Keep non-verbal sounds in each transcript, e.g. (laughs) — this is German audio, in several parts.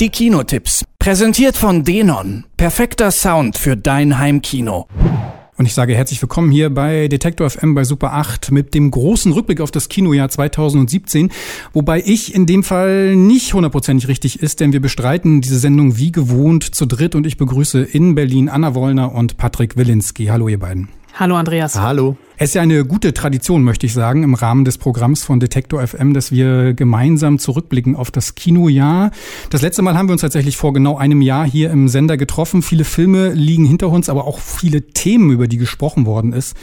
Die Kinotipps. Präsentiert von Denon. Perfekter Sound für dein Heimkino. Und ich sage herzlich willkommen hier bei Detektor FM bei Super 8 mit dem großen Rückblick auf das Kinojahr 2017, wobei ich in dem Fall nicht hundertprozentig richtig ist, denn wir bestreiten diese Sendung wie gewohnt zu dritt und ich begrüße in Berlin Anna Wollner und Patrick Wilinski. Hallo ihr beiden. Hallo Andreas. Hallo. Es ist ja eine gute Tradition, möchte ich sagen, im Rahmen des Programms von Detektor FM, dass wir gemeinsam zurückblicken auf das Kinojahr. Das letzte Mal haben wir uns tatsächlich vor genau einem Jahr hier im Sender getroffen. Viele Filme liegen hinter uns, aber auch viele Themen, über die gesprochen worden ist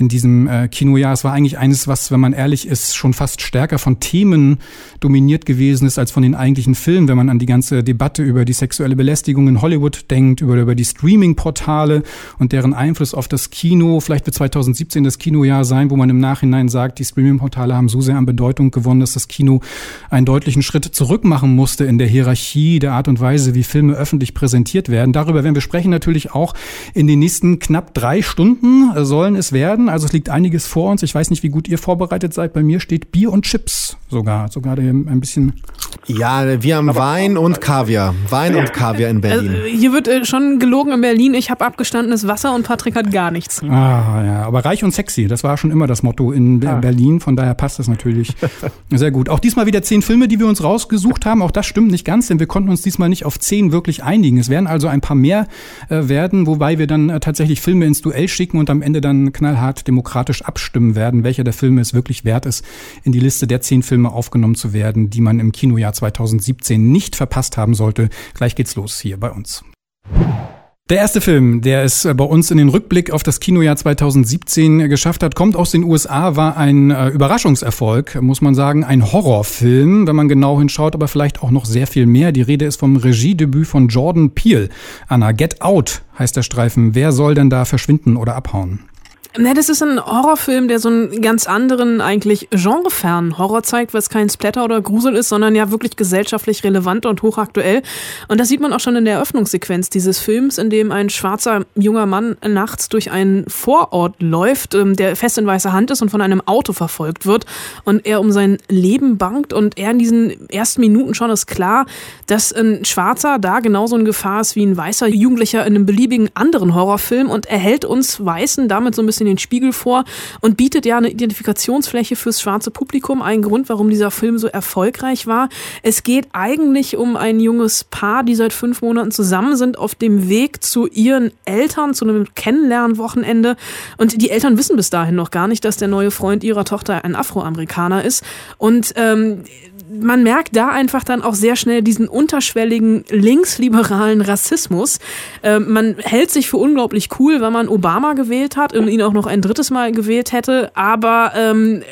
in diesem äh, Kinojahr. Es war eigentlich eines, was, wenn man ehrlich ist, schon fast stärker von Themen dominiert gewesen ist als von den eigentlichen Filmen, wenn man an die ganze Debatte über die sexuelle Belästigung in Hollywood denkt, über, über die Streaming-Portale und deren Einfluss auf das Kino. Vielleicht wird 2017 das Kinojahr sein, wo man im Nachhinein sagt, die Streaming-Portale haben so sehr an Bedeutung gewonnen, dass das Kino einen deutlichen Schritt zurück machen musste in der Hierarchie, der Art und Weise, wie Filme öffentlich präsentiert werden. Darüber werden wir sprechen natürlich auch in den nächsten knapp drei Stunden sollen es werden. Also es liegt einiges vor uns. Ich weiß nicht, wie gut ihr vorbereitet seid. Bei mir steht Bier und Chips sogar. Sogar ein bisschen. Ja, wir haben Aber Wein und Kaviar. Wein und Kaviar in Berlin. Also, hier wird äh, schon gelogen in Berlin. Ich habe abgestandenes Wasser und Patrick hat gar nichts. Ah, ja. Aber reich und sexy, das war schon immer das Motto in ah. Berlin. Von daher passt das natürlich sehr gut. Auch diesmal wieder zehn Filme, die wir uns rausgesucht haben. Auch das stimmt nicht ganz, denn wir konnten uns diesmal nicht auf zehn wirklich einigen. Es werden also ein paar mehr äh, werden, wobei wir dann äh, tatsächlich Filme ins Duell schicken und am Ende dann knallhart demokratisch abstimmen werden, welcher der Filme es wirklich wert ist, in die Liste der zehn Filme aufgenommen zu werden, die man im Kinojahr 2017 nicht verpasst haben sollte. Gleich geht's los hier bei uns. Der erste Film, der es bei uns in den Rückblick auf das Kinojahr 2017 geschafft hat, kommt aus den USA, war ein äh, Überraschungserfolg, muss man sagen, ein Horrorfilm, wenn man genau hinschaut, aber vielleicht auch noch sehr viel mehr. Die Rede ist vom Regiedebüt von Jordan Peele. Anna, Get Out heißt der Streifen. Wer soll denn da verschwinden oder abhauen? Ne, das ist ein Horrorfilm, der so einen ganz anderen, eigentlich genrefernen Horror zeigt, was kein Splatter oder Grusel ist, sondern ja wirklich gesellschaftlich relevant und hochaktuell. Und das sieht man auch schon in der Eröffnungssequenz dieses Films, in dem ein schwarzer junger Mann nachts durch einen Vorort läuft, ähm, der fest in weißer Hand ist und von einem Auto verfolgt wird und er um sein Leben bangt und er in diesen ersten Minuten schon ist klar, dass ein Schwarzer da genauso in Gefahr ist wie ein weißer Jugendlicher in einem beliebigen anderen Horrorfilm und er hält uns Weißen damit so ein bisschen bisschen den Spiegel vor und bietet ja eine Identifikationsfläche fürs schwarze Publikum. Ein Grund, warum dieser Film so erfolgreich war. Es geht eigentlich um ein junges Paar, die seit fünf Monaten zusammen sind, auf dem Weg zu ihren Eltern, zu einem Kennenlernwochenende. Und die Eltern wissen bis dahin noch gar nicht, dass der neue Freund ihrer Tochter ein Afroamerikaner ist. Und ähm, man merkt da einfach dann auch sehr schnell diesen unterschwelligen linksliberalen Rassismus. Äh, man hält sich für unglaublich cool, wenn man Obama gewählt hat und ihn auch noch ein drittes Mal gewählt hätte, aber ähm,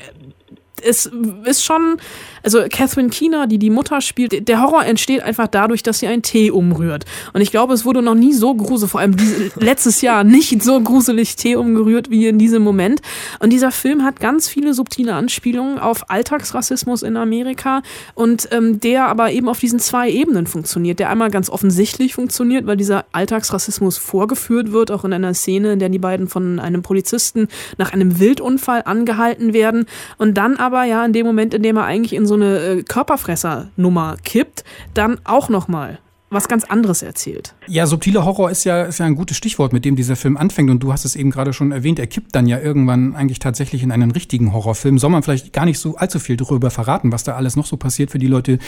es ist schon also Catherine Keener, die die Mutter spielt, der Horror entsteht einfach dadurch, dass sie einen Tee umrührt. Und ich glaube, es wurde noch nie so gruselig, vor allem diese, (laughs) letztes Jahr nicht so gruselig Tee umgerührt wie in diesem Moment. Und dieser Film hat ganz viele subtile Anspielungen auf Alltagsrassismus in Amerika und ähm, der aber eben auf diesen zwei Ebenen funktioniert. Der einmal ganz offensichtlich funktioniert, weil dieser Alltagsrassismus vorgeführt wird, auch in einer Szene, in der die beiden von einem Polizisten nach einem Wildunfall angehalten werden. Und dann aber ja in dem Moment, in dem er eigentlich in so eine äh, Körperfresser-Nummer kippt, dann auch nochmal was ganz anderes erzählt. Ja, subtiler Horror ist ja, ist ja ein gutes Stichwort, mit dem dieser Film anfängt. Und du hast es eben gerade schon erwähnt, er kippt dann ja irgendwann eigentlich tatsächlich in einen richtigen Horrorfilm. Soll man vielleicht gar nicht so allzu viel darüber verraten, was da alles noch so passiert für die Leute,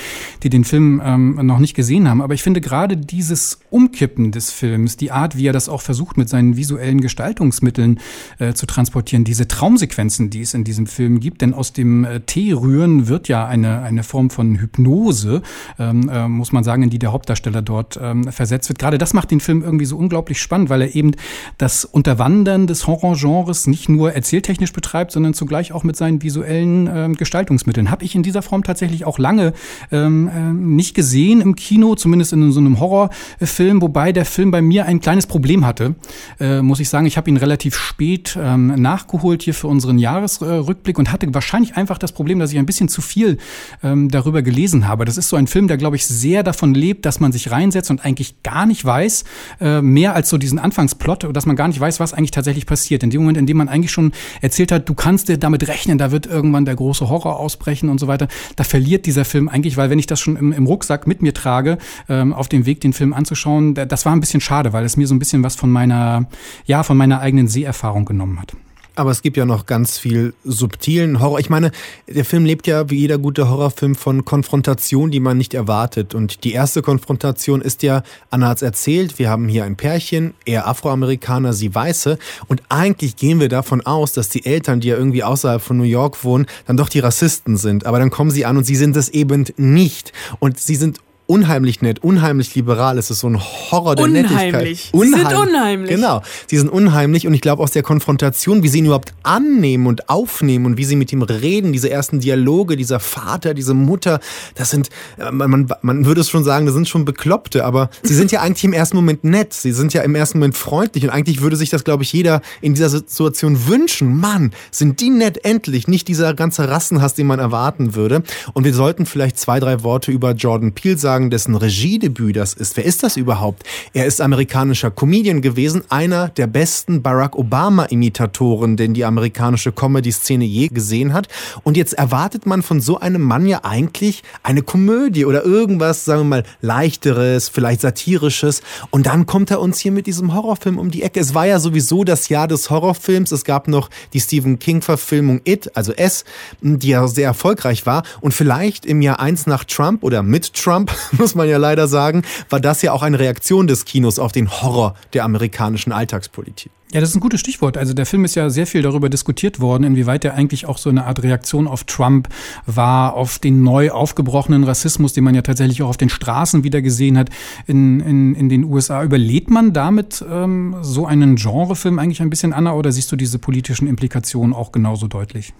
die den Film ähm, noch nicht gesehen haben. Aber ich finde gerade dieses Umkippen des Films, die Art, wie er das auch versucht, mit seinen visuellen Gestaltungsmitteln äh, zu transportieren, diese Traumsequenzen, die es in diesem Film gibt, denn aus dem äh, Tee-Rühren wird ja eine, eine Form von Hypnose, ähm, äh, muss man sagen, in die der Hauptdarsteller Hauptdarsteller dort ähm, versetzt wird. Gerade das macht den Film irgendwie so unglaublich spannend, weil er eben das Unterwandern des Horrorgenres nicht nur erzähltechnisch betreibt, sondern zugleich auch mit seinen visuellen ähm, Gestaltungsmitteln. Habe ich in dieser Form tatsächlich auch lange ähm, äh, nicht gesehen im Kino, zumindest in so einem Horrorfilm, wobei der Film bei mir ein kleines Problem hatte, äh, muss ich sagen. Ich habe ihn relativ spät ähm, nachgeholt hier für unseren Jahresrückblick und hatte wahrscheinlich einfach das Problem, dass ich ein bisschen zu viel ähm, darüber gelesen habe. Das ist so ein Film, der, glaube ich, sehr davon lebt, dass man sich sich reinsetzt und eigentlich gar nicht weiß, äh, mehr als so diesen Anfangsplot, dass man gar nicht weiß, was eigentlich tatsächlich passiert. In dem Moment, in dem man eigentlich schon erzählt hat, du kannst dir damit rechnen, da wird irgendwann der große Horror ausbrechen und so weiter, da verliert dieser Film eigentlich, weil wenn ich das schon im, im Rucksack mit mir trage, ähm, auf dem Weg, den Film anzuschauen, das war ein bisschen schade, weil es mir so ein bisschen was von meiner, ja, von meiner eigenen Seherfahrung genommen hat. Aber es gibt ja noch ganz viel subtilen Horror. Ich meine, der Film lebt ja wie jeder gute Horrorfilm von Konfrontation, die man nicht erwartet. Und die erste Konfrontation ist ja, Anna hat es erzählt, wir haben hier ein Pärchen, er Afroamerikaner, sie Weiße. Und eigentlich gehen wir davon aus, dass die Eltern, die ja irgendwie außerhalb von New York wohnen, dann doch die Rassisten sind. Aber dann kommen sie an und sie sind es eben nicht. Und sie sind unheimlich nett, unheimlich liberal. Es ist so ein Horror der unheimlich. Nettigkeit. Unheimlich. Sie sind unheimlich. Genau. Sie sind unheimlich und ich glaube aus der Konfrontation, wie sie ihn überhaupt annehmen und aufnehmen und wie sie mit ihm reden, diese ersten Dialoge, dieser Vater, diese Mutter, das sind, äh, man, man würde es schon sagen, das sind schon Bekloppte, aber sie sind ja (laughs) eigentlich im ersten Moment nett. Sie sind ja im ersten Moment freundlich und eigentlich würde sich das, glaube ich, jeder in dieser Situation wünschen. Mann, sind die nett endlich, nicht dieser ganze Rassenhass, den man erwarten würde. Und wir sollten vielleicht zwei, drei Worte über Jordan Peele sagen, sagen, dessen Regiedebüt das ist. Wer ist das überhaupt? Er ist amerikanischer Comedian gewesen, einer der besten Barack Obama-Imitatoren, den die amerikanische Comedy-Szene je gesehen hat. Und jetzt erwartet man von so einem Mann ja eigentlich eine Komödie oder irgendwas, sagen wir mal, leichteres, vielleicht satirisches. Und dann kommt er uns hier mit diesem Horrorfilm um die Ecke. Es war ja sowieso das Jahr des Horrorfilms. Es gab noch die Stephen King-Verfilmung It, also S, die ja sehr erfolgreich war. Und vielleicht im Jahr eins nach Trump oder mit Trump (laughs) (laughs) muss man ja leider sagen, war das ja auch eine Reaktion des Kinos auf den Horror der amerikanischen Alltagspolitik. Ja, das ist ein gutes Stichwort. Also der Film ist ja sehr viel darüber diskutiert worden, inwieweit er eigentlich auch so eine Art Reaktion auf Trump war, auf den neu aufgebrochenen Rassismus, den man ja tatsächlich auch auf den Straßen wieder gesehen hat in, in, in den USA. Überlebt man damit ähm, so einen Genrefilm eigentlich ein bisschen, Anna, oder siehst du diese politischen Implikationen auch genauso deutlich?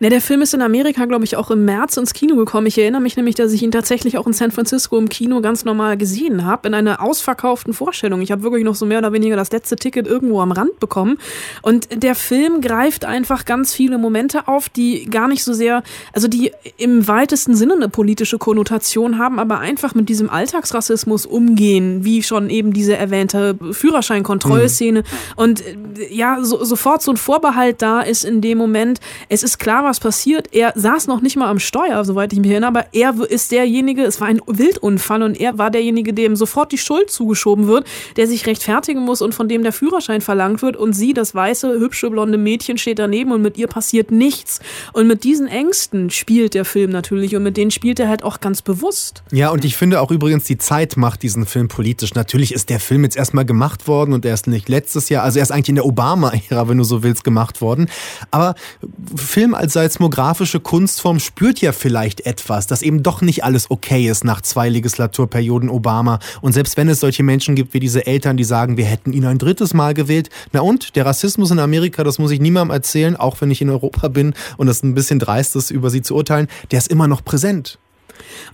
Ne, der Film ist in Amerika, glaube ich, auch im März ins Kino gekommen. Ich erinnere mich nämlich, dass ich ihn tatsächlich auch in San Francisco im Kino ganz normal gesehen habe, in einer ausverkauften Vorstellung. Ich habe wirklich noch so mehr oder weniger das letzte Ticket irgendwo am Rand bekommen. Und der Film greift einfach ganz viele Momente auf, die gar nicht so sehr, also die im weitesten Sinne eine politische Konnotation haben, aber einfach mit diesem Alltagsrassismus umgehen, wie schon eben diese erwähnte Führerscheinkontrollszene. Mhm. Und ja, so, sofort so ein Vorbehalt da ist in dem Moment, es ist klar, was passiert. Er saß noch nicht mal am Steuer, soweit ich mich erinnere, aber er ist derjenige, es war ein Wildunfall und er war derjenige, dem sofort die Schuld zugeschoben wird, der sich rechtfertigen muss und von dem der Führerschein verlangt wird und sie, das weiße, hübsche, blonde Mädchen, steht daneben und mit ihr passiert nichts. Und mit diesen Ängsten spielt der Film natürlich und mit denen spielt er halt auch ganz bewusst. Ja, und ich finde auch übrigens, die Zeit macht diesen Film politisch. Natürlich ist der Film jetzt erstmal gemacht worden und er ist nicht letztes Jahr, also er ist eigentlich in der Obama-Ära, wenn du so willst, gemacht worden. Aber Film als seismografische Kunstform spürt ja vielleicht etwas, dass eben doch nicht alles okay ist nach zwei Legislaturperioden Obama. Und selbst wenn es solche Menschen gibt wie diese Eltern, die sagen, wir hätten ihn ein drittes Mal gewählt. Na und, der Rassismus in Amerika, das muss ich niemandem erzählen, auch wenn ich in Europa bin und es ein bisschen dreist ist, über sie zu urteilen, der ist immer noch präsent.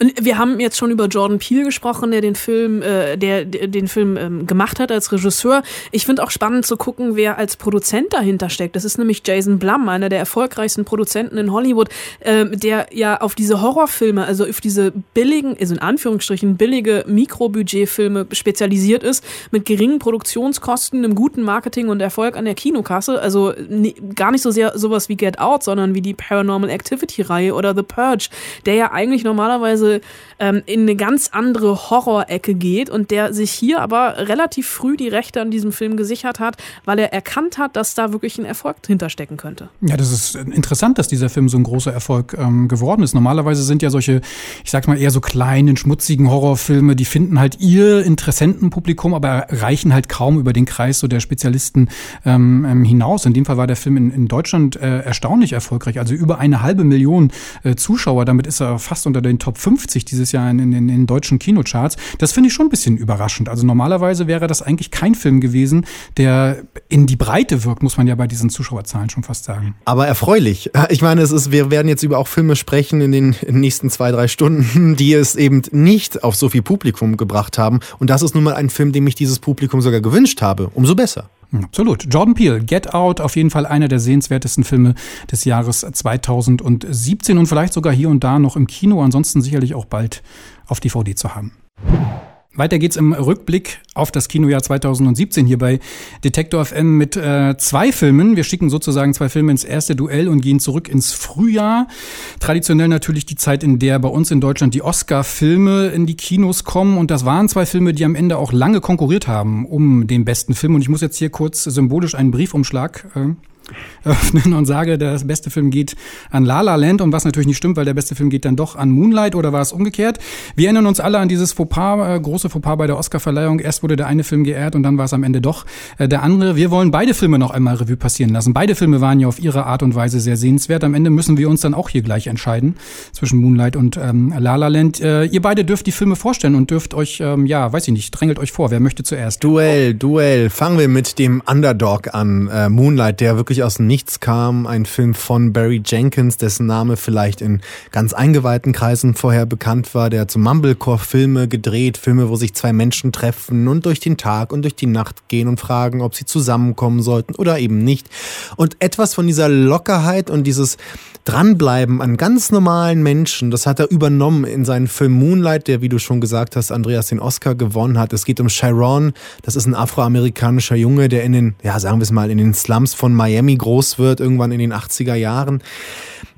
Und wir haben jetzt schon über Jordan Peele gesprochen, der den Film, äh, der, der den Film ähm, gemacht hat als Regisseur. Ich finde auch spannend zu gucken, wer als Produzent dahinter steckt. Das ist nämlich Jason Blum, einer der erfolgreichsten Produzenten in Hollywood, äh, der ja auf diese Horrorfilme, also auf diese billigen, also in Anführungsstrichen billige Mikrobudgetfilme spezialisiert ist, mit geringen Produktionskosten, einem guten Marketing und Erfolg an der Kinokasse. Also ne, gar nicht so sehr sowas wie Get Out, sondern wie die Paranormal Activity Reihe oder The Purge, der ja eigentlich normalerweise teilweise ähm, in eine ganz andere Horrorecke geht und der sich hier aber relativ früh die Rechte an diesem Film gesichert hat, weil er erkannt hat, dass da wirklich ein Erfolg hinterstecken könnte. Ja, das ist interessant, dass dieser Film so ein großer Erfolg ähm, geworden ist. Normalerweise sind ja solche, ich sag mal eher so kleinen, schmutzigen Horrorfilme, die finden halt ihr Interessentenpublikum, aber reichen halt kaum über den Kreis so der Spezialisten ähm, ähm, hinaus. In dem Fall war der Film in, in Deutschland äh, erstaunlich erfolgreich, also über eine halbe Million äh, Zuschauer. Damit ist er fast unter den Top 50 dieses Jahr in, in, in den deutschen Kinocharts. Das finde ich schon ein bisschen überraschend. Also normalerweise wäre das eigentlich kein Film gewesen, der in die Breite wirkt, muss man ja bei diesen Zuschauerzahlen schon fast sagen. Aber erfreulich. Ich meine, es ist, wir werden jetzt über auch Filme sprechen in den, nächsten zwei, drei Stunden, (laughs) die es eben nicht auf so viel Publikum gebracht haben. Und das ist nun mal ein Film, dem ich dieses Publikum sogar gewünscht habe. Umso besser. Absolut. Jordan Peele, Get Out, auf jeden Fall einer der sehenswertesten Filme des Jahres 2017 und vielleicht sogar hier und da noch im Kino, ansonsten sicherlich auch bald auf DVD zu haben. Weiter geht's im Rückblick auf das Kinojahr 2017 hier bei Detektor FM mit äh, zwei Filmen. Wir schicken sozusagen zwei Filme ins erste Duell und gehen zurück ins Frühjahr. Traditionell natürlich die Zeit, in der bei uns in Deutschland die Oscar-Filme in die Kinos kommen. Und das waren zwei Filme, die am Ende auch lange konkurriert haben um den besten Film. Und ich muss jetzt hier kurz symbolisch einen Briefumschlag äh, öffnen und sage, der beste Film geht an La La Land und was natürlich nicht stimmt, weil der beste Film geht dann doch an Moonlight oder war es umgekehrt? Wir erinnern uns alle an dieses Fauxpas, äh, große Fauxpas bei der Oscarverleihung. Erst wurde der eine Film geehrt und dann war es am Ende doch äh, der andere. Wir wollen beide Filme noch einmal Revue passieren lassen. Beide Filme waren ja auf ihre Art und Weise sehr sehenswert. Am Ende müssen wir uns dann auch hier gleich entscheiden zwischen Moonlight und ähm, La La Land. Äh, ihr beide dürft die Filme vorstellen und dürft euch, ähm, ja, weiß ich nicht, drängelt euch vor. Wer möchte zuerst? Duell, Duell. Fangen wir mit dem Underdog an. Äh, Moonlight, der wirklich aus dem Nichts kam. Ein Film von Barry Jenkins, dessen Name vielleicht in ganz eingeweihten Kreisen vorher bekannt war. Der hat so Mumblecore-Filme gedreht. Filme, wo sich zwei Menschen treffen und durch den Tag und durch die Nacht gehen und fragen, ob sie zusammenkommen sollten oder eben nicht. Und etwas von dieser Lockerheit und dieses Dranbleiben an ganz normalen Menschen, das hat er übernommen in seinen Film Moonlight, der, wie du schon gesagt hast, Andreas den Oscar gewonnen hat. Es geht um Chiron. Das ist ein afroamerikanischer Junge, der in den, ja, sagen wir es mal, in den Slums von Miami groß wird, irgendwann in den 80er Jahren.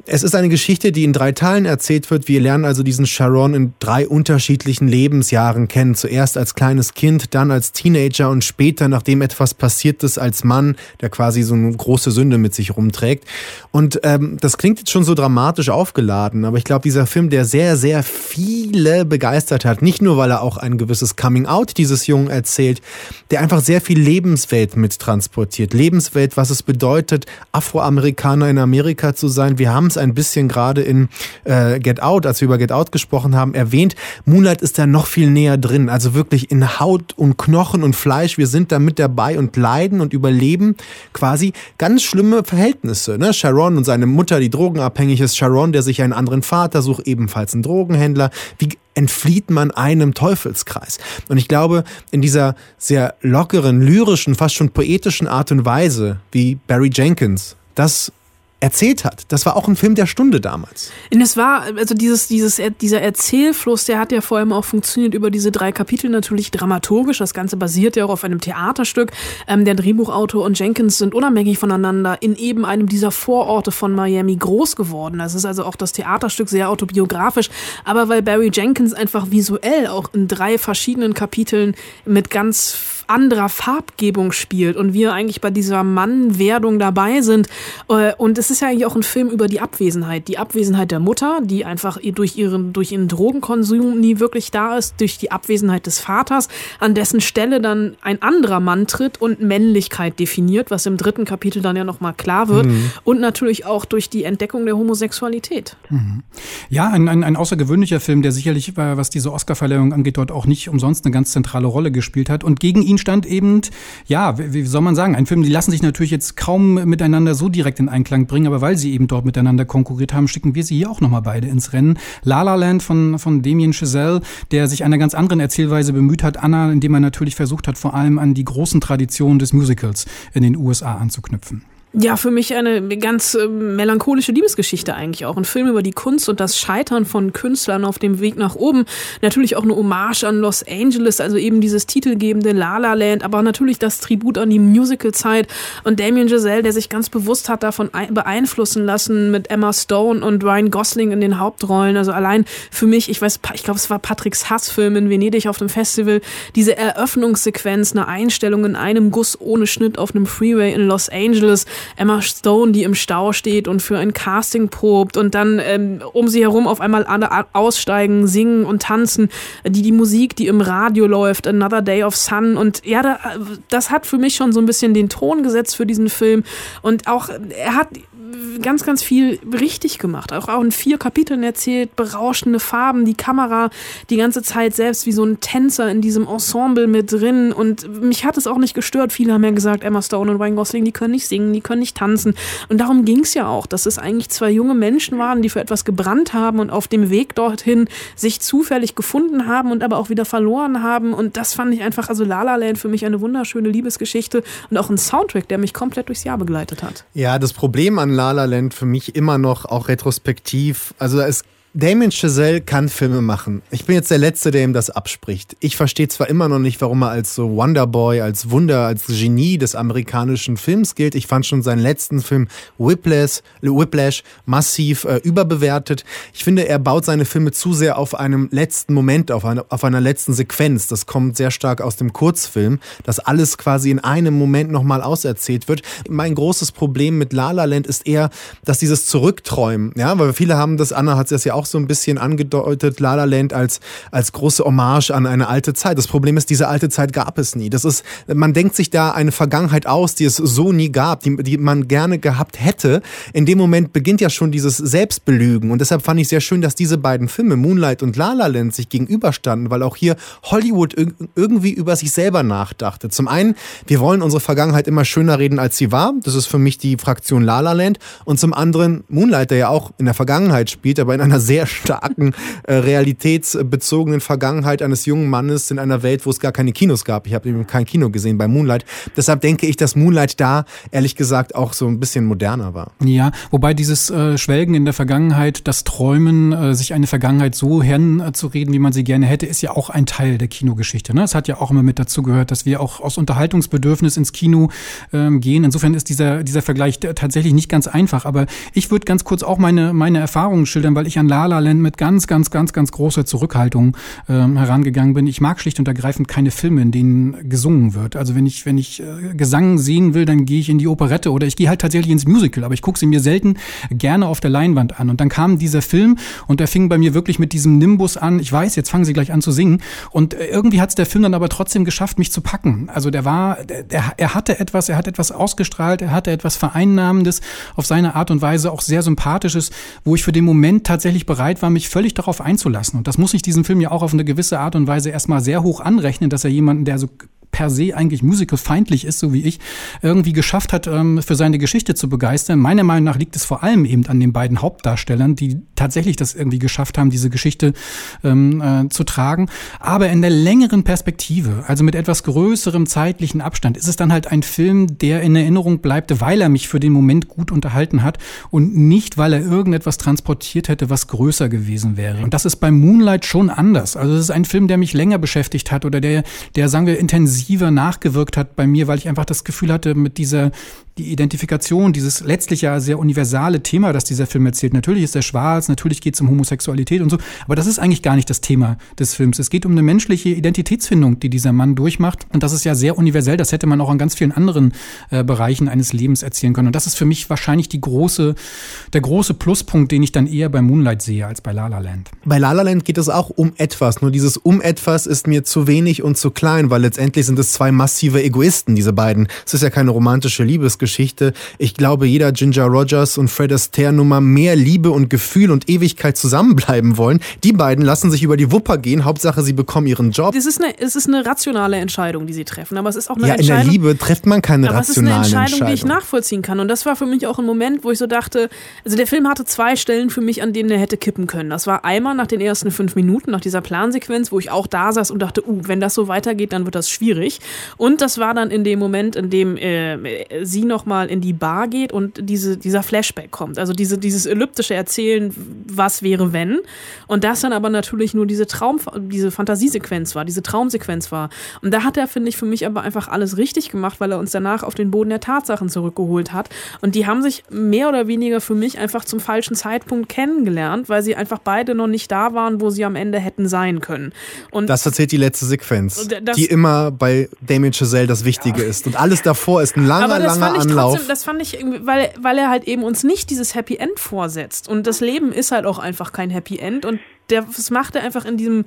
Es ist eine Geschichte, die in drei Teilen erzählt wird. Wir lernen also diesen Sharon in drei unterschiedlichen Lebensjahren kennen. Zuerst als kleines Kind, dann als Teenager und später, nachdem etwas passiert ist, als Mann, der quasi so eine große Sünde mit sich rumträgt. Und ähm, das klingt jetzt schon so dramatisch aufgeladen, aber ich glaube, dieser Film, der sehr, sehr viele begeistert hat, nicht nur, weil er auch ein gewisses Coming-out dieses Jungen erzählt, der einfach sehr viel Lebenswelt mittransportiert. Lebenswelt, was es bedeutet, Afroamerikaner in Amerika zu sein. Wir haben es ein bisschen gerade in äh, Get Out, als wir über Get Out gesprochen haben, erwähnt. Moonlight ist da noch viel näher drin, also wirklich in Haut und Knochen und Fleisch. Wir sind da mit dabei und leiden und überleben quasi ganz schlimme Verhältnisse. Ne? Sharon und seine Mutter, die drogenabhängig ist. Sharon, der sich einen anderen Vater sucht, ebenfalls ein Drogenhändler. Wie entflieht man einem Teufelskreis. Und ich glaube, in dieser sehr lockeren, lyrischen, fast schon poetischen Art und Weise, wie Barry Jenkins das erzählt hat. Das war auch ein Film der Stunde damals. Und es war, also dieses, dieses, dieser Erzählfluss, der hat ja vor allem auch funktioniert über diese drei Kapitel natürlich dramaturgisch. Das Ganze basiert ja auch auf einem Theaterstück. Ähm, der Drehbuchautor und Jenkins sind unabhängig voneinander in eben einem dieser Vororte von Miami groß geworden. Das ist also auch das Theaterstück sehr autobiografisch. Aber weil Barry Jenkins einfach visuell auch in drei verschiedenen Kapiteln mit ganz anderer Farbgebung spielt und wir eigentlich bei dieser Mannwerdung dabei sind. Äh, und es ist ja eigentlich auch ein Film über die Abwesenheit. Die Abwesenheit der Mutter, die einfach durch ihren, durch ihren Drogenkonsum nie wirklich da ist, durch die Abwesenheit des Vaters, an dessen Stelle dann ein anderer Mann tritt und Männlichkeit definiert, was im dritten Kapitel dann ja nochmal klar wird. Mhm. Und natürlich auch durch die Entdeckung der Homosexualität. Mhm. Ja, ein, ein, ein außergewöhnlicher Film, der sicherlich, äh, was diese Oscarverleihung angeht, dort auch nicht umsonst eine ganz zentrale Rolle gespielt hat. Und gegen ihn Berlin eben, ja, wie, wie soll man sagen, ein Film, die lassen sich natürlich jetzt kaum miteinander so direkt in Einklang bringen, aber weil sie eben dort miteinander konkurriert haben, schicken wir sie hier auch nochmal beide ins Rennen. La La Land von, von Damien Chazelle, der sich einer ganz anderen Erzählweise bemüht hat, Anna, indem er natürlich versucht hat, vor allem an die großen Traditionen des Musicals in den USA anzuknüpfen. Ja, für mich eine ganz äh, melancholische Liebesgeschichte eigentlich auch. Ein Film über die Kunst und das Scheitern von Künstlern auf dem Weg nach oben. Natürlich auch eine Hommage an Los Angeles, also eben dieses titelgebende La La Land, aber natürlich das Tribut an die Musicalzeit und Damien Giselle, der sich ganz bewusst hat davon beeinflussen lassen mit Emma Stone und Ryan Gosling in den Hauptrollen. Also allein für mich, ich weiß, ich glaube, es war Patricks Hassfilm in Venedig auf dem Festival, diese Eröffnungssequenz, eine Einstellung in einem Guss ohne Schnitt auf einem Freeway in Los Angeles Emma Stone, die im Stau steht und für ein Casting probt und dann ähm, um sie herum auf einmal alle aussteigen, singen und tanzen. Die, die Musik, die im Radio läuft, Another Day of Sun und ja, da, das hat für mich schon so ein bisschen den Ton gesetzt für diesen Film und auch er hat ganz, ganz viel richtig gemacht. Auch, auch in vier Kapiteln erzählt, berauschende Farben, die Kamera die ganze Zeit selbst wie so ein Tänzer in diesem Ensemble mit drin. Und mich hat es auch nicht gestört. Viele haben ja gesagt, Emma Stone und Ryan Gosling, die können nicht singen, die können nicht tanzen. Und darum ging es ja auch, dass es eigentlich zwei junge Menschen waren, die für etwas gebrannt haben und auf dem Weg dorthin sich zufällig gefunden haben und aber auch wieder verloren haben. Und das fand ich einfach, also La La Land für mich eine wunderschöne Liebesgeschichte und auch ein Soundtrack, der mich komplett durchs Jahr begleitet hat. Ja, das Problem an La La Land für mich immer noch auch retrospektiv. Also es Damien Chazelle kann Filme machen. Ich bin jetzt der Letzte, der ihm das abspricht. Ich verstehe zwar immer noch nicht, warum er als so Wonderboy, als Wunder, als Genie des amerikanischen Films gilt. Ich fand schon seinen letzten Film Whiplash, Whiplash massiv äh, überbewertet. Ich finde, er baut seine Filme zu sehr auf einem letzten Moment, auf, eine, auf einer letzten Sequenz. Das kommt sehr stark aus dem Kurzfilm, dass alles quasi in einem Moment nochmal auserzählt wird. Mein großes Problem mit La La Land ist eher, dass dieses Zurückträumen, ja, weil viele haben das, Anna hat es ja auch auch so ein bisschen angedeutet, La La Land als, als große Hommage an eine alte Zeit. Das Problem ist, diese alte Zeit gab es nie. Das ist, man denkt sich da eine Vergangenheit aus, die es so nie gab, die, die man gerne gehabt hätte. In dem Moment beginnt ja schon dieses Selbstbelügen. Und deshalb fand ich sehr schön, dass diese beiden Filme, Moonlight und La La Land, sich gegenüberstanden, weil auch hier Hollywood irgendwie über sich selber nachdachte. Zum einen, wir wollen unsere Vergangenheit immer schöner reden, als sie war. Das ist für mich die Fraktion La La Land. Und zum anderen Moonlight, der ja auch in der Vergangenheit spielt, aber in einer sehr sehr starken äh, realitätsbezogenen Vergangenheit eines jungen Mannes in einer Welt, wo es gar keine Kinos gab. Ich habe eben kein Kino gesehen bei Moonlight. Deshalb denke ich, dass Moonlight da ehrlich gesagt auch so ein bisschen moderner war. Ja, wobei dieses äh, Schwelgen in der Vergangenheit, das Träumen, äh, sich eine Vergangenheit so herzureden, wie man sie gerne hätte, ist ja auch ein Teil der Kinogeschichte. Ne? Es hat ja auch immer mit dazu gehört, dass wir auch aus Unterhaltungsbedürfnis ins Kino ähm, gehen. Insofern ist dieser, dieser Vergleich tatsächlich nicht ganz einfach. Aber ich würde ganz kurz auch meine, meine Erfahrungen schildern, weil ich an La La Land mit ganz, ganz, ganz, ganz großer Zurückhaltung ähm, herangegangen bin. Ich mag schlicht und ergreifend keine Filme, in denen gesungen wird. Also wenn ich, wenn ich äh, Gesang sehen will, dann gehe ich in die Operette oder ich gehe halt tatsächlich ins Musical, aber ich gucke sie mir selten gerne auf der Leinwand an. Und dann kam dieser Film und der fing bei mir wirklich mit diesem Nimbus an. Ich weiß, jetzt fangen sie gleich an zu singen. Und äh, irgendwie hat es der Film dann aber trotzdem geschafft, mich zu packen. Also der war, der, der, er hatte etwas, er hat etwas ausgestrahlt, er hatte etwas Vereinnahmendes, auf seine Art und Weise auch sehr Sympathisches, wo ich für den Moment tatsächlich bereit war, mich völlig darauf einzulassen. Und das muss ich diesem Film ja auch auf eine gewisse Art und Weise erstmal sehr hoch anrechnen, dass er jemanden, der so per se eigentlich musicalfeindlich ist, so wie ich, irgendwie geschafft hat, ähm, für seine Geschichte zu begeistern. Meiner Meinung nach liegt es vor allem eben an den beiden Hauptdarstellern, die tatsächlich das irgendwie geschafft haben, diese Geschichte ähm, äh, zu tragen. Aber in der längeren Perspektive, also mit etwas größerem zeitlichen Abstand, ist es dann halt ein Film, der in Erinnerung bleibt, weil er mich für den Moment gut unterhalten hat und nicht, weil er irgendetwas transportiert hätte, was größer gewesen wäre. Und das ist bei Moonlight schon anders. Also es ist ein Film, der mich länger beschäftigt hat oder der, der sagen wir, intensiv intensiver nachgewirkt hat bei mir, weil ich einfach das Gefühl hatte, mit dieser die Identifikation, dieses letztlich ja sehr universale Thema, das dieser Film erzählt. Natürlich ist er schwarz, natürlich geht es um Homosexualität und so, aber das ist eigentlich gar nicht das Thema des Films. Es geht um eine menschliche Identitätsfindung, die dieser Mann durchmacht. Und das ist ja sehr universell. Das hätte man auch an ganz vielen anderen äh, Bereichen eines Lebens erzählen können. Und das ist für mich wahrscheinlich die große, der große Pluspunkt, den ich dann eher bei Moonlight sehe als bei La La Land. Bei La La Land geht es auch um etwas. Nur dieses um etwas ist mir zu wenig und zu klein, weil letztendlich sind es zwei massive Egoisten, diese beiden. Es ist ja keine romantische Liebesgeschichte. Geschichte. Ich glaube, jeder Ginger Rogers und Fred Astaire Nummer mehr Liebe und Gefühl und Ewigkeit zusammenbleiben wollen. Die beiden lassen sich über die Wupper gehen. Hauptsache, sie bekommen ihren Job. Es ist eine, es ist eine rationale Entscheidung, die sie treffen. Aber es ist auch eine ja, Entscheidung. in der Liebe trifft man keine aber rationalen Es ist eine Entscheidung, Entscheidung, die ich nachvollziehen kann. Und das war für mich auch ein Moment, wo ich so dachte, also der Film hatte zwei Stellen für mich, an denen er hätte kippen können. Das war einmal nach den ersten fünf Minuten, nach dieser Plansequenz, wo ich auch da saß und dachte, uh, wenn das so weitergeht, dann wird das schwierig. Und das war dann in dem Moment, in dem äh, sie nochmal in die Bar geht und diese, dieser Flashback kommt. Also diese, dieses elliptische Erzählen, was wäre wenn. Und das dann aber natürlich nur diese Traum, diese Fantasiesequenz war, diese Traumsequenz war. Und da hat er, finde ich, für mich aber einfach alles richtig gemacht, weil er uns danach auf den Boden der Tatsachen zurückgeholt hat. Und die haben sich mehr oder weniger für mich einfach zum falschen Zeitpunkt kennengelernt, weil sie einfach beide noch nicht da waren, wo sie am Ende hätten sein können. Und das erzählt die letzte Sequenz, die immer bei Damien Chazelle das Wichtige ja. ist. Und alles davor ist ein langer, langer Anlauf. Trotzdem, das fand ich weil, weil er halt eben uns nicht dieses Happy End vorsetzt. Und das Leben ist halt auch einfach kein Happy End. Und das macht er einfach in diesem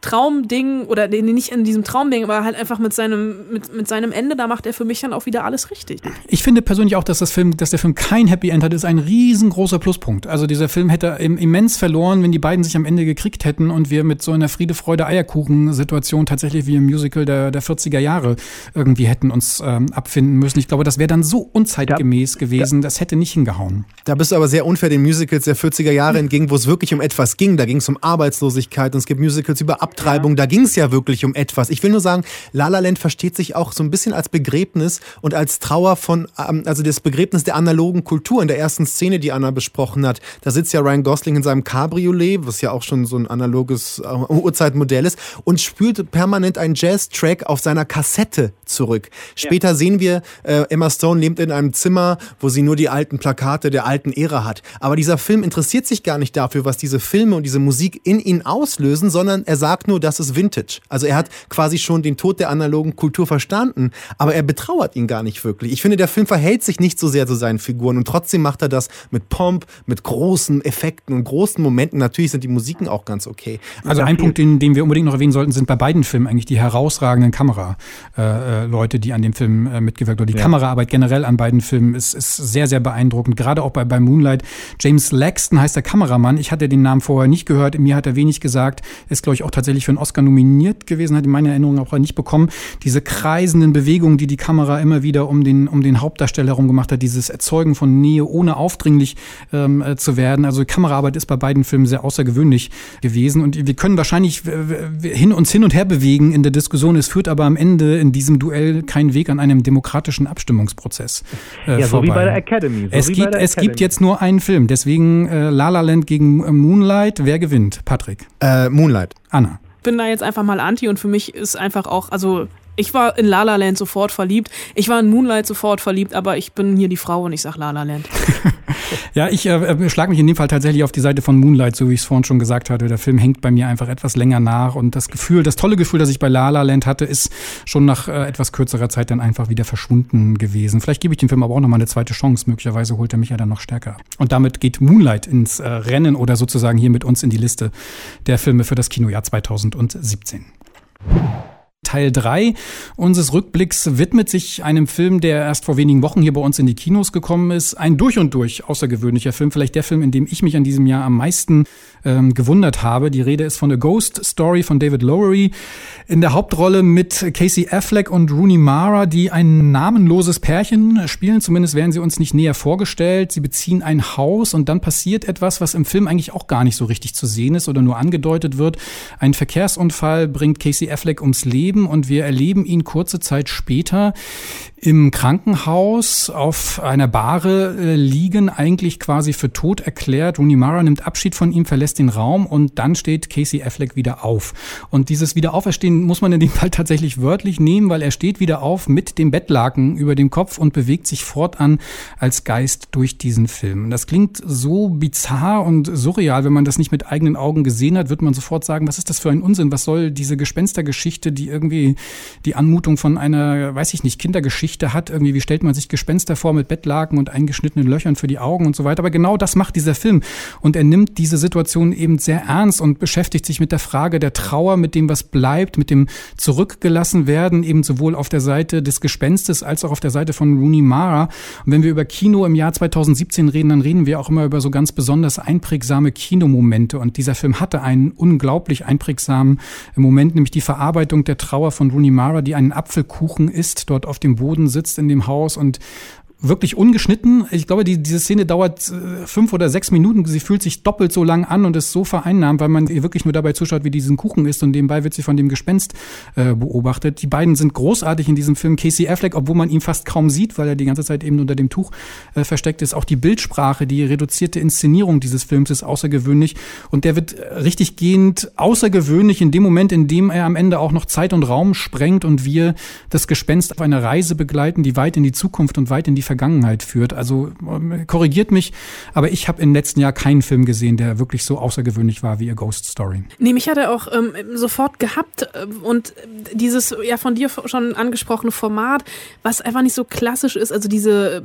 Traumding oder nee, nicht in diesem Traumding, aber halt einfach mit seinem, mit, mit seinem Ende, da macht er für mich dann auch wieder alles richtig. Ich finde persönlich auch, dass das Film, dass der Film kein Happy End hat, ist ein riesengroßer Pluspunkt. Also dieser Film hätte immens verloren, wenn die beiden sich am Ende gekriegt hätten und wir mit so einer Friede, Freude, Eierkuchen-Situation tatsächlich wie im Musical der, der 40er Jahre irgendwie hätten uns ähm, abfinden müssen. Ich glaube, das wäre dann so unzeitgemäß ja, gewesen, das hätte nicht hingehauen. Da bist du aber sehr unfair den Musicals der 40er Jahre entgegen, wo es wirklich um etwas ging. Da ging es um Arbeitslosigkeit und es gibt Musicals über Abtreibung, da ging es ja wirklich um etwas. Ich will nur sagen, La La Land versteht sich auch so ein bisschen als Begräbnis und als Trauer von, ähm, also das Begräbnis der analogen Kultur in der ersten Szene, die Anna besprochen hat. Da sitzt ja Ryan Gosling in seinem Cabriolet, was ja auch schon so ein analoges äh, Urzeitmodell ist, und spült permanent einen Jazz-Track auf seiner Kassette zurück. Später ja. sehen wir, äh, Emma Stone lebt in einem Zimmer, wo sie nur die alten Plakate der alten Ära hat. Aber dieser Film interessiert sich gar nicht dafür, was diese Filme und diese Musik in ihn auslösen, sondern er sagt nur, das ist Vintage. Also er hat quasi schon den Tod der analogen Kultur verstanden, aber er betrauert ihn gar nicht wirklich. Ich finde, der Film verhält sich nicht so sehr zu seinen Figuren und trotzdem macht er das mit Pomp, mit großen Effekten und großen Momenten. Natürlich sind die Musiken auch ganz okay. Also ein Punkt, den, den wir unbedingt noch erwähnen sollten, sind bei beiden Filmen eigentlich die herausragenden Kameraleute, äh, die an dem Film äh, mitgewirkt haben. Die ja. Kameraarbeit generell an beiden Filmen ist, ist sehr, sehr beeindruckend. Gerade auch bei, bei Moonlight. James Laxton heißt der Kameramann. Ich hatte den Namen vorher nicht gehört. Mir hat er wenig gesagt. Ist, glaube ich, auch tatsächlich für einen Oscar nominiert gewesen, hat in meiner Erinnerung auch nicht bekommen. Diese kreisenden Bewegungen, die die Kamera immer wieder um den, um den Hauptdarsteller herum gemacht hat, dieses Erzeugen von Nähe, ohne aufdringlich ähm, äh, zu werden. Also die Kameraarbeit ist bei beiden Filmen sehr außergewöhnlich gewesen. Und wir können wahrscheinlich hin, uns hin und her bewegen in der Diskussion. Es führt aber am Ende in diesem Duell keinen Weg an einem demokratischen Abstimmungsprozess äh, ja, vorbei. So wie bei der Academy. So es gibt, es gibt jetzt nur einen Film. Deswegen äh, La La Land gegen Moonlight. Wer gewinnt? Patrick. Äh, Moonlight. Anna. Bin da jetzt einfach mal anti und für mich ist einfach auch, also ich war in La La Land sofort verliebt. Ich war in Moonlight sofort verliebt, aber ich bin hier die Frau und ich sag La La Land. (laughs) ja, ich äh, äh schlage mich in dem Fall tatsächlich auf die Seite von Moonlight, so wie ich es vorhin schon gesagt hatte. Der Film hängt bei mir einfach etwas länger nach und das Gefühl, das tolle Gefühl, das ich bei La La Land hatte, ist schon nach äh, etwas kürzerer Zeit dann einfach wieder verschwunden gewesen. Vielleicht gebe ich dem Film aber auch nochmal eine zweite Chance. Möglicherweise holt er mich ja dann noch stärker. Und damit geht Moonlight ins äh, Rennen oder sozusagen hier mit uns in die Liste der Filme für das Kinojahr 2017. Teil 3 unseres Rückblicks widmet sich einem Film, der erst vor wenigen Wochen hier bei uns in die Kinos gekommen ist. Ein durch und durch außergewöhnlicher Film, vielleicht der Film, in dem ich mich an diesem Jahr am meisten ähm, gewundert habe. Die Rede ist von A Ghost Story von David Lowery. In der Hauptrolle mit Casey Affleck und Rooney Mara, die ein namenloses Pärchen spielen. Zumindest werden sie uns nicht näher vorgestellt. Sie beziehen ein Haus und dann passiert etwas, was im Film eigentlich auch gar nicht so richtig zu sehen ist oder nur angedeutet wird. Ein Verkehrsunfall bringt Casey Affleck ums Leben und wir erleben ihn kurze Zeit später im Krankenhaus auf einer Bahre äh, liegen, eigentlich quasi für tot erklärt. Rooney Mara nimmt Abschied von ihm, verlässt den Raum und dann steht Casey Affleck wieder auf. Und dieses Wiederauferstehen muss man in dem Fall tatsächlich wörtlich nehmen, weil er steht wieder auf mit dem Bettlaken über dem Kopf und bewegt sich fortan als Geist durch diesen Film. Das klingt so bizarr und surreal, wenn man das nicht mit eigenen Augen gesehen hat, wird man sofort sagen, was ist das für ein Unsinn? Was soll diese Gespenstergeschichte, die irgendwie die Anmutung von einer, weiß ich nicht, Kindergeschichte Geschichte hat. Irgendwie, wie stellt man sich Gespenster vor mit Bettlaken und eingeschnittenen Löchern für die Augen und so weiter. Aber genau das macht dieser Film. Und er nimmt diese Situation eben sehr ernst und beschäftigt sich mit der Frage der Trauer, mit dem, was bleibt, mit dem zurückgelassen werden, eben sowohl auf der Seite des Gespenstes als auch auf der Seite von Rooney Mara. Und wenn wir über Kino im Jahr 2017 reden, dann reden wir auch immer über so ganz besonders einprägsame Kinomomente. Und dieser Film hatte einen unglaublich einprägsamen Moment, nämlich die Verarbeitung der Trauer von Rooney Mara, die einen Apfelkuchen isst, dort auf dem Boden Boden sitzt in dem Haus und wirklich ungeschnitten. Ich glaube, die, diese Szene dauert äh, fünf oder sechs Minuten. Sie fühlt sich doppelt so lang an und ist so vereinnahmt, weil man ihr wirklich nur dabei zuschaut, wie diesen Kuchen ist und nebenbei wird sie von dem Gespenst äh, beobachtet. Die beiden sind großartig in diesem Film. Casey Affleck, obwohl man ihn fast kaum sieht, weil er die ganze Zeit eben unter dem Tuch äh, versteckt ist. Auch die Bildsprache, die reduzierte Inszenierung dieses Films ist außergewöhnlich und der wird richtig gehend außergewöhnlich in dem Moment, in dem er am Ende auch noch Zeit und Raum sprengt und wir das Gespenst auf einer Reise begleiten, die weit in die Zukunft und weit in die Vergangenheit führt. Also ähm, korrigiert mich, aber ich habe im letzten Jahr keinen Film gesehen, der wirklich so außergewöhnlich war wie A Ghost Story. Nee, mich hat er auch ähm, sofort gehabt äh, und dieses ja von dir schon angesprochene Format, was einfach nicht so klassisch ist, also diese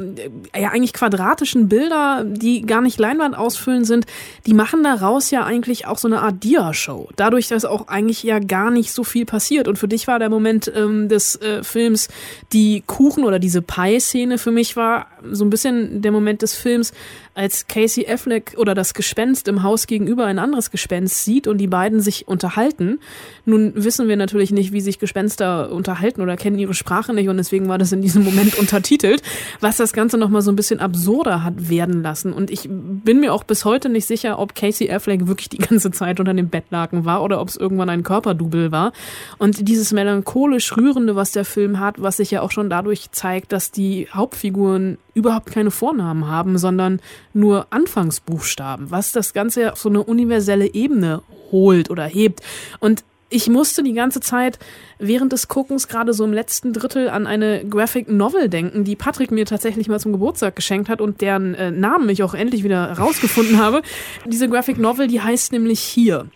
äh, ja eigentlich quadratischen Bilder, die gar nicht Leinwand ausfüllen sind, die machen daraus ja eigentlich auch so eine Art Dia-Show. Dadurch, dass auch eigentlich ja gar nicht so viel passiert und für dich war der Moment ähm, des äh, Films die Kuchen oder diese Pie-Szene für mich war so ein bisschen der Moment des Films, als Casey Affleck oder das Gespenst im Haus gegenüber ein anderes Gespenst sieht und die beiden sich unterhalten. Nun wissen wir natürlich nicht, wie sich Gespenster unterhalten oder kennen ihre Sprache nicht und deswegen war das in diesem Moment (laughs) untertitelt, was das Ganze nochmal so ein bisschen absurder hat werden lassen. Und ich bin mir auch bis heute nicht sicher, ob Casey Affleck wirklich die ganze Zeit unter dem Bettlaken war oder ob es irgendwann ein Körperdouble war. Und dieses melancholisch rührende, was der Film hat, was sich ja auch schon dadurch zeigt, dass die Hauptfiguren überhaupt keine Vornamen haben, sondern nur Anfangsbuchstaben, was das Ganze auf so eine universelle Ebene holt oder hebt. Und ich musste die ganze Zeit während des Guckens gerade so im letzten Drittel an eine Graphic Novel denken, die Patrick mir tatsächlich mal zum Geburtstag geschenkt hat und deren äh, Namen ich auch endlich wieder rausgefunden (laughs) habe. Diese Graphic Novel, die heißt nämlich hier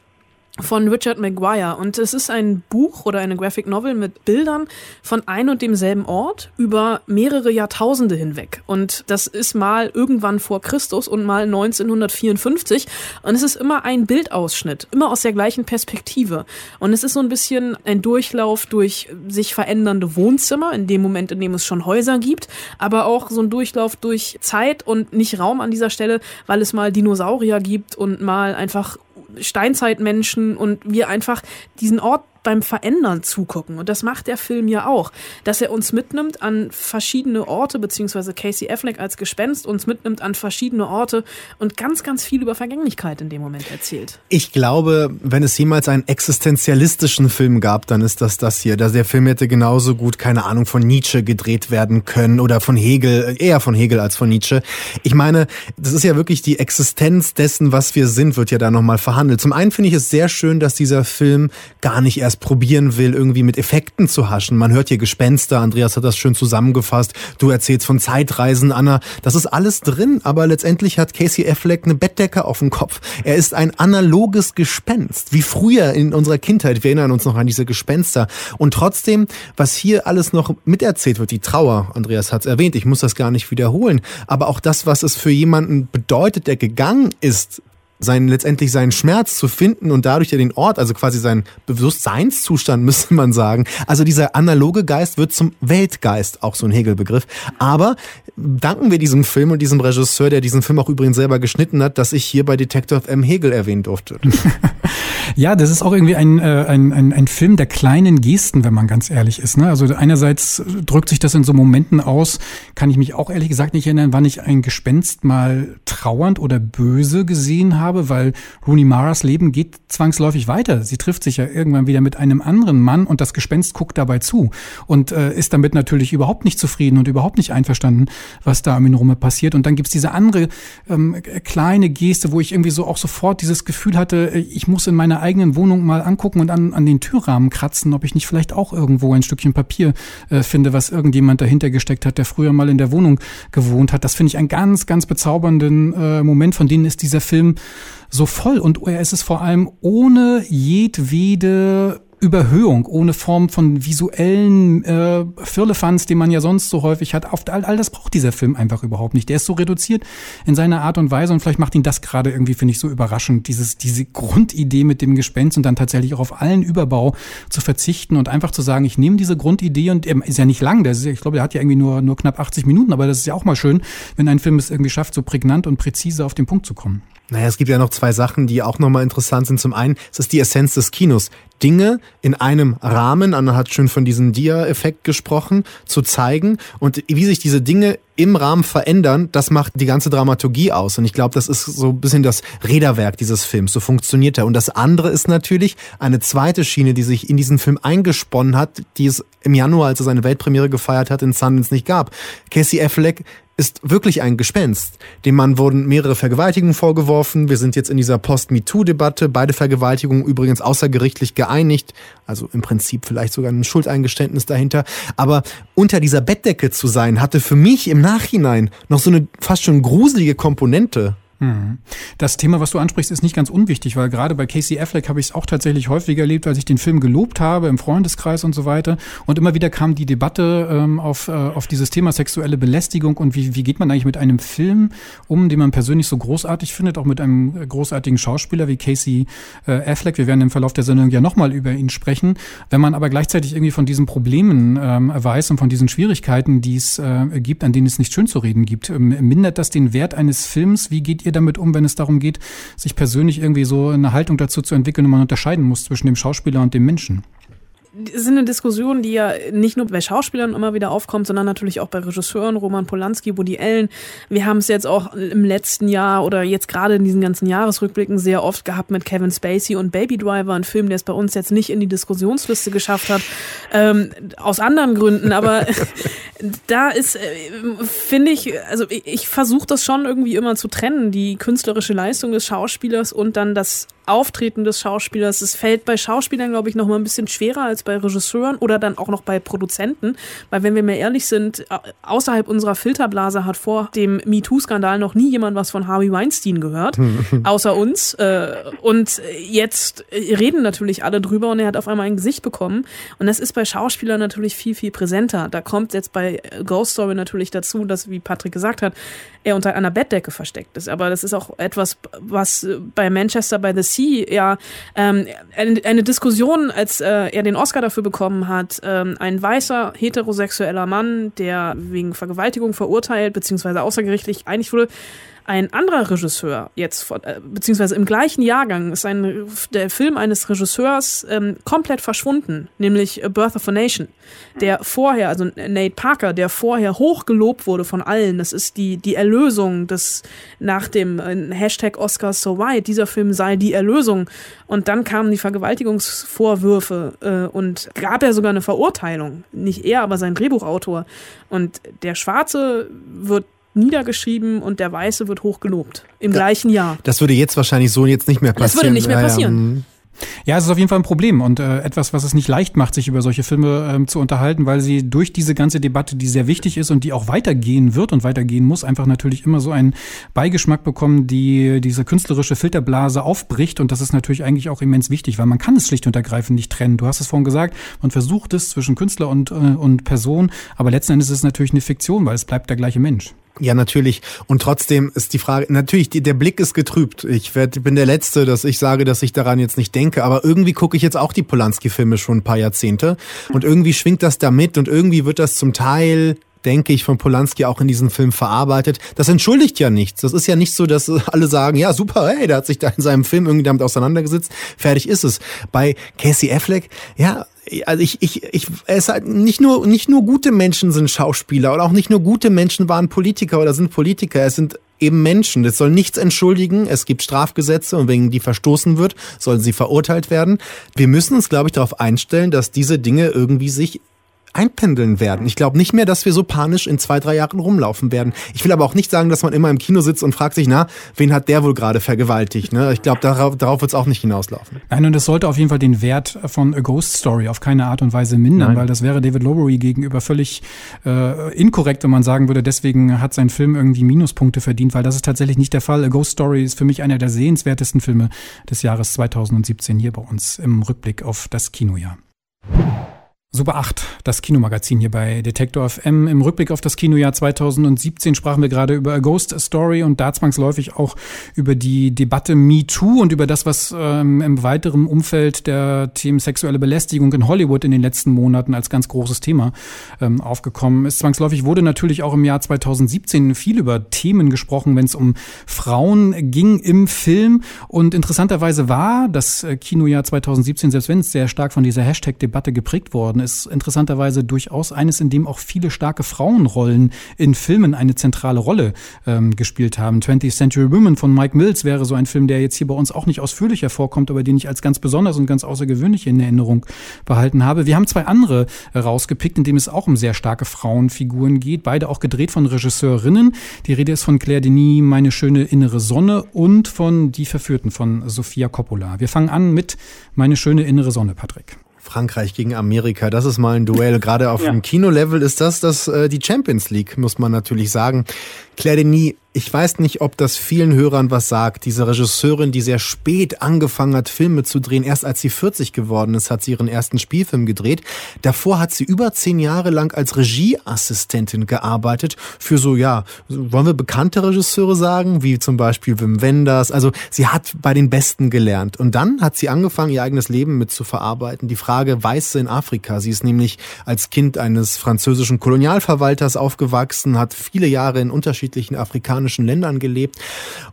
von Richard Maguire. Und es ist ein Buch oder eine Graphic Novel mit Bildern von ein und demselben Ort über mehrere Jahrtausende hinweg. Und das ist mal irgendwann vor Christus und mal 1954 und es ist immer ein Bildausschnitt, immer aus der gleichen Perspektive. Und es ist so ein bisschen ein Durchlauf durch sich verändernde Wohnzimmer in dem Moment, in dem es schon Häuser gibt, aber auch so ein Durchlauf durch Zeit und nicht Raum an dieser Stelle, weil es mal Dinosaurier gibt und mal einfach Steinzeitmenschen und wir einfach diesen Ort beim Verändern zugucken. Und das macht der Film ja auch, dass er uns mitnimmt an verschiedene Orte, beziehungsweise Casey Affleck als Gespenst uns mitnimmt an verschiedene Orte und ganz, ganz viel über Vergänglichkeit in dem Moment erzählt. Ich glaube, wenn es jemals einen existenzialistischen Film gab, dann ist das das hier. Der Film hätte genauso gut, keine Ahnung, von Nietzsche gedreht werden können oder von Hegel, eher von Hegel als von Nietzsche. Ich meine, das ist ja wirklich die Existenz dessen, was wir sind, wird ja da nochmal verhandelt. Zum einen finde ich es sehr schön, dass dieser Film gar nicht erst probieren will, irgendwie mit Effekten zu haschen. Man hört hier Gespenster, Andreas hat das schön zusammengefasst. Du erzählst von Zeitreisen, Anna. Das ist alles drin, aber letztendlich hat Casey Affleck eine Bettdecke auf dem Kopf. Er ist ein analoges Gespenst, wie früher in unserer Kindheit. Wir erinnern uns noch an diese Gespenster. Und trotzdem, was hier alles noch miterzählt wird, die Trauer, Andreas hat es erwähnt, ich muss das gar nicht wiederholen, aber auch das, was es für jemanden bedeutet, der gegangen ist, seinen, letztendlich seinen Schmerz zu finden und dadurch ja den Ort, also quasi seinen Bewusstseinszustand, (laughs) müsste man sagen. Also dieser analoge Geist wird zum Weltgeist, auch so ein Hegelbegriff. Aber danken wir diesem Film und diesem Regisseur, der diesen Film auch übrigens selber geschnitten hat, dass ich hier bei Detective M. Hegel erwähnen durfte. (laughs) ja, das ist auch irgendwie ein, äh, ein, ein, ein Film der kleinen Gesten, wenn man ganz ehrlich ist. Ne? Also einerseits drückt sich das in so Momenten aus, kann ich mich auch ehrlich gesagt nicht erinnern, wann ich ein Gespenst mal trauernd oder böse gesehen habe, weil Rooney Maras Leben geht zwangsläufig weiter. Sie trifft sich ja irgendwann wieder mit einem anderen Mann und das Gespenst guckt dabei zu und äh, ist damit natürlich überhaupt nicht zufrieden und überhaupt nicht einverstanden, was da um ihn rum passiert. Und dann gibt's diese andere ähm, kleine Geste, wo ich irgendwie so auch sofort dieses Gefühl hatte, äh, ich muss in meiner eigenen Wohnung mal angucken und an, an den Türrahmen kratzen, ob ich nicht vielleicht auch irgendwo ein Stückchen Papier äh, finde, was irgendjemand dahinter gesteckt hat, der früher mal in der Wohnung gewohnt hat. Das finde ich einen ganz, ganz bezaubernden äh, Moment, von denen ist dieser Film so voll. Und er ist es vor allem ohne jedwede Überhöhung, ohne Form von visuellen äh, Firlefanz, den man ja sonst so häufig hat. Auf, all, all das braucht dieser Film einfach überhaupt nicht. Der ist so reduziert in seiner Art und Weise und vielleicht macht ihn das gerade irgendwie, finde ich, so überraschend, dieses, diese Grundidee mit dem Gespenst und dann tatsächlich auch auf allen Überbau zu verzichten und einfach zu sagen, ich nehme diese Grundidee und er ist ja nicht lang, der ist, ich glaube, der hat ja irgendwie nur, nur knapp 80 Minuten, aber das ist ja auch mal schön, wenn ein Film es irgendwie schafft, so prägnant und präzise auf den Punkt zu kommen. Naja, es gibt ja noch zwei Sachen, die auch nochmal interessant sind. Zum einen, es ist die Essenz des Kinos. Dinge in einem Rahmen, Anna hat schon von diesem Dia-Effekt gesprochen, zu zeigen und wie sich diese Dinge im Rahmen verändern, das macht die ganze Dramaturgie aus. Und ich glaube, das ist so ein bisschen das Räderwerk dieses Films. So funktioniert er. Und das andere ist natürlich eine zweite Schiene, die sich in diesen Film eingesponnen hat, die es im Januar, als er seine Weltpremiere gefeiert hat, in Sundance nicht gab. Casey Affleck ist wirklich ein Gespenst. Dem Mann wurden mehrere Vergewaltigungen vorgeworfen. Wir sind jetzt in dieser Post-MeToo-Debatte. Beide Vergewaltigungen übrigens außergerichtlich geeinigt. Also im Prinzip vielleicht sogar ein Schuldeingeständnis dahinter. Aber unter dieser Bettdecke zu sein, hatte für mich im Nachhinein noch so eine fast schon gruselige Komponente. Mhm. Das Thema, was du ansprichst, ist nicht ganz unwichtig, weil gerade bei Casey Affleck habe ich es auch tatsächlich häufig erlebt, als ich den Film gelobt habe im Freundeskreis und so weiter. Und immer wieder kam die Debatte ähm, auf, äh, auf dieses Thema sexuelle Belästigung und wie, wie geht man eigentlich mit einem Film um, den man persönlich so großartig findet, auch mit einem großartigen Schauspieler wie Casey äh, Affleck. Wir werden im Verlauf der Sendung ja nochmal über ihn sprechen. Wenn man aber gleichzeitig irgendwie von diesen Problemen ähm, weiß und von diesen Schwierigkeiten, die es äh, gibt, an denen es nicht schön zu reden gibt, ähm, mindert das den Wert eines Films? Wie geht ihr damit um, wenn es darum geht, sich persönlich irgendwie so eine Haltung dazu zu entwickeln und man unterscheiden muss zwischen dem Schauspieler und dem Menschen? Das sind eine Diskussion, die ja nicht nur bei Schauspielern immer wieder aufkommt, sondern natürlich auch bei Regisseuren, Roman Polanski, Woody Allen. Wir haben es jetzt auch im letzten Jahr oder jetzt gerade in diesen ganzen Jahresrückblicken sehr oft gehabt mit Kevin Spacey und Baby Driver, ein Film, der es bei uns jetzt nicht in die Diskussionsliste geschafft hat, ähm, aus anderen Gründen. Aber (laughs) da ist, äh, finde ich, also ich, ich versuche das schon irgendwie immer zu trennen, die künstlerische Leistung des Schauspielers und dann das Auftreten des Schauspielers. Es fällt bei Schauspielern, glaube ich, noch mal ein bisschen schwerer als bei Regisseuren oder dann auch noch bei Produzenten, weil wenn wir mal ehrlich sind, außerhalb unserer Filterblase hat vor dem MeToo-Skandal noch nie jemand was von Harvey Weinstein gehört, (laughs) außer uns. Äh, und jetzt reden natürlich alle drüber und er hat auf einmal ein Gesicht bekommen. Und das ist bei Schauspielern natürlich viel, viel präsenter. Da kommt jetzt bei Ghost Story natürlich dazu, dass, wie Patrick gesagt hat, er unter einer Bettdecke versteckt ist. Aber das ist auch etwas, was bei Manchester by the Sea ja ähm, eine, eine Diskussion, als äh, er den Oscar dafür bekommen hat, ähm, ein weißer heterosexueller Mann, der wegen Vergewaltigung verurteilt bzw. außergerichtlich einig wurde, ein anderer Regisseur jetzt, äh, beziehungsweise im gleichen Jahrgang, ist ein, der Film eines Regisseurs ähm, komplett verschwunden, nämlich Birth of a Nation, der vorher, also Nate Parker, der vorher hochgelobt wurde von allen. Das ist die, die Erlösung des, nach dem äh, Hashtag Oscar So White, dieser Film sei die Erlösung. Und dann kamen die Vergewaltigungsvorwürfe äh, und gab er sogar eine Verurteilung. Nicht er, aber sein Drehbuchautor. Und der Schwarze wird niedergeschrieben und der Weiße wird hochgelobt. Im da, gleichen Jahr. Das würde jetzt wahrscheinlich so jetzt nicht mehr passieren. Das würde nicht mehr passieren. Ja, ja. Ja, es ist auf jeden Fall ein Problem und äh, etwas, was es nicht leicht macht, sich über solche Filme ähm, zu unterhalten, weil sie durch diese ganze Debatte, die sehr wichtig ist und die auch weitergehen wird und weitergehen muss, einfach natürlich immer so einen Beigeschmack bekommen, die diese künstlerische Filterblase aufbricht und das ist natürlich eigentlich auch immens wichtig, weil man kann es schlicht und ergreifend nicht trennen. Du hast es vorhin gesagt, man versucht es zwischen Künstler und, äh, und Person, aber letzten Endes ist es natürlich eine Fiktion, weil es bleibt der gleiche Mensch. Ja, natürlich. Und trotzdem ist die Frage, natürlich, die, der Blick ist getrübt. Ich werd, bin der Letzte, dass ich sage, dass ich daran jetzt nicht denke. Aber irgendwie gucke ich jetzt auch die Polanski-Filme schon ein paar Jahrzehnte. Und irgendwie schwingt das da mit und irgendwie wird das zum Teil denke ich, von Polanski auch in diesem Film verarbeitet. Das entschuldigt ja nichts. Das ist ja nicht so, dass alle sagen, ja, super, hey, der hat sich da in seinem Film irgendwie damit auseinandergesetzt. Fertig ist es. Bei Casey Affleck, ja, also ich, ich, ich, es halt nicht nur, nicht nur gute Menschen sind Schauspieler oder auch nicht nur gute Menschen waren Politiker oder sind Politiker. Es sind eben Menschen. Das soll nichts entschuldigen. Es gibt Strafgesetze und wegen die verstoßen wird, sollen sie verurteilt werden. Wir müssen uns, glaube ich, darauf einstellen, dass diese Dinge irgendwie sich einpendeln werden. Ich glaube nicht mehr, dass wir so panisch in zwei, drei Jahren rumlaufen werden. Ich will aber auch nicht sagen, dass man immer im Kino sitzt und fragt sich, na, wen hat der wohl gerade vergewaltigt? Ne? Ich glaube, darauf, darauf wird es auch nicht hinauslaufen. Nein, und es sollte auf jeden Fall den Wert von A Ghost Story auf keine Art und Weise mindern, Nein. weil das wäre David Lowery gegenüber völlig äh, inkorrekt, wenn man sagen würde, deswegen hat sein Film irgendwie Minuspunkte verdient, weil das ist tatsächlich nicht der Fall. A Ghost Story ist für mich einer der sehenswertesten Filme des Jahres 2017 hier bei uns im Rückblick auf das Kinojahr. Super 8, das Kinomagazin hier bei Detektor FM. Im Rückblick auf das Kinojahr 2017 sprachen wir gerade über A Ghost Story und da zwangsläufig auch über die Debatte Me Too und über das, was ähm, im weiteren Umfeld der Themen sexuelle Belästigung in Hollywood in den letzten Monaten als ganz großes Thema ähm, aufgekommen ist. Zwangsläufig wurde natürlich auch im Jahr 2017 viel über Themen gesprochen, wenn es um Frauen ging im Film. Und interessanterweise war das äh, Kinojahr 2017, selbst wenn es sehr stark von dieser Hashtag-Debatte geprägt worden geworden ist, interessanterweise durchaus eines, in dem auch viele starke Frauenrollen in Filmen eine zentrale Rolle ähm, gespielt haben. 20th Century Women von Mike Mills wäre so ein Film, der jetzt hier bei uns auch nicht ausführlich hervorkommt, aber den ich als ganz besonders und ganz außergewöhnlich in Erinnerung behalten habe. Wir haben zwei andere rausgepickt, in dem es auch um sehr starke Frauenfiguren geht, beide auch gedreht von Regisseurinnen. Die Rede ist von Claire Denis, Meine schöne innere Sonne und von Die Verführten von Sofia Coppola. Wir fangen an mit Meine schöne innere Sonne, Patrick. Frankreich gegen Amerika, das ist mal ein Duell. (laughs) Gerade auf ja. dem Kinolevel ist das, das äh, die Champions League, muss man natürlich sagen. Claire Denis ich weiß nicht, ob das vielen Hörern was sagt. Diese Regisseurin, die sehr spät angefangen hat, Filme zu drehen, erst als sie 40 geworden ist, hat sie ihren ersten Spielfilm gedreht. Davor hat sie über zehn Jahre lang als Regieassistentin gearbeitet für so, ja, wollen wir bekannte Regisseure sagen, wie zum Beispiel Wim Wenders. Also sie hat bei den Besten gelernt. Und dann hat sie angefangen, ihr eigenes Leben mit zu verarbeiten. Die Frage Weiße in Afrika. Sie ist nämlich als Kind eines französischen Kolonialverwalters aufgewachsen, hat viele Jahre in unterschiedlichen afrikanischen afrikanischen Ländern gelebt.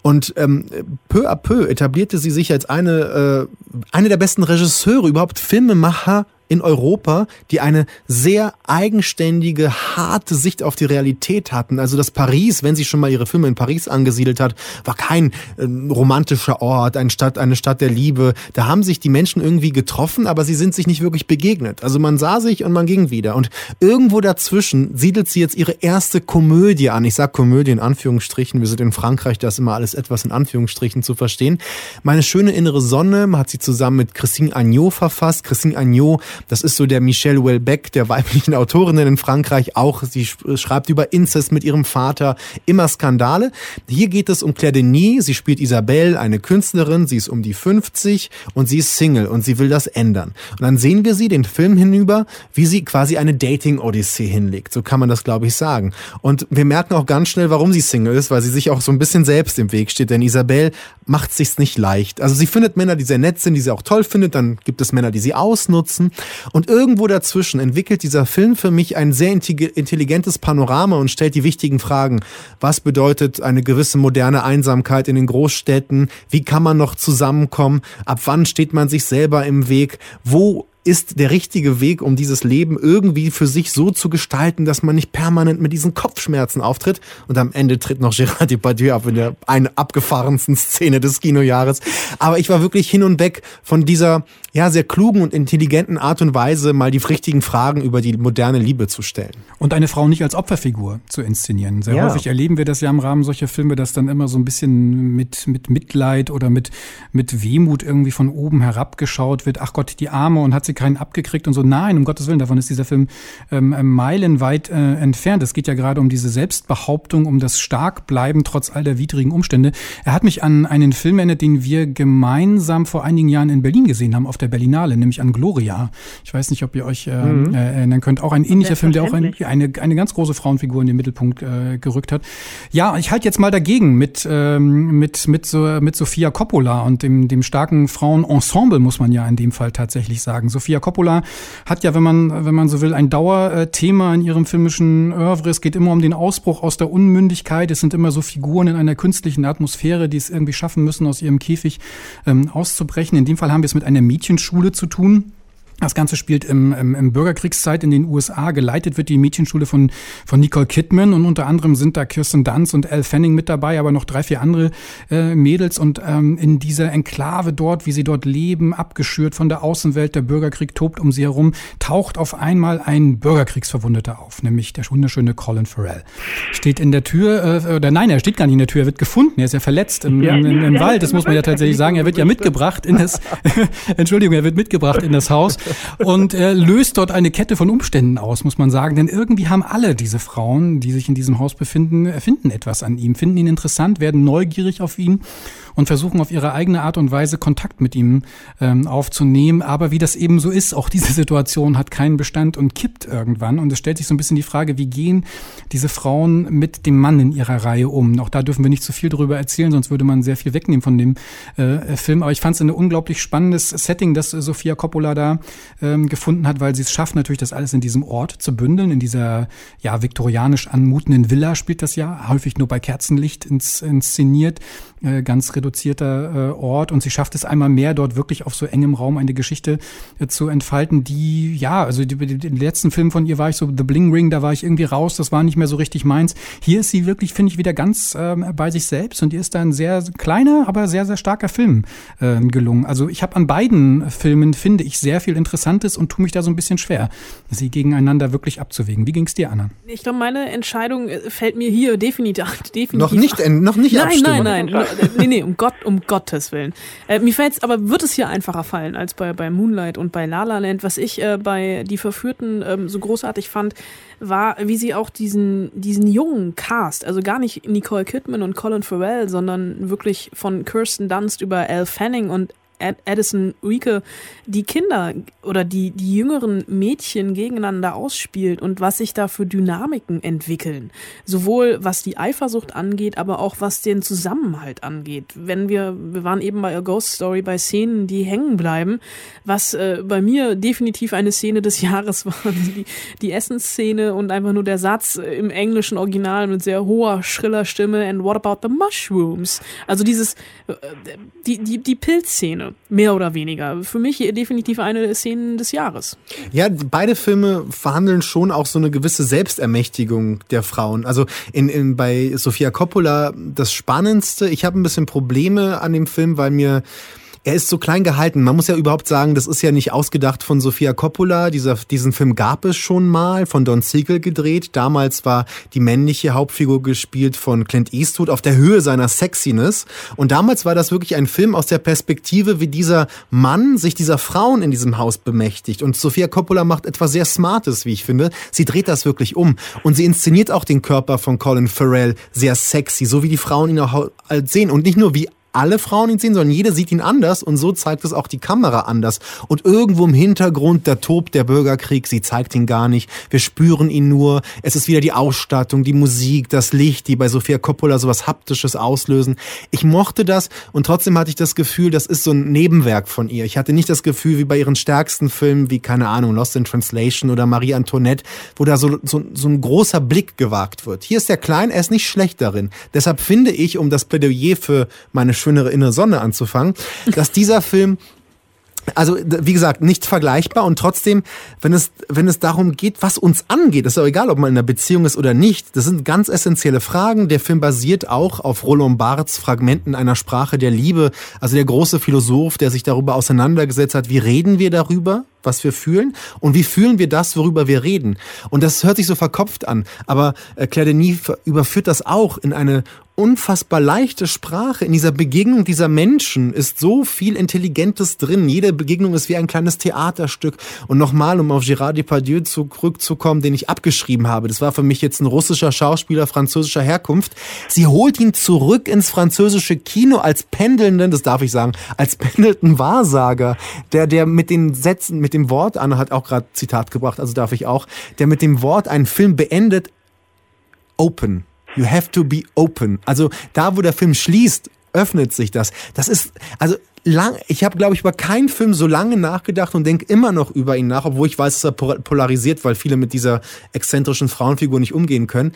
Und ähm, peu à peu etablierte sie sich als eine, äh, eine der besten Regisseure, überhaupt Filmemacher in Europa, die eine sehr eigenständige, harte Sicht auf die Realität hatten. Also das Paris, wenn sie schon mal ihre Filme in Paris angesiedelt hat, war kein äh, romantischer Ort, eine Stadt, eine Stadt der Liebe. Da haben sich die Menschen irgendwie getroffen, aber sie sind sich nicht wirklich begegnet. Also man sah sich und man ging wieder. Und irgendwo dazwischen siedelt sie jetzt ihre erste Komödie an. Ich sag Komödie in Anführungsstrichen. Wir sind in Frankreich, da ist immer alles etwas in Anführungsstrichen zu verstehen. Meine schöne innere Sonne hat sie zusammen mit Christine Agnot verfasst. Christine Agnot das ist so der Michelle Welbeck der weiblichen Autorinnen in Frankreich auch. Sie schreibt über Inzest mit ihrem Vater, immer Skandale. Hier geht es um Claire Denis. Sie spielt Isabelle, eine Künstlerin. Sie ist um die 50 und sie ist Single und sie will das ändern. Und dann sehen wir sie den Film hinüber, wie sie quasi eine Dating-Odyssee hinlegt. So kann man das, glaube ich, sagen. Und wir merken auch ganz schnell, warum sie Single ist, weil sie sich auch so ein bisschen selbst im Weg steht. Denn Isabelle macht sich's nicht leicht. Also sie findet Männer, die sehr nett sind, die sie auch toll findet. Dann gibt es Männer, die sie ausnutzen. Und irgendwo dazwischen entwickelt dieser Film für mich ein sehr intelligentes Panorama und stellt die wichtigen Fragen. Was bedeutet eine gewisse moderne Einsamkeit in den Großstädten? Wie kann man noch zusammenkommen? Ab wann steht man sich selber im Weg? Wo ist der richtige Weg, um dieses Leben irgendwie für sich so zu gestalten, dass man nicht permanent mit diesen Kopfschmerzen auftritt. Und am Ende tritt noch Gérard Depardieu ab in der einen abgefahrensten Szene des Kinojahres. Aber ich war wirklich hin und weg von dieser ja sehr klugen und intelligenten Art und Weise, mal die richtigen Fragen über die moderne Liebe zu stellen. Und eine Frau nicht als Opferfigur zu inszenieren. Sehr ja. häufig erleben wir das ja im Rahmen solcher Filme, dass dann immer so ein bisschen mit, mit Mitleid oder mit, mit Wehmut irgendwie von oben herabgeschaut wird. Ach Gott, die Arme und hat sie keinen abgekriegt und so. Nein, um Gottes Willen, davon ist dieser Film ähm, ähm, meilenweit äh, entfernt. Es geht ja gerade um diese Selbstbehauptung, um das Starkbleiben trotz all der widrigen Umstände. Er hat mich an einen Film erinnert, den wir gemeinsam vor einigen Jahren in Berlin gesehen haben, auf der Berlinale, nämlich an Gloria. Ich weiß nicht, ob ihr euch äh, mhm. äh, erinnern könnt. Auch ein ähnlicher Film, der auch ein, eine, eine ganz große Frauenfigur in den Mittelpunkt äh, gerückt hat. Ja, ich halte jetzt mal dagegen mit, ähm, mit, mit, so, mit Sophia Coppola und dem, dem starken Frauenensemble, muss man ja in dem Fall tatsächlich sagen. Sophia Sofia Coppola hat ja, wenn man, wenn man so will, ein Dauerthema in ihrem filmischen Oeuvre. Es geht immer um den Ausbruch aus der Unmündigkeit. Es sind immer so Figuren in einer künstlichen Atmosphäre, die es irgendwie schaffen müssen, aus ihrem Käfig ähm, auszubrechen. In dem Fall haben wir es mit einer Mädchenschule zu tun. Das Ganze spielt im, im, im Bürgerkriegszeit in den USA. Geleitet wird die Mädchenschule von, von Nicole Kidman und unter anderem sind da Kirsten Dunst und Elle Fanning mit dabei, aber noch drei, vier andere äh, Mädels. Und ähm, in dieser Enklave dort, wie sie dort leben, abgeschürt von der Außenwelt, der Bürgerkrieg tobt um sie herum, taucht auf einmal ein Bürgerkriegsverwundeter auf, nämlich der wunderschöne Colin Farrell. Steht in der Tür, äh, oder nein, er steht gar nicht in der Tür, er wird gefunden, er ist ja verletzt im, im, im, im Wald, das muss man ja tatsächlich sagen. Er wird ja (laughs) mitgebracht in das, (laughs) Entschuldigung, er wird mitgebracht in das Haus und er löst dort eine Kette von Umständen aus, muss man sagen. Denn irgendwie haben alle diese Frauen, die sich in diesem Haus befinden, finden etwas an ihm, finden ihn interessant, werden neugierig auf ihn und versuchen auf ihre eigene Art und Weise Kontakt mit ihm ähm, aufzunehmen. Aber wie das eben so ist, auch diese Situation hat keinen Bestand und kippt irgendwann. Und es stellt sich so ein bisschen die Frage, wie gehen diese Frauen mit dem Mann in ihrer Reihe um? Auch da dürfen wir nicht zu viel darüber erzählen, sonst würde man sehr viel wegnehmen von dem äh, Film. Aber ich fand es ein unglaublich spannendes Setting, das Sofia Coppola da ähm, gefunden hat, weil sie es schafft, natürlich das alles in diesem Ort zu bündeln. In dieser ja viktorianisch anmutenden Villa spielt das ja, häufig nur bei Kerzenlicht ins, inszeniert. Äh, ganz reduzierter äh, Ort und sie schafft es einmal mehr, dort wirklich auf so engem Raum eine Geschichte äh, zu entfalten, die, ja, also die, die, den letzten Film von ihr war ich so, The Bling Ring, da war ich irgendwie raus, das war nicht mehr so richtig meins. Hier ist sie wirklich, finde ich, wieder ganz ähm, bei sich selbst und ihr ist da ein sehr kleiner, aber sehr, sehr starker Film äh, gelungen. Also ich habe an beiden Filmen, finde ich, sehr viel Interessantes und tue mich da so ein bisschen schwer, sie gegeneinander wirklich abzuwägen. Wie ging es dir, Anna? Ich glaube, meine Entscheidung fällt mir hier definitiv, (laughs) definitiv noch nicht, noch nicht Nein, nein, nein, nee, nee, um Gott, um Gottes Willen. Äh, mir fällt aber wird es hier einfacher fallen als bei, bei Moonlight und bei La La Land. Was ich äh, bei Die Verführten ähm, so großartig fand, war, wie sie auch diesen, diesen jungen Cast, also gar nicht Nicole Kidman und Colin Farrell, sondern wirklich von Kirsten Dunst über Elle Fanning und Addison Rieke die Kinder oder die, die jüngeren Mädchen gegeneinander ausspielt und was sich da für Dynamiken entwickeln. Sowohl was die Eifersucht angeht, aber auch was den Zusammenhalt angeht. Wenn wir, wir waren eben bei A Ghost Story bei Szenen, die hängen bleiben, was äh, bei mir definitiv eine Szene des (laughs) Jahres war, die, die Essensszene und einfach nur der Satz im englischen Original mit sehr hoher, schriller Stimme and what about the mushrooms? Also dieses, äh, die, die, die Pilzszene mehr oder weniger. Für mich definitiv eine der Szenen des Jahres. Ja, beide Filme verhandeln schon auch so eine gewisse Selbstermächtigung der Frauen. Also in, in, bei Sofia Coppola das Spannendste, ich habe ein bisschen Probleme an dem Film, weil mir er ist so klein gehalten. Man muss ja überhaupt sagen, das ist ja nicht ausgedacht von Sofia Coppola. Dieser, diesen Film gab es schon mal, von Don Siegel gedreht. Damals war die männliche Hauptfigur gespielt von Clint Eastwood auf der Höhe seiner Sexiness. Und damals war das wirklich ein Film aus der Perspektive, wie dieser Mann sich dieser Frauen in diesem Haus bemächtigt. Und Sofia Coppola macht etwas sehr Smartes, wie ich finde. Sie dreht das wirklich um. Und sie inszeniert auch den Körper von Colin Farrell sehr sexy, so wie die Frauen ihn auch sehen. Und nicht nur wie alle Frauen ihn sehen, sondern jede sieht ihn anders und so zeigt es auch die Kamera anders. Und irgendwo im Hintergrund, da tobt der Bürgerkrieg, sie zeigt ihn gar nicht. Wir spüren ihn nur. Es ist wieder die Ausstattung, die Musik, das Licht, die bei Sofia Coppola sowas Haptisches auslösen. Ich mochte das und trotzdem hatte ich das Gefühl, das ist so ein Nebenwerk von ihr. Ich hatte nicht das Gefühl, wie bei ihren stärksten Filmen, wie, keine Ahnung, Lost in Translation oder Marie Antoinette, wo da so, so, so ein großer Blick gewagt wird. Hier ist der Klein, er ist nicht schlecht darin. Deshalb finde ich, um das Plädoyer für meine schönere innere Sonne anzufangen, dass dieser Film also wie gesagt, nicht vergleichbar und trotzdem, wenn es, wenn es darum geht, was uns angeht, ist auch egal, ob man in einer Beziehung ist oder nicht, das sind ganz essentielle Fragen. Der Film basiert auch auf Roland Barths Fragmenten einer Sprache der Liebe, also der große Philosoph, der sich darüber auseinandergesetzt hat, wie reden wir darüber, was wir fühlen und wie fühlen wir das, worüber wir reden. Und das hört sich so verkopft an, aber äh, Claire Denis überführt das auch in eine unfassbar leichte Sprache. In dieser Begegnung dieser Menschen ist so viel Intelligentes drin. Jede Begegnung ist wie ein kleines Theaterstück. Und nochmal, um auf Gérard Depardieu zurückzukommen, den ich abgeschrieben habe. Das war für mich jetzt ein russischer Schauspieler französischer Herkunft. Sie holt ihn zurück ins französische Kino als pendelnden, das darf ich sagen, als pendelnden Wahrsager, der, der mit den Sätzen, mit dem Wort, Anna hat auch gerade Zitat gebracht, also darf ich auch, der mit dem Wort einen Film beendet, open You have to be open. Also da, wo der Film schließt, öffnet sich das. Das ist, also lang, ich habe, glaube ich, über keinen Film so lange nachgedacht und denke immer noch über ihn nach, obwohl ich weiß, dass er polarisiert, weil viele mit dieser exzentrischen Frauenfigur nicht umgehen können.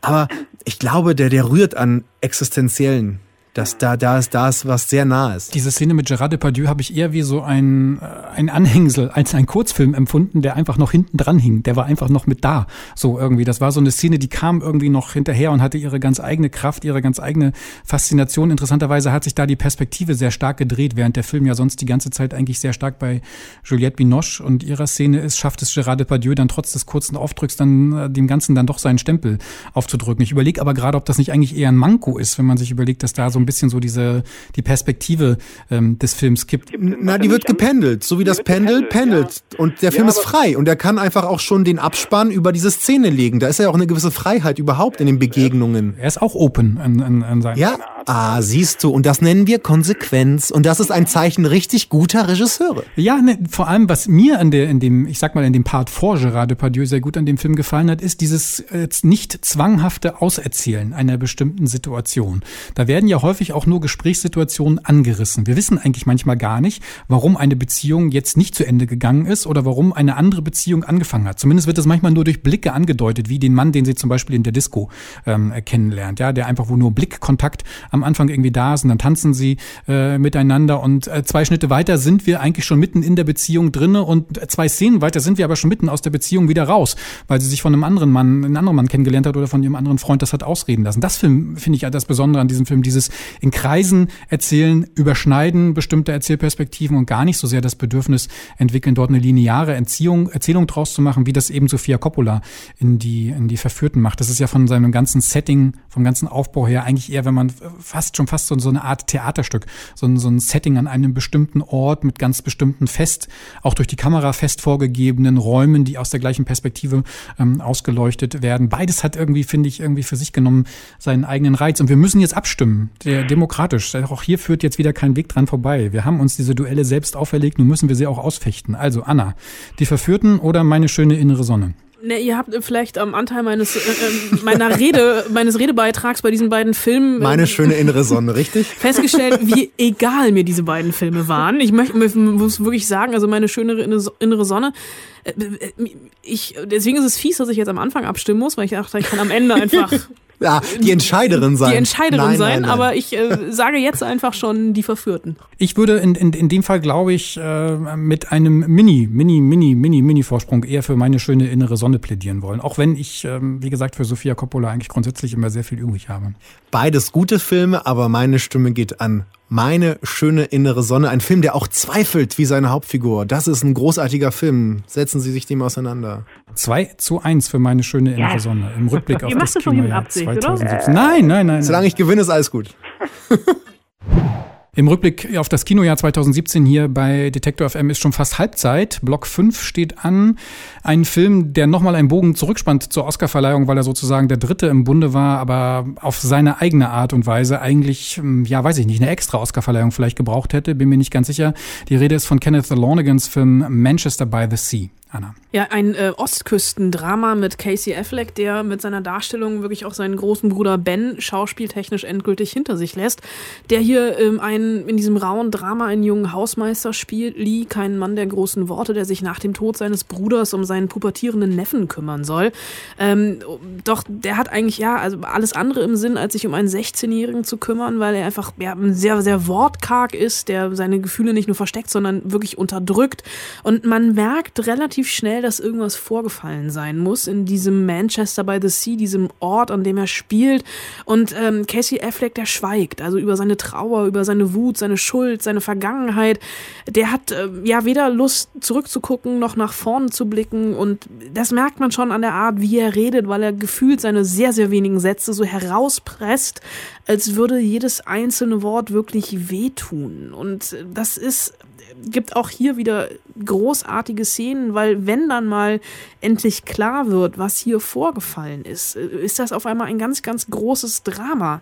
Aber ich glaube, der, der rührt an existenziellen dass da, da ist, da ist was sehr nahes. Diese Szene mit Gerard Depardieu habe ich eher wie so ein, äh, ein Anhängsel als ein Kurzfilm empfunden, der einfach noch hinten dran hing. Der war einfach noch mit da. So irgendwie. Das war so eine Szene, die kam irgendwie noch hinterher und hatte ihre ganz eigene Kraft, ihre ganz eigene Faszination. Interessanterweise hat sich da die Perspektive sehr stark gedreht, während der Film ja sonst die ganze Zeit eigentlich sehr stark bei Juliette Binoche und ihrer Szene ist, schafft es Gerard Depardieu dann trotz des kurzen Aufdrücks dann äh, dem Ganzen dann doch seinen Stempel aufzudrücken. Ich überlege aber gerade, ob das nicht eigentlich eher ein Manko ist, wenn man sich überlegt, dass da so ein bisschen so diese die Perspektive ähm, des Films gibt. Na, die wird gependelt, so wie das Pendel pendelt. Ja. Und der Film ja, ist frei und er kann einfach auch schon den Abspann über diese Szene legen. Da ist ja auch eine gewisse Freiheit überhaupt in den Begegnungen. Er ist auch open an, an, an seinem. Ja, Ah, siehst du, und das nennen wir Konsequenz. Und das ist ein Zeichen richtig guter Regisseure. Ja, ne, vor allem, was mir an der, in dem, ich sag mal, in dem Part vor Gerard Depardieu sehr gut an dem Film gefallen hat, ist dieses äh, nicht zwanghafte Auserzählen einer bestimmten Situation. Da werden ja häufig auch nur Gesprächssituationen angerissen. Wir wissen eigentlich manchmal gar nicht, warum eine Beziehung jetzt nicht zu Ende gegangen ist oder warum eine andere Beziehung angefangen hat. Zumindest wird das manchmal nur durch Blicke angedeutet, wie den Mann, den sie zum Beispiel in der Disco ähm, kennenlernt, ja, der einfach wo nur Blickkontakt am Anfang irgendwie da ist und dann tanzen sie äh, miteinander und äh, zwei Schnitte weiter sind wir eigentlich schon mitten in der Beziehung drinne und zwei Szenen weiter sind wir aber schon mitten aus der Beziehung wieder raus, weil sie sich von einem anderen Mann, einen anderen Mann kennengelernt hat oder von ihrem anderen Freund das hat ausreden lassen. Das finde ich ja das Besondere an diesem Film, dieses in Kreisen erzählen, überschneiden bestimmte Erzählperspektiven und gar nicht so sehr das Bedürfnis entwickeln, dort eine lineare Entziehung, Erzählung draus zu machen, wie das eben Sofia Coppola in die, in die Verführten macht. Das ist ja von seinem ganzen Setting, vom ganzen Aufbau her eigentlich eher, wenn man fast schon fast so, so eine Art Theaterstück, so ein, so ein Setting an einem bestimmten Ort mit ganz bestimmten fest, auch durch die Kamera fest vorgegebenen Räumen, die aus der gleichen Perspektive ähm, ausgeleuchtet werden. Beides hat irgendwie, finde ich, irgendwie für sich genommen seinen eigenen Reiz. Und wir müssen jetzt abstimmen, der demokratisch. Auch hier führt jetzt wieder kein Weg dran vorbei. Wir haben uns diese Duelle selbst auferlegt, nun müssen wir sie auch ausfechten. Also Anna, die Verführten oder meine schöne innere Sonne? Ne, ihr habt vielleicht am Anteil meines äh, äh, meiner Rede, (laughs) meines Redebeitrags bei diesen beiden Filmen äh, meine schöne innere Sonne, richtig? (laughs) Festgestellt, wie egal mir diese beiden Filme waren. Ich möchte muss wirklich sagen, also meine schöne innere Sonne. Äh, äh, ich, deswegen ist es fies, dass ich jetzt am Anfang abstimmen muss, weil ich dachte, ich kann am Ende einfach (laughs) ja, die Entscheiderin sein. Die Entscheiderin nein, sein, nein, nein. aber ich äh, sage jetzt einfach schon die Verführten. Ich würde in, in, in dem Fall, glaube ich, äh, mit einem Mini, Mini, Mini, Mini, Mini-Vorsprung eher für meine schöne innere Sonne plädieren wollen. Auch wenn ich, äh, wie gesagt, für Sofia Coppola eigentlich grundsätzlich immer sehr viel übrig habe. Beides gute Filme, aber meine Stimme geht an meine schöne innere Sonne, ein Film, der auch zweifelt wie seine Hauptfigur. Das ist ein großartiger Film. Setzen Sie sich dem auseinander. 2 zu 1 für meine schöne innere Sonne. Im Rückblick auf das Kinojahr 2017. Nein, nein, nein. Solange ich gewinne, ist alles gut. (laughs) Im Rückblick auf das Kinojahr 2017 hier bei Detektor FM ist schon fast Halbzeit. Block 5 steht an. Ein Film, der nochmal einen Bogen zurückspannt zur Oscarverleihung, weil er sozusagen der dritte im Bunde war, aber auf seine eigene Art und Weise eigentlich, hm, ja, weiß ich nicht, eine extra Oscarverleihung vielleicht gebraucht hätte. Bin mir nicht ganz sicher. Die Rede ist von Kenneth Lonergans Film Manchester by the Sea. Anna. Ja, ein äh, Ostküstendrama mit Casey Affleck, der mit seiner Darstellung wirklich auch seinen großen Bruder Ben schauspieltechnisch endgültig hinter sich lässt. Der hier ähm, einen, in diesem rauen Drama einen jungen Hausmeister spielt, Lee, kein Mann der großen Worte, der sich nach dem Tod seines Bruders um seinen pubertierenden Neffen kümmern soll. Ähm, doch der hat eigentlich ja also alles andere im Sinn, als sich um einen 16-Jährigen zu kümmern, weil er einfach ja, sehr, sehr wortkarg ist, der seine Gefühle nicht nur versteckt, sondern wirklich unterdrückt. Und man merkt relativ schnell, dass irgendwas vorgefallen sein muss in diesem Manchester by the Sea, diesem Ort, an dem er spielt. Und ähm, Casey Affleck, der schweigt, also über seine Trauer, über seine Wut, seine Schuld, seine Vergangenheit. Der hat äh, ja weder Lust zurückzugucken noch nach vorne zu blicken. Und das merkt man schon an der Art, wie er redet, weil er gefühlt seine sehr, sehr wenigen Sätze so herauspresst, als würde jedes einzelne Wort wirklich wehtun. Und das ist gibt auch hier wieder großartige Szenen, weil wenn dann mal endlich klar wird, was hier vorgefallen ist, ist das auf einmal ein ganz, ganz großes Drama.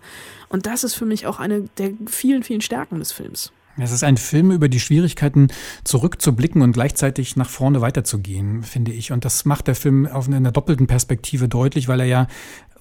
Und das ist für mich auch eine der vielen, vielen Stärken des Films. Es ist ein Film über die Schwierigkeiten, zurückzublicken und gleichzeitig nach vorne weiterzugehen, finde ich. Und das macht der Film auf einer doppelten Perspektive deutlich, weil er ja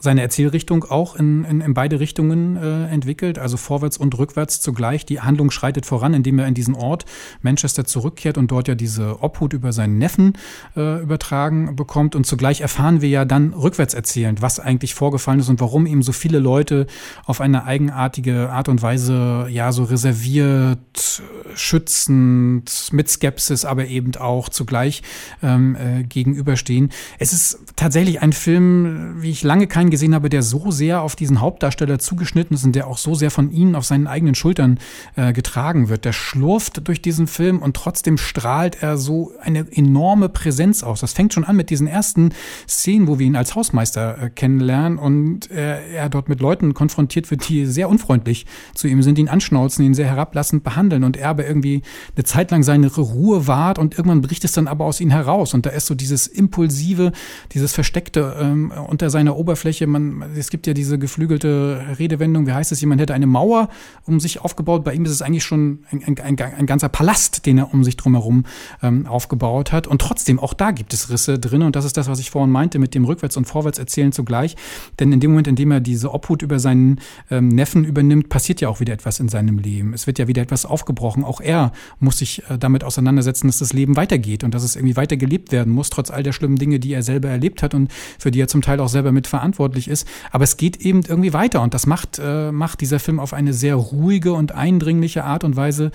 seine Erzählrichtung auch in, in, in beide Richtungen äh, entwickelt, also vorwärts und rückwärts zugleich. Die Handlung schreitet voran, indem er in diesen Ort Manchester zurückkehrt und dort ja diese Obhut über seinen Neffen äh, übertragen bekommt. Und zugleich erfahren wir ja dann rückwärts erzählend, was eigentlich vorgefallen ist und warum ihm so viele Leute auf eine eigenartige Art und Weise ja so reserviert, schützend, mit Skepsis, aber eben auch zugleich ähm, äh, gegenüberstehen. Es ist tatsächlich ein Film, wie ich lange keinen gesehen habe, der so sehr auf diesen Hauptdarsteller zugeschnitten ist und der auch so sehr von ihnen auf seinen eigenen Schultern äh, getragen wird. Der schlurft durch diesen Film und trotzdem strahlt er so eine enorme Präsenz aus. Das fängt schon an mit diesen ersten Szenen, wo wir ihn als Hausmeister äh, kennenlernen und äh, er dort mit Leuten konfrontiert wird, die sehr unfreundlich zu ihm sind, ihn anschnauzen, ihn sehr herablassend behandeln und er aber irgendwie eine Zeit lang seine Ruhe wahrt und irgendwann bricht es dann aber aus ihm heraus und da ist so dieses impulsive, dieses versteckte ähm, unter seiner Oberfläche Oberfläche, man, es gibt ja diese geflügelte Redewendung, wie heißt es, jemand hätte eine Mauer um sich aufgebaut. Bei ihm ist es eigentlich schon ein, ein, ein, ein ganzer Palast, den er um sich drumherum ähm, aufgebaut hat. Und trotzdem, auch da gibt es Risse drin. Und das ist das, was ich vorhin meinte, mit dem Rückwärts- und Vorwärtserzählen zugleich. Denn in dem Moment, in dem er diese Obhut über seinen ähm, Neffen übernimmt, passiert ja auch wieder etwas in seinem Leben. Es wird ja wieder etwas aufgebrochen. Auch er muss sich äh, damit auseinandersetzen, dass das Leben weitergeht und dass es irgendwie weiter gelebt werden muss, trotz all der schlimmen Dinge, die er selber erlebt hat und für die er zum Teil auch selber mitverantwortlich verantwortlich ist. Aber es geht eben irgendwie weiter und das macht, äh, macht dieser Film auf eine sehr ruhige und eindringliche Art und Weise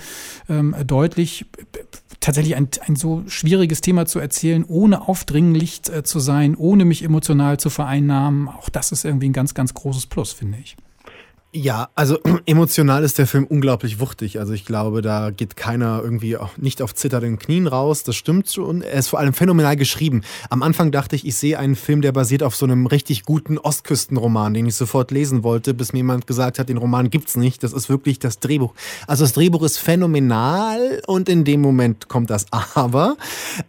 ähm, deutlich, tatsächlich ein, ein so schwieriges Thema zu erzählen, ohne aufdringlich äh, zu sein, ohne mich emotional zu vereinnahmen. Auch das ist irgendwie ein ganz, ganz großes Plus, finde ich. Ja, also (clears throat) emotional ist der Film unglaublich wuchtig. Also ich glaube, da geht keiner irgendwie auch nicht auf zitternden Knien raus. Das stimmt schon. Er ist vor allem phänomenal geschrieben. Am Anfang dachte ich, ich sehe einen Film, der basiert auf so einem richtig guten Ostküstenroman, den ich sofort lesen wollte, bis mir jemand gesagt hat, den Roman gibt's nicht. Das ist wirklich das Drehbuch. Also das Drehbuch ist phänomenal und in dem Moment kommt das (laughs) Aber.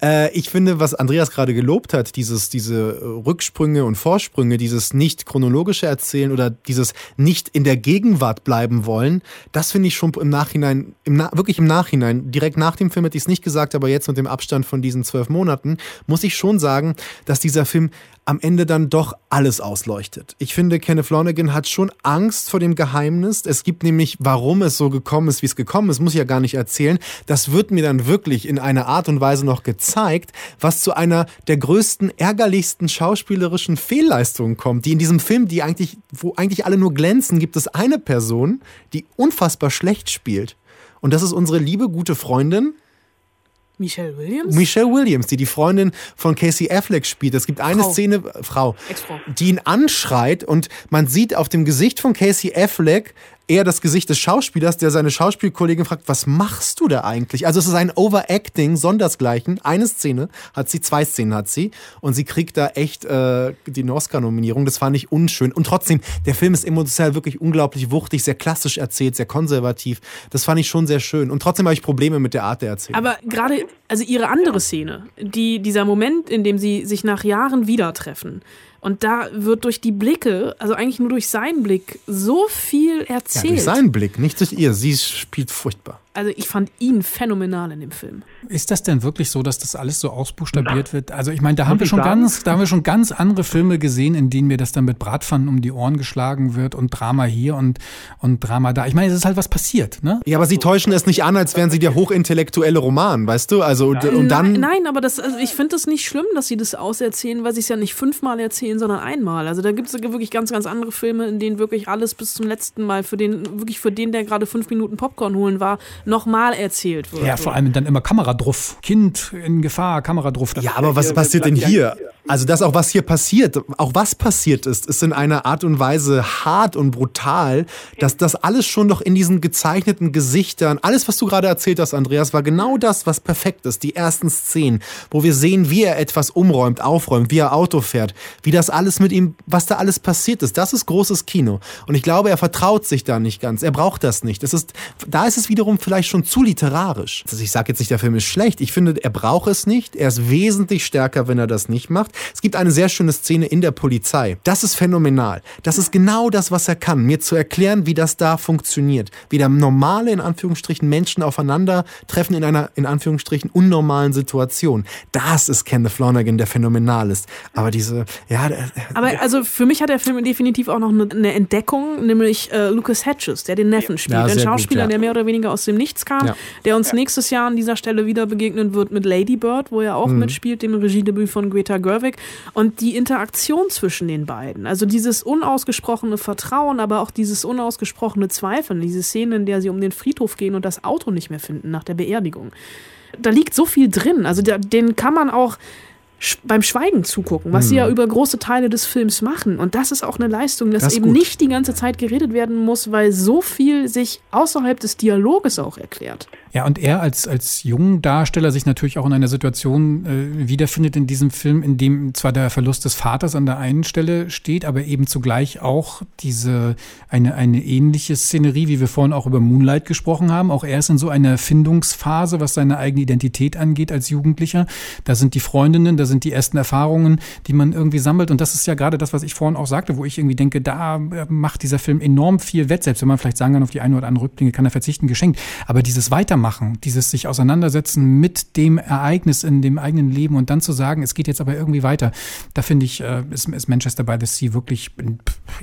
Äh, ich finde, was Andreas gerade gelobt hat, dieses, diese Rücksprünge und Vorsprünge, dieses nicht chronologische Erzählen oder dieses nicht in der Gegenwart bleiben wollen, das finde ich schon im Nachhinein, im Na wirklich im Nachhinein, direkt nach dem Film hätte ich es nicht gesagt, aber jetzt mit dem Abstand von diesen zwölf Monaten, muss ich schon sagen, dass dieser Film am Ende dann doch alles ausleuchtet. Ich finde, Kenneth Flanagan hat schon Angst vor dem Geheimnis. Es gibt nämlich, warum es so gekommen ist, wie es gekommen ist, muss ich ja gar nicht erzählen. Das wird mir dann wirklich in einer Art und Weise noch gezeigt, was zu einer der größten, ärgerlichsten schauspielerischen Fehlleistungen kommt, die in diesem Film, die eigentlich, wo eigentlich alle nur glänzen, gibt es eine Person, die unfassbar schlecht spielt. Und das ist unsere liebe, gute Freundin Michelle Williams? Michelle Williams, die die Freundin von Casey Affleck spielt. Es gibt eine Frau. Szene, Frau, die ihn anschreit und man sieht auf dem Gesicht von Casey Affleck eher das Gesicht des Schauspielers, der seine Schauspielkollegin fragt, was machst du da eigentlich? Also es ist ein Overacting, sondersgleichen. Eine Szene hat sie, zwei Szenen hat sie und sie kriegt da echt äh, die Oscar-Nominierung. Das fand ich unschön. Und trotzdem, der Film ist emotional wirklich unglaublich wuchtig, sehr klassisch erzählt, sehr konservativ. Das fand ich schon sehr schön. Und trotzdem habe ich Probleme mit der Art der Erzählung. Aber gerade, also ihre andere Szene, die, dieser Moment, in dem sie sich nach Jahren wieder treffen. Und da wird durch die Blicke, also eigentlich nur durch seinen Blick, so viel ja, erzählt. durch seinen Blick, nicht durch ihr. Sie spielt furchtbar. Also ich fand ihn phänomenal in dem Film. Ist das denn wirklich so, dass das alles so ausbuchstabiert wird? Also ich meine, da haben wir schon ganz, da haben wir schon ganz andere Filme gesehen, in denen mir das dann mit Bratpfannen um die Ohren geschlagen wird und Drama hier und, und Drama da. Ich meine, es ist halt was passiert, ne? Ja, aber sie täuschen es nicht an, als wären sie der hochintellektuelle Roman, weißt du? Also und, und dann. nein, nein, aber das, also ich finde es nicht schlimm, dass sie das auserzählen, weil sie es ja nicht fünfmal erzählen, sondern einmal. Also da gibt es wirklich ganz, ganz andere Filme, in denen wirklich alles bis zum letzten Mal für den, wirklich für den, der gerade fünf Minuten Popcorn holen war, nochmal erzählt wird. Ja, vor allem dann immer Kamera drauf. Kind in Gefahr, Kamera drauf. Ja, aber was passiert denn hier? Also das auch, was hier passiert, auch was passiert ist, ist in einer Art und Weise hart und brutal, dass das alles schon doch in diesen gezeichneten Gesichtern, alles, was du gerade erzählt hast, Andreas, war genau das, was perfekt ist. Die ersten Szenen, wo wir sehen, wie er etwas umräumt, aufräumt, wie er Auto fährt, wie das alles mit ihm, was da alles passiert ist. Das ist großes Kino. Und ich glaube, er vertraut sich da nicht ganz. Er braucht das nicht. Es ist, da ist es wiederum vielleicht schon zu literarisch. Also ich sage jetzt nicht, der Film ist schlecht. Ich finde, er braucht es nicht. Er ist wesentlich stärker, wenn er das nicht macht. Es gibt eine sehr schöne Szene in der Polizei. Das ist phänomenal. Das ist genau das, was er kann. Mir zu erklären, wie das da funktioniert. Wie da normale, in Anführungsstrichen, Menschen aufeinandertreffen in einer, in Anführungsstrichen, unnormalen Situation. Das ist Kenneth Flanagan, der phänomenal ist. Aber diese, ja, Aber also für mich hat der Film definitiv auch noch eine, Entdeckung, nämlich äh, Lucas Hedges, der den Neffen spielt. Ja, Ein sehr gut, Schauspieler, ja. der mehr oder weniger aus dem Nichts kam, Ja. der uns nächstes Jahr an dieser Stelle wieder begegnen wird mit Lady Bird, wo er auch Mhm. mitspielt, dem Regiedebüt von Greta Gerwig. Und die Interaktion zwischen den beiden, also dieses unausgesprochene Vertrauen, aber auch dieses unausgesprochene Zweifeln, diese Szene, in der sie um den Friedhof gehen und das Auto nicht mehr finden nach der Beerdigung. Da liegt so viel drin. Also da, den kann man auch beim Schweigen zugucken, was Mhm. sie ja über große Teile des Films machen. Und das ist auch eine Leistung, dass eben gut. nicht die ganze Zeit geredet werden muss, weil so viel sich außerhalb des Dialoges auch erklärt. Ja, und er als, als jungen Darsteller sich natürlich auch in einer Situation äh, wiederfindet in diesem Film, in dem zwar der Verlust des Vaters an der einen Stelle steht, aber eben zugleich auch diese, eine, eine ähnliche Szenerie, wie wir vorhin auch über Moonlight gesprochen haben. Auch er ist in so einer Findungsphase, was seine eigene Identität angeht als Jugendlicher. Da sind die Freundinnen, da sind die ersten Erfahrungen, die man irgendwie sammelt. Und das ist ja gerade das, was ich vorhin auch sagte, wo ich irgendwie denke, da äh, macht dieser Film enorm viel wett, selbst wenn man vielleicht sagen kann, auf die eine oder andere Rückblicke kann er verzichten, geschenkt. Aber dieses Weitermachen, dieses sich auseinandersetzen mit dem Ereignis in dem eigenen Leben und dann zu sagen, es geht jetzt aber irgendwie weiter, da finde ich, äh, ist, ist Manchester by the Sea wirklich,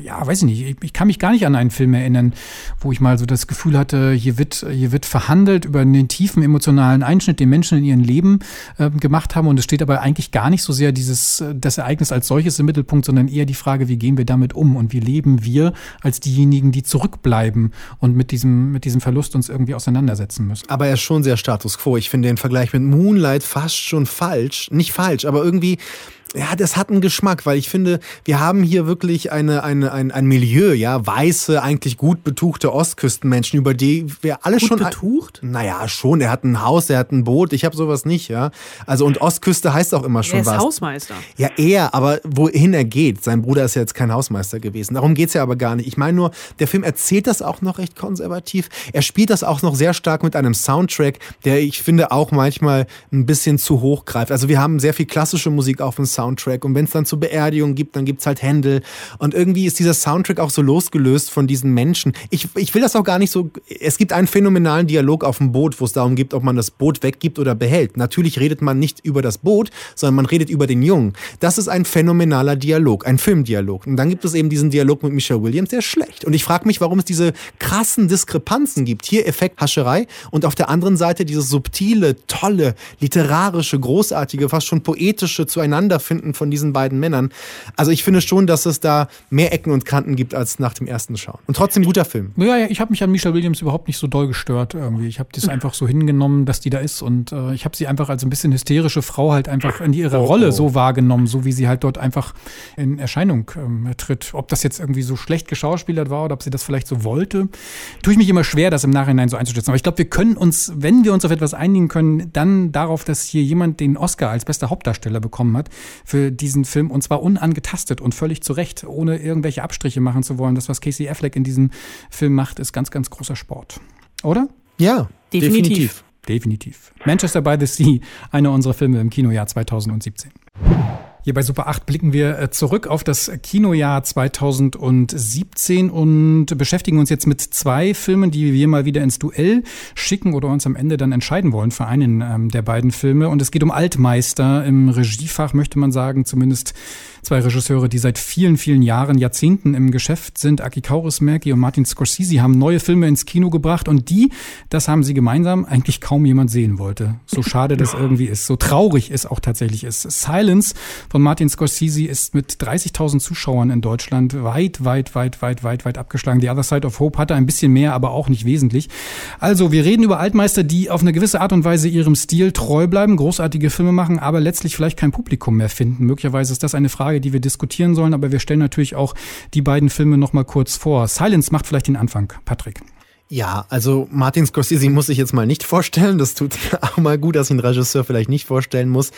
ja, weiß ich nicht, ich, ich kann mich gar nicht an einen Film erinnern, wo ich mal so das Gefühl hatte, hier wird, hier wird verhandelt über einen tiefen emotionalen Einschnitt, den Menschen in ihrem Leben äh, gemacht haben. Und es steht aber eigentlich gar nicht so sehr dieses, äh, das Ereignis als solches im Mittelpunkt, sondern eher die Frage, wie gehen wir damit um? Und wie leben wir als diejenigen, die zurückbleiben und mit diesem, mit diesem Verlust uns irgendwie auseinandersetzen müssen. Aber er ist schon sehr Status quo. Ich finde den Vergleich mit Moonlight fast schon falsch. Nicht falsch, aber irgendwie ja, das hat einen Geschmack, weil ich finde, wir haben hier wirklich eine, eine, ein, ein Milieu, ja, weiße, eigentlich gut betuchte Ostküstenmenschen, über die wir alle Gut schon. betucht? Naja, schon. Er hat ein Haus, er hat ein Boot. Ich habe sowas nicht, ja. Also und Ostküste heißt auch immer schon Er ist was. Hausmeister. Ja, er, aber wohin er geht. Sein Bruder ist ja jetzt kein Hausmeister gewesen. Darum geht's ja aber gar nicht. Ich meine nur, der Film erzählt das auch noch recht konservativ. Er spielt das auch noch sehr stark mit einem Soundtrack, der ich finde auch manchmal ein bisschen zu hoch greift. Also wir haben sehr viel klassische Musik auf dem Soundtrack und wenn es dann zur Beerdigung gibt, dann gibt's halt Händel. Und irgendwie ist dieser Soundtrack auch so losgelöst von diesen Menschen. Ich, ich will das auch gar nicht so. Es gibt einen phänomenalen Dialog auf dem Boot, wo es darum geht, ob man das Boot weggibt oder behält. Natürlich redet man nicht über das Boot, sondern man redet über den Jungen. Das ist ein phänomenaler Dialog, ein Filmdialog. Und dann gibt es eben diesen Dialog mit Michelle Williams, der ist schlecht. Und ich frage mich, warum es diese krassen Diskrepanzen gibt. Hier Effekt Hascherei und auf der anderen Seite dieses subtile, tolle, literarische, großartige, fast schon poetische Zueinanderfinden von diesen beiden Männern. Also ich finde schon, dass es da mehr Ecken und Kanten gibt als nach dem ersten Schauen. Und trotzdem guter Film. Ja, ja, ich habe mich an Michelle Williams überhaupt nicht so doll gestört irgendwie. Ich habe das (laughs) einfach so hingenommen, dass die da ist und äh, ich habe sie einfach als ein bisschen hysterische Frau halt einfach in ihrer Oh, Rolle oh. so wahrgenommen, so wie sie halt dort einfach in Erscheinung ähm, tritt. Ob das jetzt irgendwie so schlecht geschauspielert war oder ob sie das vielleicht so wollte, tue ich mich immer schwer, das im Nachhinein so einzuschätzen. Aber ich glaube, wir können uns, wenn wir uns auf etwas einigen können, dann darauf, dass hier jemand den Oscar als bester Hauptdarsteller bekommen hat für diesen Film und zwar unangetastet und völlig zu Recht, ohne irgendwelche Abstriche machen zu wollen. Das, was Casey Affleck in diesem Film macht, ist ganz, ganz großer Sport. Oder? Ja, Definitiv. definitiv. Definitiv. Manchester by the Sea, einer unserer Filme im Kinojahr 2017. Hier bei Super 8 blicken wir äh, zurück auf das Kinojahr 2017 und beschäftigen uns jetzt mit zwei Filmen, die wir mal wieder ins Duell schicken oder uns am Ende dann entscheiden wollen für einen ähm, der beiden Filme. Und es geht um Altmeister. Im Regiefach möchte man sagen, zumindest zwei Regisseure, die seit vielen, vielen Jahren, Jahrzehnten im Geschäft sind. Aki Kaurismäki und Martin Scorsese haben neue Filme ins Kino gebracht und die, das haben sie gemeinsam, eigentlich kaum jemand sehen wollte. So schade das (laughs) irgendwie ist, so traurig es auch tatsächlich ist. Silence von Martin Scorsese ist mit 30.000 Zuschauern in Deutschland weit, weit, weit, weit, weit, weit abgeschlagen. The Other Side of Hope hatte ein bisschen mehr, aber auch nicht wesentlich. Also, wir reden über Altmeister, die auf eine gewisse Art und Weise ihrem Stil treu bleiben, großartige Filme machen, aber letztlich vielleicht kein Publikum mehr finden. Möglicherweise ist das eine Frage, die wir diskutieren sollen, aber wir stellen natürlich auch die beiden Filme nochmal kurz vor. Silence macht vielleicht den Anfang, Patrick. Ja, also Martin Scorsese muss ich jetzt mal nicht vorstellen. Das tut auch mal gut, dass ich einen Regisseur vielleicht nicht vorstellen muss.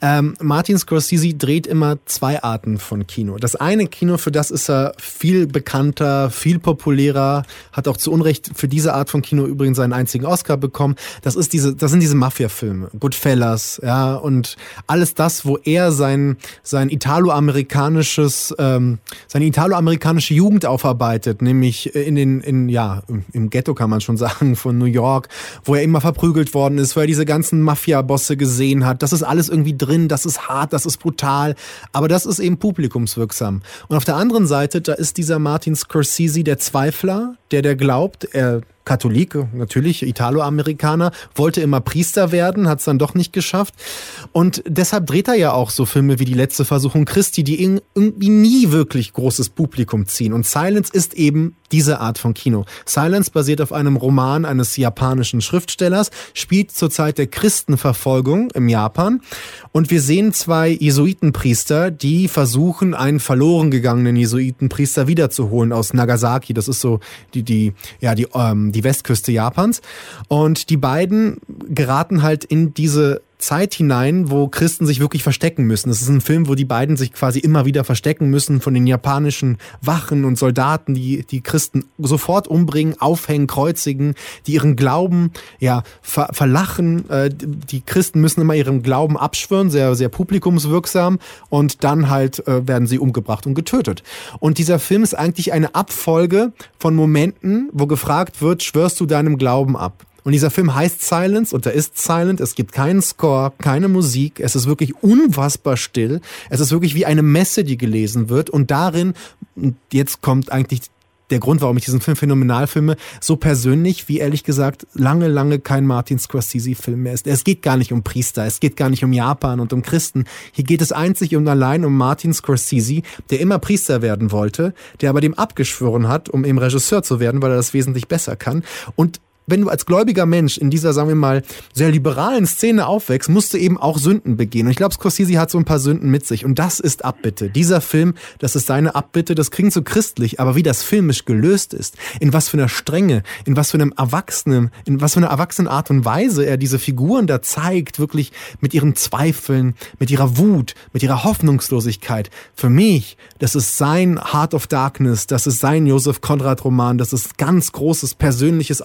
Ähm, Martin Scorsese dreht immer zwei Arten von Kino. Das eine Kino, für das ist er viel bekannter, viel populärer, hat auch zu Unrecht für diese Art von Kino übrigens seinen einzigen Oscar bekommen. Das ist diese, das sind diese Mafia-Filme, Goodfellas, ja, und alles das, wo er sein, sein italo-amerikanisches, ähm, seine italo-amerikanische Jugend aufarbeitet, nämlich in den, in, ja, im, im Ghetto kann man schon (laughs) sagen, von New York, wo er immer verprügelt worden ist, wo er diese ganzen Mafia-Bosse gesehen hat. Das ist alles irgendwie drin, das ist hart, das ist brutal, aber das ist eben publikumswirksam. Und auf der anderen Seite, da ist dieser Martin Scorsese der Zweifler, der, der glaubt, er Katholik, natürlich, Italo-Amerikaner, wollte immer Priester werden, hat es dann doch nicht geschafft. Und deshalb dreht er ja auch so Filme wie Die letzte Versuchung Christi, die irgendwie nie wirklich großes Publikum ziehen. Und Silence ist eben diese Art von Kino. Silence basiert auf einem Roman eines japanischen Schriftstellers, spielt zur Zeit der Christenverfolgung im Japan. Und wir sehen zwei Jesuitenpriester, die versuchen, einen verloren gegangenen Jesuitenpriester wiederzuholen aus Nagasaki. Das ist so die, die, ja, die, ähm, die Westküste Japans. Und die beiden geraten halt in diese Zeit hinein, wo Christen sich wirklich verstecken müssen. Es ist ein Film, wo die beiden sich quasi immer wieder verstecken müssen von den japanischen Wachen und Soldaten, die die Christen sofort umbringen, aufhängen, kreuzigen, die ihren Glauben ja ver verlachen. Äh, die Christen müssen immer ihren Glauben abschwören, sehr sehr publikumswirksam und dann halt äh, werden sie umgebracht und getötet. Und dieser Film ist eigentlich eine Abfolge von Momenten, wo gefragt wird, schwörst du deinem Glauben ab? Und dieser Film heißt Silence und er ist silent. Es gibt keinen Score, keine Musik. Es ist wirklich unfassbar still. Es ist wirklich wie eine Messe, die gelesen wird. Und darin, jetzt kommt eigentlich der Grund, warum ich diesen Film phänomenal filme, so persönlich wie ehrlich gesagt lange, lange kein Martin Scorsese-Film mehr ist. Es geht gar nicht um Priester, es geht gar nicht um Japan und um Christen. Hier geht es einzig und allein um Martin Scorsese, der immer Priester werden wollte, der aber dem abgeschworen hat, um eben Regisseur zu werden, weil er das wesentlich besser kann. Und wenn du als gläubiger Mensch in dieser, sagen wir mal, sehr liberalen Szene aufwächst, musst du eben auch Sünden begehen. Und ich glaube, Scorsese hat so ein paar Sünden mit sich. Und das ist Abbitte. Dieser Film, das ist seine Abbitte, das klingt so christlich, aber wie das filmisch gelöst ist, in was für einer Strenge, in was für einem Erwachsenen, in was für einer erwachsenen Art und Weise er diese Figuren da zeigt, wirklich mit ihren Zweifeln, mit ihrer Wut, mit ihrer Hoffnungslosigkeit. Für mich, das ist sein Heart of Darkness, das ist sein Josef Konrad Roman, das ist ganz großes persönliches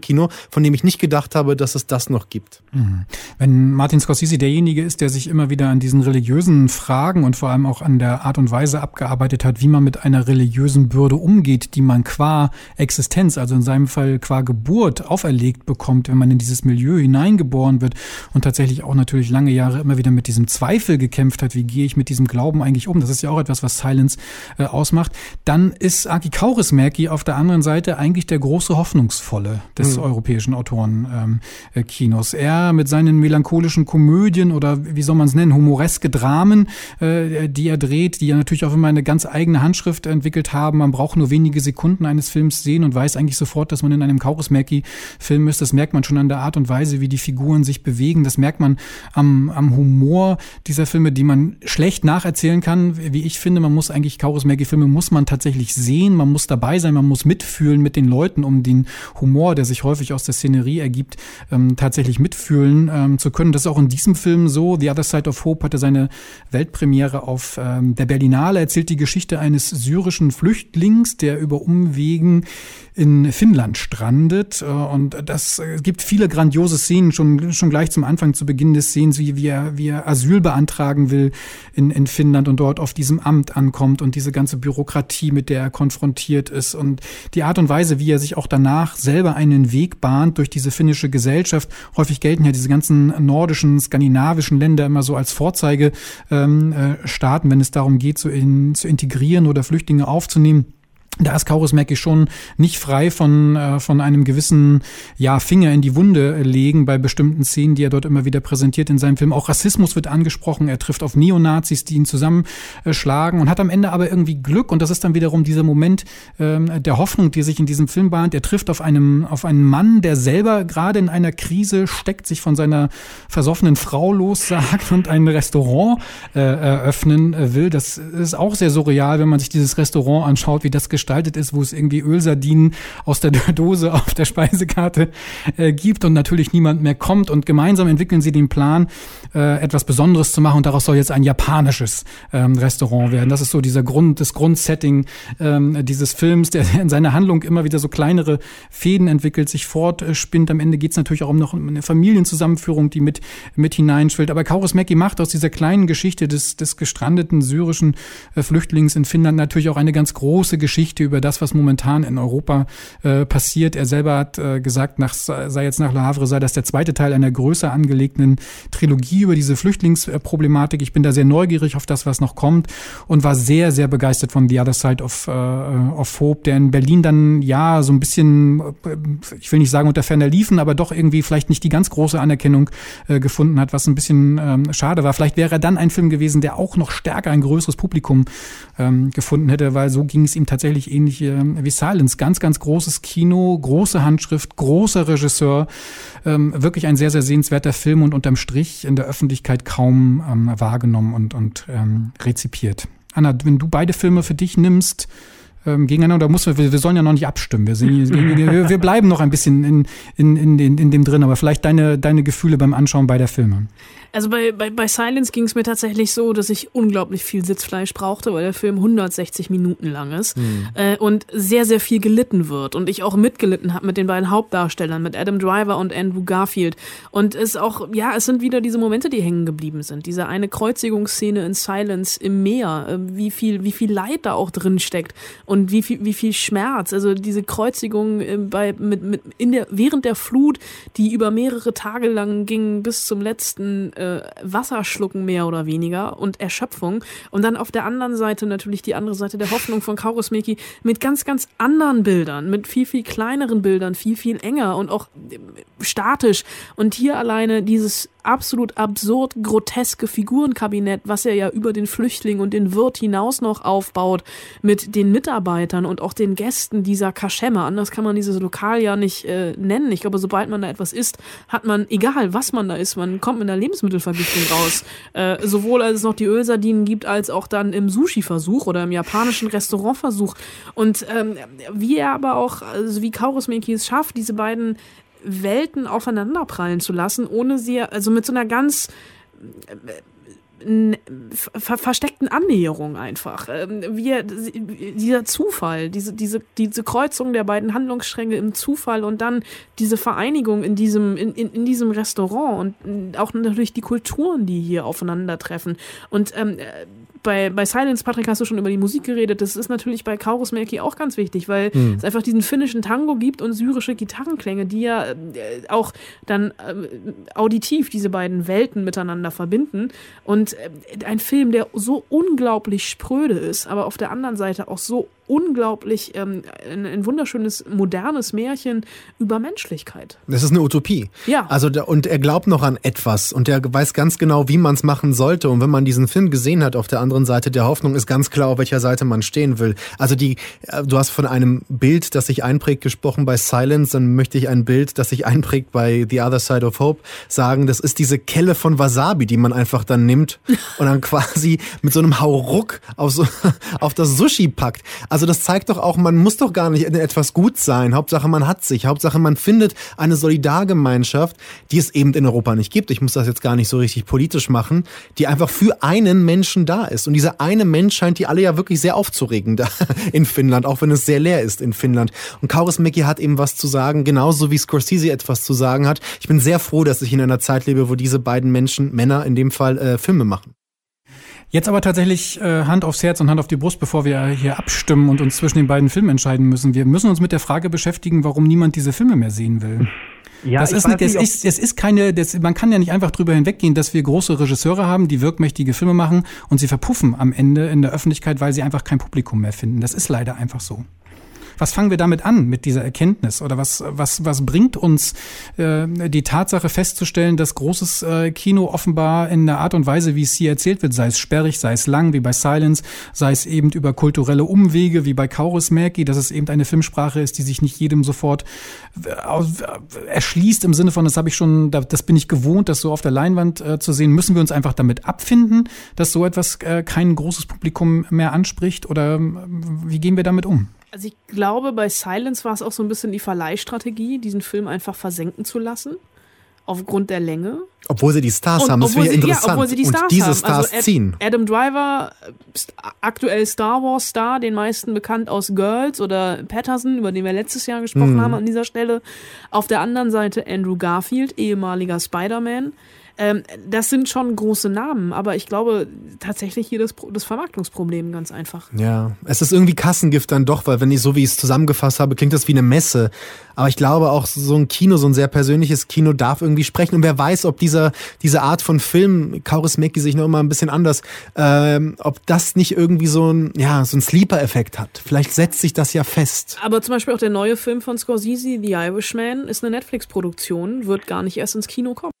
Autorenkino, von dem ich nicht gedacht habe, dass es das noch gibt. Mhm. Wenn Martin Scorsese derjenige ist, der sich immer wieder an diesen religiösen Fragen und vor allem auch an der Art und Weise abgearbeitet hat, wie man mit einer religiösen Bürde umgeht, die man qua Existenz, also in seinem Fall qua Geburt auferlegt bekommt, wenn man in dieses Milieu hineingeboren wird und tatsächlich auch natürlich lange Jahre immer wieder mit diesem Zweifel gekämpft hat, wie gehe ich mit diesem Glauben eigentlich um? Das ist ja auch etwas, was Silence äh, ausmacht. Dann ist Aki Kaurismäki auf der anderen Seite eigentlich der große Hoffnungsvolle des mhm. europäischen Autorenkinos. Ähm, er mit seinen melancholischen Komödien oder wie soll man es nennen, humoreske Dramen, äh, die er dreht, die ja natürlich auch immer eine ganz eigene Handschrift entwickelt haben. Man braucht nur wenige Sekunden eines Films sehen und weiß eigentlich sofort, dass man in einem Kaurismäki-Film ist. Das merkt man schon an der Art und Weise, wie die Figuren sich bewegen. Das merkt man am, am Humor dieser Filme, die man schlecht nacherzählen kann. Wie ich finde, man muss eigentlich Kaurismäki-Filme muss man tatsächlich sehen, man muss dabei sein, man muss mitfühlen mit den Leuten, um den Humor, der sich häufig aus der Szenerie ergibt, ähm, tatsächlich mitfühlen ähm, zu können. Das ist auch in diesem Film so. The Other Side of Hope hatte seine Weltpremiere auf ähm, der Berlinale, erzählt die Geschichte eines syrischen Flüchtlings, der über Umwegen in Finnland strandet. Äh, und das äh, gibt viele grandiose Szenen, schon, schon gleich zum Anfang, zu Beginn des Scenes, wie, wie, er, wie er Asyl beantragen will in, in Finnland und dort auf diesem Amt ankommt und diese ganze Bürokratie, mit der er konfrontiert ist und die Art und Weise, wie er sich auch danach selber einen Weg bahnt durch diese finnische Gesellschaft. Häufig gelten ja diese ganzen nordischen, skandinavischen Länder immer so als Vorzeigestaaten, ähm, äh, wenn es darum geht, zu, in, zu integrieren oder Flüchtlinge aufzunehmen da ist Kaurismäki schon nicht frei von, äh, von einem gewissen ja, Finger in die Wunde legen bei bestimmten Szenen, die er dort immer wieder präsentiert in seinem Film. Auch Rassismus wird angesprochen. Er trifft auf Neonazis, die ihn zusammenschlagen und hat am Ende aber irgendwie Glück. Und das ist dann wiederum dieser Moment ähm, der Hoffnung, die sich in diesem Film bahnt. Er trifft auf, einem, auf einen Mann, der selber gerade in einer Krise steckt, sich von seiner versoffenen Frau lossagt und ein Restaurant äh, eröffnen will. Das ist auch sehr surreal, wenn man sich dieses Restaurant anschaut, wie das gestaltet gestaltet ist, wo es irgendwie Ölsardinen aus der (laughs) Dose auf der Speisekarte äh, gibt und natürlich niemand mehr kommt. Und gemeinsam entwickeln sie den Plan, äh, etwas Besonderes zu machen. Und daraus soll jetzt ein japanisches ähm, Restaurant werden. Das ist so dieser Grund, das Grundsetting ähm, dieses Films, der (laughs) in seiner Handlung immer wieder so kleinere Fäden entwickelt, sich fortspinnt. Am Ende geht es natürlich auch um noch eine Familienzusammenführung, die mit, mit hineinschwillt. Aber Kauris Mäki macht aus dieser kleinen Geschichte des, des gestrandeten syrischen äh, Flüchtlings in Finnland natürlich auch eine ganz große Geschichte Geschichte über das, was momentan in Europa äh, passiert. Er selber hat äh, gesagt, nach, sei jetzt nach Le Havre, sei das der zweite Teil einer größer angelegten Trilogie über diese Flüchtlingsproblematik. Ich bin da sehr neugierig auf das, was noch kommt und war sehr, sehr begeistert von The Other Side of, äh, of Hope, der in Berlin dann ja so ein bisschen, äh, ich will nicht sagen unter ferner liefen, aber doch irgendwie vielleicht nicht die ganz große Anerkennung äh, gefunden hat, was ein bisschen ähm, schade war. Vielleicht wäre er dann ein Film gewesen, der auch noch stärker ein größeres Publikum ähm, gefunden hätte, weil so ging es ihm tatsächlich ähnlich äh, wie Silence. Ganz, ganz großes Kino, große Handschrift, großer Regisseur. Ähm, wirklich ein sehr, sehr sehenswerter Film und unterm Strich in der Öffentlichkeit kaum ähm, wahrgenommen und, und ähm, rezipiert. Anna, wenn du beide Filme für dich nimmst, ähm, gegeneinander, oder muss wir, wir sollen ja noch nicht abstimmen. Wir, sind, wir, wir bleiben noch ein bisschen in, in, in, in, in dem drin, aber vielleicht deine, deine Gefühle beim Anschauen beider Filme. Also bei, bei, bei Silence ging es mir tatsächlich so, dass ich unglaublich viel Sitzfleisch brauchte, weil der Film 160 Minuten lang ist mhm. äh, und sehr, sehr viel gelitten wird. Und ich auch mitgelitten habe mit den beiden Hauptdarstellern, mit Adam Driver und Andrew Garfield. Und es auch, ja, es sind wieder diese Momente, die hängen geblieben sind. Diese eine Kreuzigungsszene in Silence im Meer, äh, wie viel, wie viel Leid da auch drin steckt und wie viel, wie viel Schmerz. Also diese Kreuzigung äh, bei, mit, mit, in der, während der Flut, die über mehrere Tage lang ging bis zum letzten äh, Wasser schlucken, mehr oder weniger, und Erschöpfung. Und dann auf der anderen Seite natürlich die andere Seite der Hoffnung von Kaurismäki mit ganz, ganz anderen Bildern, mit viel, viel kleineren Bildern, viel, viel enger und auch äh, statisch. Und hier alleine dieses absolut absurd groteske Figurenkabinett, was er ja über den Flüchtling und den Wirt hinaus noch aufbaut, mit den Mitarbeitern und auch den Gästen dieser Kaschemme. Anders kann man dieses Lokal ja nicht äh, nennen. Ich glaube, sobald man da etwas isst, hat man, egal was man da isst, man kommt mit einer Lebensmittelvergiftung raus. Äh, sowohl als es noch die Ölsardinen gibt, als auch dann im Sushi-Versuch oder im japanischen Restaurantversuch. Und ähm, wie er aber auch, also wie Kaurismäki es schafft, diese beiden Welten aufeinanderprallen zu lassen, ohne sie, also mit so einer ganz äh, ver versteckten Annäherung einfach. Ähm, wie, dieser Zufall, diese, diese, diese Kreuzung der beiden Handlungsstränge im Zufall und dann diese Vereinigung in diesem, in, in, in diesem Restaurant und auch natürlich die Kulturen, die hier aufeinandertreffen. Und ähm, bei, bei Silence, Patrick, hast du schon über die Musik geredet. Das ist natürlich bei Kaurus Melki auch ganz wichtig, weil mhm. es einfach diesen finnischen Tango gibt und syrische Gitarrenklänge, die ja äh, auch dann äh, auditiv diese beiden Welten miteinander verbinden. Und äh, ein Film, der so unglaublich spröde ist, aber auf der anderen Seite auch so unglaublich ähm, ein, ein, wunderschönes, modernes Märchen über Menschlichkeit. Das ist eine Utopie. Ja. Also, und er glaubt noch an etwas und er weiß ganz genau, wie man es machen sollte. Und wenn man diesen Film gesehen hat, auf der anderen Seite der Hoffnung, ist ganz klar, auf welcher Seite man stehen will. Also die, äh, du hast von einem Bild, das sich einprägt, gesprochen bei Silence, dann möchte ich ein Bild, das sich einprägt bei The Other Side of Hope sagen. Das ist diese Kelle von Wasabi, die man einfach dann nimmt (laughs) und dann quasi mit so einem Hauruck auf, so, (laughs) auf das Sushi packt. Also also das zeigt doch auch, man muss doch gar nicht in etwas gut sein. Hauptsache man hat sich. Hauptsache man findet eine Solidargemeinschaft, die es eben in Europa nicht gibt. Ich muss das jetzt gar nicht so richtig politisch machen, die einfach für einen Menschen da ist. Und dieser eine Mensch scheint die alle ja wirklich sehr aufzuregen da (laughs) in Finnland, auch wenn es sehr leer ist in Finnland. Und Kauris Mäki hat eben was zu sagen, genauso wie Scorsese etwas zu sagen hat. Ich bin sehr froh, dass ich in einer Zeit lebe, wo diese beiden Menschen, Männer in dem Fall, äh, Filme machen. Jetzt aber tatsächlich äh, Hand aufs Herz und Hand auf die Brust, bevor wir hier abstimmen und uns zwischen den beiden Filmen entscheiden müssen. Wir müssen uns mit der Frage beschäftigen, warum niemand diese Filme mehr sehen will. Ja, das ist nicht, das ist, es ist keine, das, man kann ja nicht einfach drüber hinweggehen, dass wir große Regisseure haben, die wirkmächtige Filme machen und sie verpuffen am Ende in der Öffentlichkeit, weil sie einfach kein Publikum mehr finden. Das ist leider einfach so was fangen wir damit an, mit dieser Erkenntnis? Oder was, was, was bringt uns äh, die Tatsache festzustellen, dass großes äh, Kino offenbar in der Art und Weise, wie es hier erzählt wird, sei es sperrig, sei es lang, wie bei Silence, sei es eben über kulturelle Umwege, wie bei Kauris Mäki, dass es eben eine Filmsprache ist, die sich nicht jedem sofort äh, erschließt im Sinne von, das habe ich schon, das bin ich gewohnt, das so auf der Leinwand äh, zu sehen. Müssen wir uns einfach damit abfinden, dass so etwas äh, kein großes Publikum mehr anspricht? Oder äh, wie gehen wir damit um? Also ich glaube, bei Silence war es auch so ein bisschen die Verleihstrategie, diesen Film einfach versenken zu lassen. Aufgrund der Länge. Obwohl sie die Stars und haben, das wäre ja interessant. Ja, obwohl sie die Stars und diese haben. Stars also ziehen. Adam Driver, aktuell Star Wars Star, den meisten bekannt aus Girls oder Patterson, über den wir letztes Jahr gesprochen mhm. haben an dieser Stelle. Auf der anderen Seite Andrew Garfield, ehemaliger Spider-Man. Ähm, das sind schon große Namen, aber ich glaube tatsächlich hier das, das Vermarktungsproblem ganz einfach. Ja, es ist irgendwie Kassengift dann doch, weil wenn ich so wie ich es zusammengefasst habe, klingt das wie eine Messe. Aber ich glaube auch so ein Kino, so ein sehr persönliches Kino darf irgendwie sprechen. Und wer weiß, ob dieser, diese Art von Film, Kauris Mäki sich noch immer ein bisschen anders, ähm, ob das nicht irgendwie so ein, ja, so ein Sleeper-Effekt hat. Vielleicht setzt sich das ja fest. Aber zum Beispiel auch der neue Film von Scorsese, The Irishman, ist eine Netflix-Produktion, wird gar nicht erst ins Kino kommen.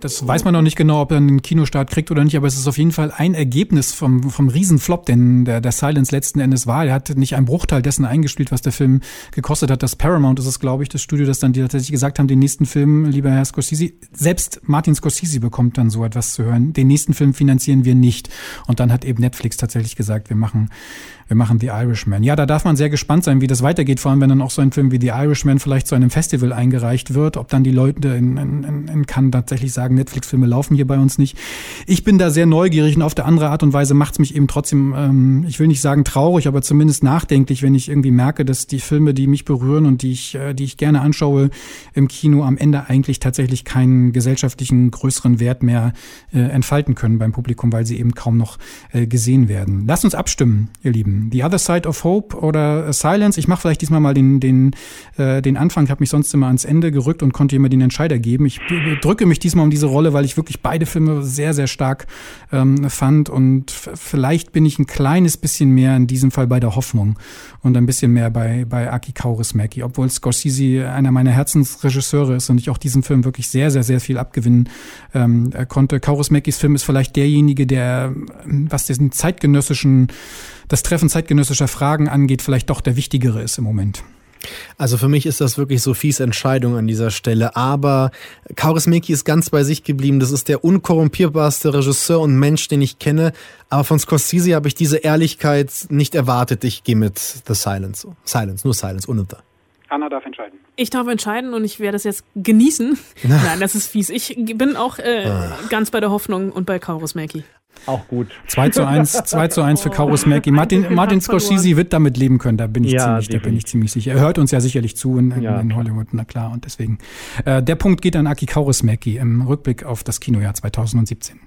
Das weiß man noch nicht genau, ob er einen Kinostart kriegt oder nicht, aber es ist auf jeden Fall ein Ergebnis vom, vom Riesenflop, den der, der Silence letzten Endes war. Er hat nicht einen Bruchteil dessen eingespielt, was der Film gekostet hat. Das Paramount ist es, glaube ich, das Studio, das dann die tatsächlich gesagt haben, den nächsten Film, lieber Herr Scorsese, selbst Martin Scorsese bekommt dann so etwas zu hören. Den nächsten Film finanzieren wir nicht. Und dann hat eben Netflix tatsächlich gesagt, wir machen wir machen The Irishman. Ja, da darf man sehr gespannt sein, wie das weitergeht, vor allem wenn dann auch so ein Film wie The Irishman vielleicht zu einem Festival eingereicht wird, ob dann die Leute in, in, in Cannes tatsächlich sagen, Netflix-Filme laufen hier bei uns nicht. Ich bin da sehr neugierig und auf der andere Art und Weise macht es mich eben trotzdem, ähm, ich will nicht sagen traurig, aber zumindest nachdenklich, wenn ich irgendwie merke, dass die Filme, die mich berühren und die ich, äh, die ich gerne anschaue im Kino, am Ende eigentlich tatsächlich keinen gesellschaftlichen größeren Wert mehr äh, entfalten können beim Publikum, weil sie eben kaum noch äh, gesehen werden. Lasst uns abstimmen, ihr Lieben. The Other Side of Hope oder Silence. Ich mache vielleicht diesmal mal den, den, äh, den Anfang. Ich habe mich sonst immer ans Ende gerückt und konnte immer den Entscheider geben. Ich drücke mich diesmal um diese Rolle, weil ich wirklich beide Filme sehr, sehr stark ähm, fand. Und vielleicht bin ich ein kleines bisschen mehr in diesem Fall bei der Hoffnung und ein bisschen mehr bei, bei Aki Kaurismäki, obwohl Scorsese einer meiner Herzensregisseure ist und ich auch diesem Film wirklich sehr, sehr, sehr viel abgewinnen ähm, konnte. Kaurismäkis Film ist vielleicht derjenige, der, was diesen zeitgenössischen, das Treffen zeitgenössischer Fragen angeht, vielleicht doch der wichtigere ist im Moment. Also für mich ist das wirklich Sophies Entscheidung an dieser Stelle. Aber Kaurismäki ist ganz bei sich geblieben. Das ist der unkorrumpierbarste Regisseur und Mensch, den ich kenne. Aber von Scorsese habe ich diese Ehrlichkeit nicht erwartet. Ich gehe mit The Silence. Silence, nur Silence, ohne The. Anna darf entscheiden. Ich darf entscheiden und ich werde es jetzt genießen. (laughs) Nein, das ist fies. Ich bin auch äh, ah. ganz bei der Hoffnung und bei Kaurismäki. Auch gut. 2 zu 1, 2 (laughs) zu 1 für Karus Mackie. Martin, Martin Scorsese wird damit leben können, da bin ich, ja, ziemlich, da bin ich ziemlich sicher. Er hört uns ja sicherlich zu in, in, ja, in Hollywood, na klar. Und deswegen, äh, der Punkt geht an Aki Kaurismäki im Rückblick auf das Kinojahr 2017.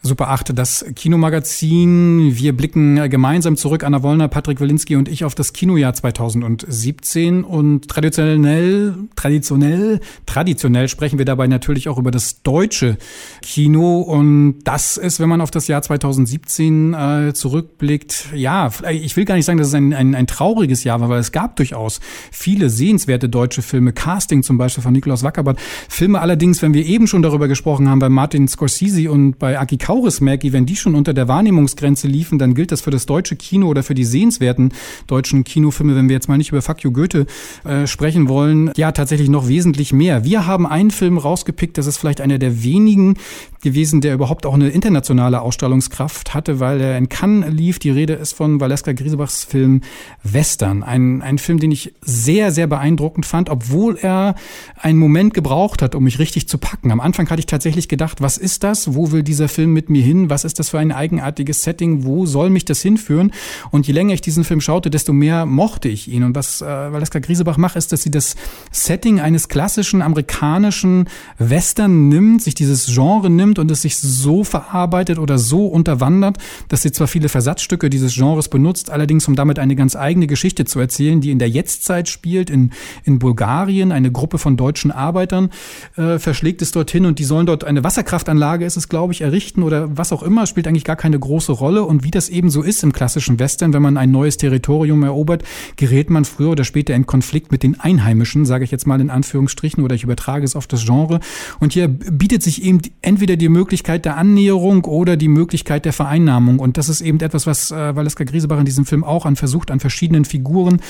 Super 8, das Kinomagazin. Wir blicken gemeinsam zurück, Anna Wollner, Patrick Wilinski und ich, auf das Kinojahr 2017. Und traditionell, traditionell, traditionell sprechen wir dabei natürlich auch über das deutsche Kino. Und das ist, wenn man auf das Jahr 2017 äh, zurückblickt, ja, ich will gar nicht sagen, dass es ein, ein, ein trauriges Jahr war, weil es gab durchaus viele sehenswerte deutsche Filme. Casting zum Beispiel von Nikolaus Wackerbart. Filme allerdings, wenn wir eben schon darüber gesprochen haben, bei Martin Scorsese und bei Aki Kaurismäki, wenn die schon unter der Wahrnehmungsgrenze liefen, dann gilt das für das deutsche Kino oder für die sehenswerten deutschen Kinofilme, wenn wir jetzt mal nicht über Fuck Goethe äh, sprechen wollen, ja tatsächlich noch wesentlich mehr. Wir haben einen Film rausgepickt, das ist vielleicht einer der wenigen gewesen, der überhaupt auch eine internationale Ausstrahlungskraft hatte, weil er in Cannes lief. Die Rede ist von Valeska Griesebachs Film Western. Ein, ein Film, den ich sehr, sehr beeindruckend fand, obwohl er einen Moment gebraucht hat, um mich richtig zu packen. Am Anfang hatte ich tatsächlich gedacht, was ist das? Wo will dieser Film mit mir hin? Was ist das für ein eigenartiges Setting? Wo soll mich das hinführen? Und je länger ich diesen Film schaute, desto mehr mochte ich ihn. Und was äh, Valeska Griesebach macht, ist, dass sie das Setting eines klassischen amerikanischen Western nimmt, sich dieses Genre nimmt und es sich so verarbeitet oder so unterwandert, dass sie zwar viele Versatzstücke dieses Genres benutzt, allerdings um damit eine ganz eigene Geschichte zu erzählen, die in der Jetztzeit spielt, in, in Bulgarien. Eine Gruppe von deutschen Arbeitern äh, verschlägt es dorthin und die sollen dort eine Wasserkraftanlage, ist es glaube ich, errichten oder was auch immer, spielt eigentlich gar keine große Rolle. Und wie das eben so ist im klassischen Western, wenn man ein neues Territorium erobert, gerät man früher oder später in Konflikt mit den Einheimischen, sage ich jetzt mal in Anführungsstrichen, oder ich übertrage es auf das Genre. Und hier bietet sich eben entweder die Möglichkeit der Annäherung oder die Möglichkeit der Vereinnahmung. Und das ist eben etwas, was äh, Valeska Griesebach in diesem Film auch an versucht, an verschiedenen Figuren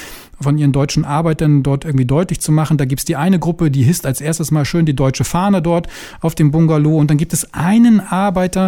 von ihren deutschen Arbeitern dort irgendwie deutlich zu machen. Da gibt's die eine Gruppe, die hisst als erstes mal schön die deutsche Fahne dort auf dem Bungalow. Und dann gibt es einen Arbeiter,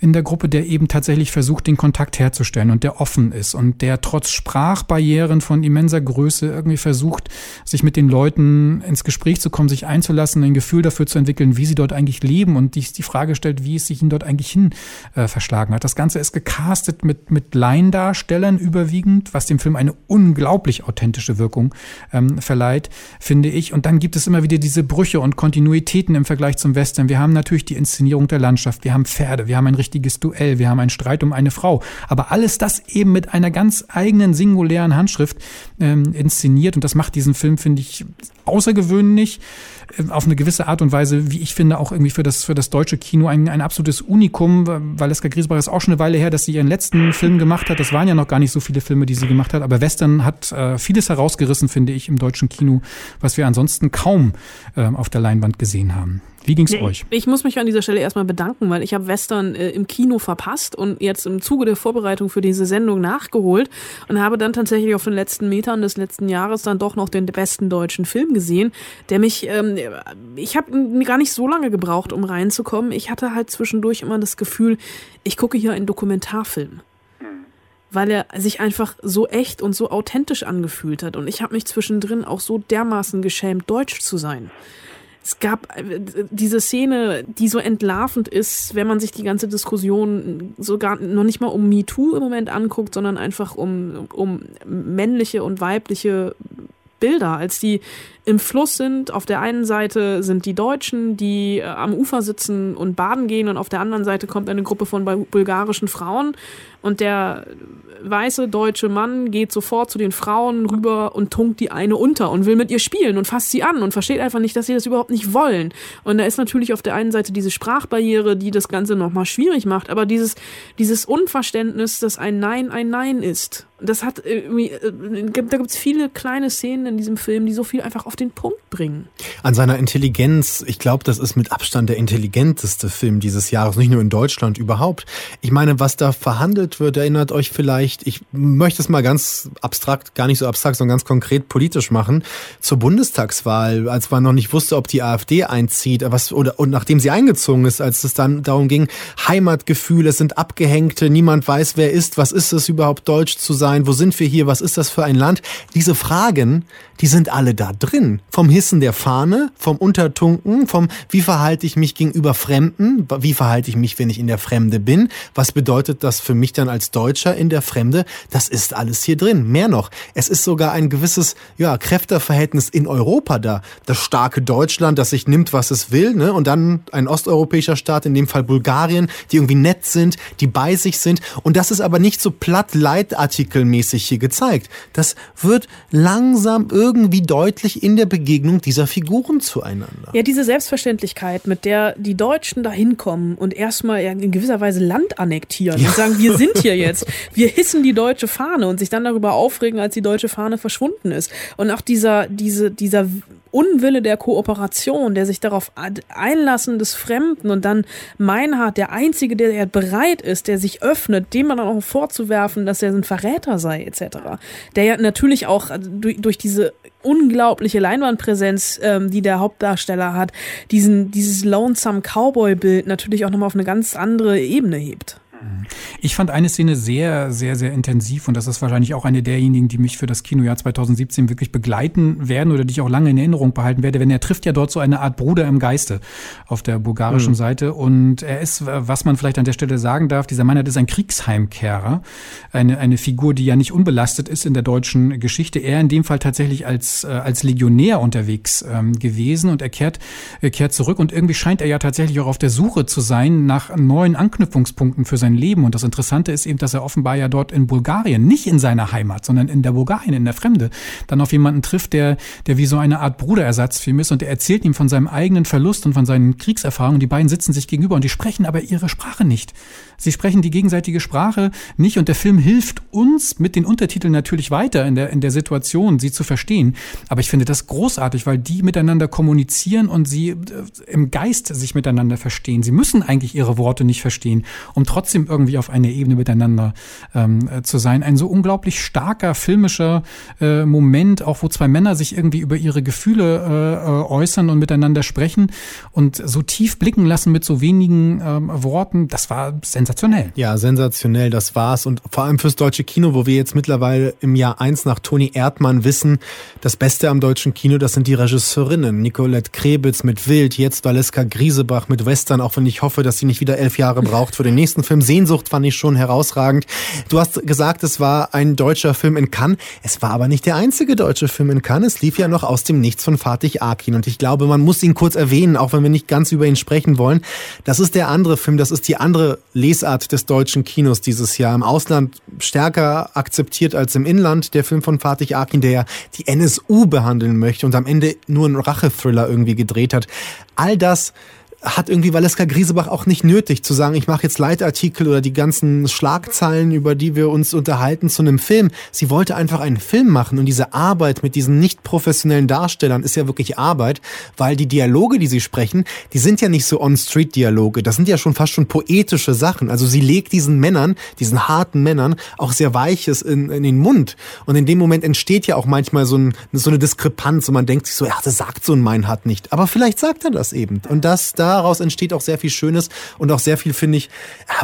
in der Gruppe, der eben tatsächlich versucht, den Kontakt herzustellen und der offen ist und der trotz Sprachbarrieren von immenser Größe irgendwie versucht, sich mit den Leuten ins Gespräch zu kommen, sich einzulassen, ein Gefühl dafür zu entwickeln, wie sie dort eigentlich leben und die, die Frage stellt, wie es sich ihnen dort eigentlich hin äh, verschlagen hat. Das Ganze ist gecastet mit, mit Laiendarstellern überwiegend, was dem Film eine unglaublich authentische Wirkung ähm, verleiht, finde ich. Und dann gibt es immer wieder diese Brüche und Kontinuitäten im Vergleich zum Western. Wir haben natürlich die Inszenierung der Landschaft, wir haben Pferde, wir haben ein richtiges Duell, wir haben einen Streit um eine Frau. Aber alles das eben mit einer ganz eigenen singulären Handschrift ähm, inszeniert und das macht diesen Film, finde ich, außergewöhnlich äh, auf eine gewisse Art und Weise, wie ich finde, auch irgendwie für das, für das deutsche Kino ein, ein absolutes Unikum. Valeska Griesbach ist auch schon eine Weile her, dass sie ihren letzten Film gemacht hat. Das waren ja noch gar nicht so viele Filme, die sie gemacht hat. Aber Western hat äh, vieles herausgerissen, finde ich, im deutschen Kino, was wir ansonsten kaum äh, auf der Leinwand gesehen haben. Wie ging's nee, euch? Ich muss mich an dieser Stelle erstmal bedanken, weil ich habe Western äh, im Kino verpasst und jetzt im Zuge der Vorbereitung für diese Sendung nachgeholt und habe dann tatsächlich auf den letzten Metern des letzten Jahres dann doch noch den besten deutschen Film gesehen, der mich, ähm, ich habe gar nicht so lange gebraucht, um reinzukommen. Ich hatte halt zwischendurch immer das Gefühl, ich gucke hier einen Dokumentarfilm hm. weil er sich einfach so echt und so authentisch angefühlt hat. Und ich habe mich zwischendrin auch so dermaßen geschämt, deutsch zu sein es gab äh, diese Szene, die so entlarvend ist, wenn man sich die ganze Diskussion sogar noch nicht mal um MeToo im Moment anguckt, sondern einfach um, um männliche und weibliche Bilder, als die im Fluss sind. Auf der einen Seite sind die Deutschen, die äh, am Ufer sitzen und baden gehen und auf der anderen Seite kommt eine Gruppe von bulgarischen Frauen und der weiße deutsche Mann geht sofort zu den Frauen rüber und tunkt die eine unter und will mit ihr spielen und fasst sie an und versteht einfach nicht, dass sie das überhaupt nicht wollen. Und da ist natürlich auf der einen Seite diese Sprachbarriere, die das Ganze nochmal schwierig macht, aber dieses, dieses Unverständnis, dass ein Nein ein Nein ist das hat irgendwie, äh, da gibt es viele kleine Szenen in diesem Film, die so viel einfach auf den Punkt bringen. An seiner Intelligenz, ich glaube, das ist mit Abstand der intelligenteste Film dieses Jahres, nicht nur in Deutschland überhaupt. Ich meine, was da verhandelt wird, erinnert euch vielleicht, ich möchte es mal ganz abstrakt, gar nicht so abstrakt, sondern ganz konkret politisch machen, zur Bundestagswahl, als man noch nicht wusste, ob die AfD einzieht, was, oder, und nachdem sie eingezogen ist, als es dann darum ging, Heimatgefühl, es sind Abgehängte, niemand weiß, wer ist, was ist es überhaupt, Deutsch zu sein, sein? Wo sind wir hier? Was ist das für ein Land? Diese Fragen, die sind alle da drin. Vom Hissen der Fahne, vom Untertunken, vom wie verhalte ich mich gegenüber Fremden? Wie verhalte ich mich, wenn ich in der Fremde bin? Was bedeutet das für mich dann als Deutscher in der Fremde? Das ist alles hier drin. Mehr noch, es ist sogar ein gewisses ja, Kräfteverhältnis in Europa da. Das starke Deutschland, das sich nimmt, was es will, ne? und dann ein osteuropäischer Staat, in dem Fall Bulgarien, die irgendwie nett sind, die bei sich sind. Und das ist aber nicht so platt Leitartikel muskelmäßig hier gezeigt. Das wird langsam irgendwie deutlich in der Begegnung dieser Figuren zueinander. Ja, diese Selbstverständlichkeit, mit der die Deutschen da hinkommen und erstmal in gewisser Weise Land annektieren ja. und sagen, wir sind hier (laughs) jetzt, wir hissen die deutsche Fahne und sich dann darüber aufregen, als die deutsche Fahne verschwunden ist. Und auch dieser, diese, dieser Unwille der Kooperation, der sich darauf einlassen des Fremden und dann Meinhard, der Einzige, der bereit ist, der sich öffnet, dem man dann auch vorzuwerfen, dass er ein Verräter sei, etc. Der ja natürlich auch durch, durch diese unglaubliche Leinwandpräsenz, ähm, die der Hauptdarsteller hat, diesen, dieses Lonesome Cowboy-Bild natürlich auch nochmal auf eine ganz andere Ebene hebt. Ich fand eine Szene sehr, sehr, sehr intensiv und das ist wahrscheinlich auch eine derjenigen, die mich für das Kinojahr 2017 wirklich begleiten werden oder die ich auch lange in Erinnerung behalten werde, wenn er trifft ja dort so eine Art Bruder im Geiste auf der bulgarischen mhm. Seite und er ist, was man vielleicht an der Stelle sagen darf, dieser Mann ist ein Kriegsheimkehrer, eine, eine Figur, die ja nicht unbelastet ist in der deutschen Geschichte. Er in dem Fall tatsächlich als, äh, als Legionär unterwegs ähm, gewesen und er kehrt, er kehrt zurück und irgendwie scheint er ja tatsächlich auch auf der Suche zu sein nach neuen Anknüpfungspunkten für sein sein Leben. Und das Interessante ist eben, dass er offenbar ja dort in Bulgarien, nicht in seiner Heimat, sondern in der Bulgarien, in der Fremde, dann auf jemanden trifft, der, der wie so eine Art Bruderersatz für ihn ist. Und er erzählt ihm von seinem eigenen Verlust und von seinen Kriegserfahrungen. Die beiden sitzen sich gegenüber und die sprechen aber ihre Sprache nicht. Sie sprechen die gegenseitige Sprache nicht und der Film hilft uns mit den Untertiteln natürlich weiter in der, in der Situation, sie zu verstehen. Aber ich finde das großartig, weil die miteinander kommunizieren und sie äh, im Geist sich miteinander verstehen. Sie müssen eigentlich ihre Worte nicht verstehen, um trotzdem irgendwie auf einer Ebene miteinander ähm, äh, zu sein. Ein so unglaublich starker filmischer äh, Moment, auch wo zwei Männer sich irgendwie über ihre Gefühle äh, äh äußern und miteinander sprechen und so tief blicken lassen mit so wenigen ähm, Worten. Das war sensationell. Ja, sensationell, das war's. Und vor allem fürs deutsche Kino, wo wir jetzt mittlerweile im Jahr eins nach Toni Erdmann wissen, das Beste am deutschen Kino, das sind die Regisseurinnen. Nicolette Krebitz mit Wild, jetzt Valeska Griesebach mit Western, auch wenn ich hoffe, dass sie nicht wieder elf Jahre braucht für den nächsten Film. Sehnsucht fand ich schon herausragend. Du hast gesagt, es war ein deutscher Film in Cannes. Es war aber nicht der einzige deutsche Film in Cannes. Es lief ja noch aus dem Nichts von Fatih Akin. Und ich glaube, man muss ihn kurz erwähnen, auch wenn wir nicht ganz über ihn sprechen wollen. Das ist der andere Film, das ist die andere Les Lesart des deutschen Kinos dieses Jahr. Im Ausland stärker akzeptiert als im Inland. Der Film von Fatih Akin, der ja die NSU behandeln möchte und am Ende nur einen Rachethriller irgendwie gedreht hat. All das hat irgendwie Valeska Griesebach auch nicht nötig zu sagen, ich mache jetzt Leitartikel oder die ganzen Schlagzeilen, über die wir uns unterhalten, zu einem Film. Sie wollte einfach einen Film machen und diese Arbeit mit diesen nicht professionellen Darstellern ist ja wirklich Arbeit, weil die Dialoge, die sie sprechen, die sind ja nicht so On-Street-Dialoge, das sind ja schon fast schon poetische Sachen. Also sie legt diesen Männern, diesen harten Männern auch sehr Weiches in, in den Mund und in dem Moment entsteht ja auch manchmal so, ein, so eine Diskrepanz und man denkt sich so, ja, das sagt so ein Meinhard nicht, aber vielleicht sagt er das eben und das, da daraus entsteht auch sehr viel Schönes und auch sehr viel, finde ich,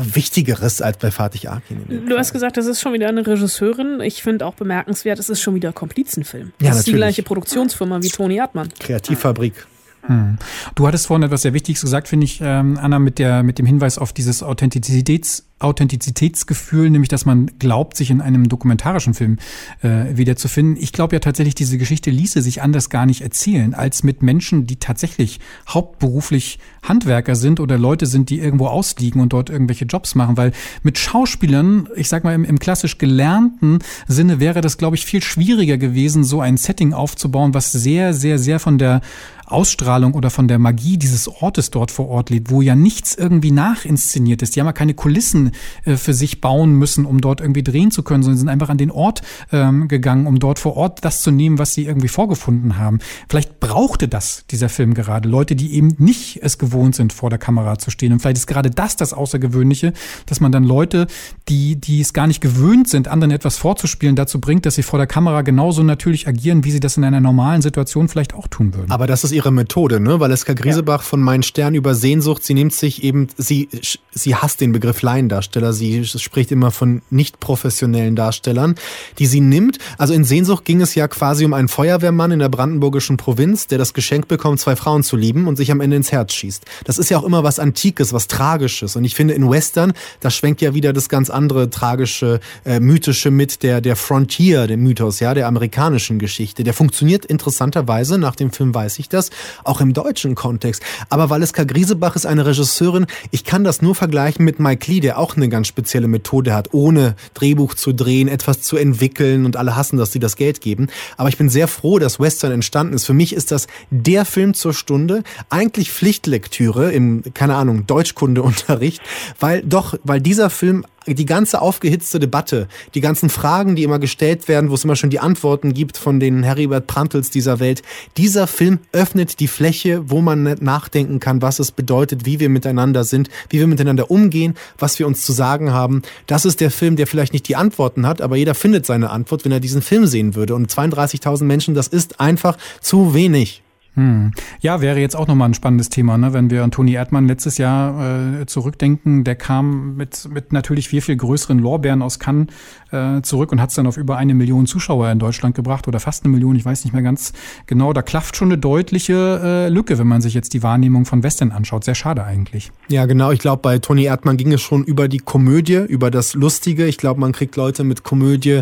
Wichtigeres als bei Fatih Akin. Du hast gesagt, das ist schon wieder eine Regisseurin. Ich finde auch bemerkenswert, es ist schon wieder Komplizenfilm. Das ja, ist die gleiche Produktionsfirma wie Toni Erdmann. Kreativfabrik. Hm. Du hattest vorhin etwas sehr Wichtiges gesagt, finde ich, ähm, Anna, mit, der, mit dem Hinweis auf dieses Authentizitäts- Authentizitätsgefühl, nämlich dass man glaubt, sich in einem dokumentarischen Film äh, wiederzufinden. Ich glaube ja tatsächlich, diese Geschichte ließe sich anders gar nicht erzählen, als mit Menschen, die tatsächlich hauptberuflich Handwerker sind oder Leute sind, die irgendwo ausliegen und dort irgendwelche Jobs machen. Weil mit Schauspielern, ich sag mal im, im klassisch gelernten Sinne, wäre das, glaube ich, viel schwieriger gewesen, so ein Setting aufzubauen, was sehr, sehr, sehr von der Ausstrahlung oder von der Magie dieses Ortes dort vor Ort lebt, wo ja nichts irgendwie nachinszeniert ist. Die haben ja keine Kulissen äh, für sich bauen müssen, um dort irgendwie drehen zu können, sondern sind einfach an den Ort ähm, gegangen, um dort vor Ort das zu nehmen, was sie irgendwie vorgefunden haben. Vielleicht brauchte das dieser Film gerade. Leute, die eben nicht es gewohnt sind, vor der Kamera zu stehen. Und vielleicht ist gerade das das Außergewöhnliche, dass man dann Leute, die, die es gar nicht gewöhnt sind, anderen etwas vorzuspielen, dazu bringt, dass sie vor der Kamera genauso natürlich agieren, wie sie das in einer normalen Situation vielleicht auch tun würden. Aber das ist ihre Methode, ne? Valeska Griesebach ja. von Mein Stern über Sehnsucht, sie nimmt sich eben, sie, sie hasst den Begriff Laiendarsteller, sie spricht immer von nicht professionellen Darstellern, die sie nimmt. Also in Sehnsucht ging es ja quasi um einen Feuerwehrmann in der brandenburgischen Provinz, der das Geschenk bekommt, zwei Frauen zu lieben und sich am Ende ins Herz schießt. Das ist ja auch immer was Antikes, was Tragisches. Und ich finde, in Western, da schwenkt ja wieder das ganz andere tragische, äh, mythische mit der, der Frontier, der Mythos, ja, der amerikanischen Geschichte. Der funktioniert interessanterweise, nach dem Film weiß ich das, auch im deutschen Kontext. Aber Valeska Griesebach ist eine Regisseurin, ich kann das nur vergleichen mit Mike Lee, der auch eine ganz spezielle Methode hat, ohne Drehbuch zu drehen, etwas zu entwickeln und alle hassen, dass sie das Geld geben. Aber ich bin sehr froh, dass Western entstanden ist. Für mich ist das der Film zur Stunde, eigentlich Pflichtlektüre im, keine Ahnung, Deutschkundeunterricht, weil doch, weil dieser Film die ganze aufgehitzte Debatte, die ganzen Fragen, die immer gestellt werden, wo es immer schon die Antworten gibt von den Heribert Prantls dieser Welt. Dieser Film öffnet die Fläche, wo man nachdenken kann, was es bedeutet, wie wir miteinander sind, wie wir miteinander umgehen, was wir uns zu sagen haben. Das ist der Film, der vielleicht nicht die Antworten hat, aber jeder findet seine Antwort, wenn er diesen Film sehen würde. Und 32.000 Menschen, das ist einfach zu wenig. Hm. Ja, wäre jetzt auch nochmal ein spannendes Thema, ne? wenn wir an Toni Erdmann letztes Jahr äh, zurückdenken. Der kam mit, mit natürlich viel, viel größeren Lorbeeren aus Cannes äh, zurück und hat es dann auf über eine Million Zuschauer in Deutschland gebracht oder fast eine Million, ich weiß nicht mehr ganz genau. Da klafft schon eine deutliche äh, Lücke, wenn man sich jetzt die Wahrnehmung von Western anschaut. Sehr schade eigentlich. Ja, genau. Ich glaube, bei Toni Erdmann ging es schon über die Komödie, über das Lustige. Ich glaube, man kriegt Leute mit Komödie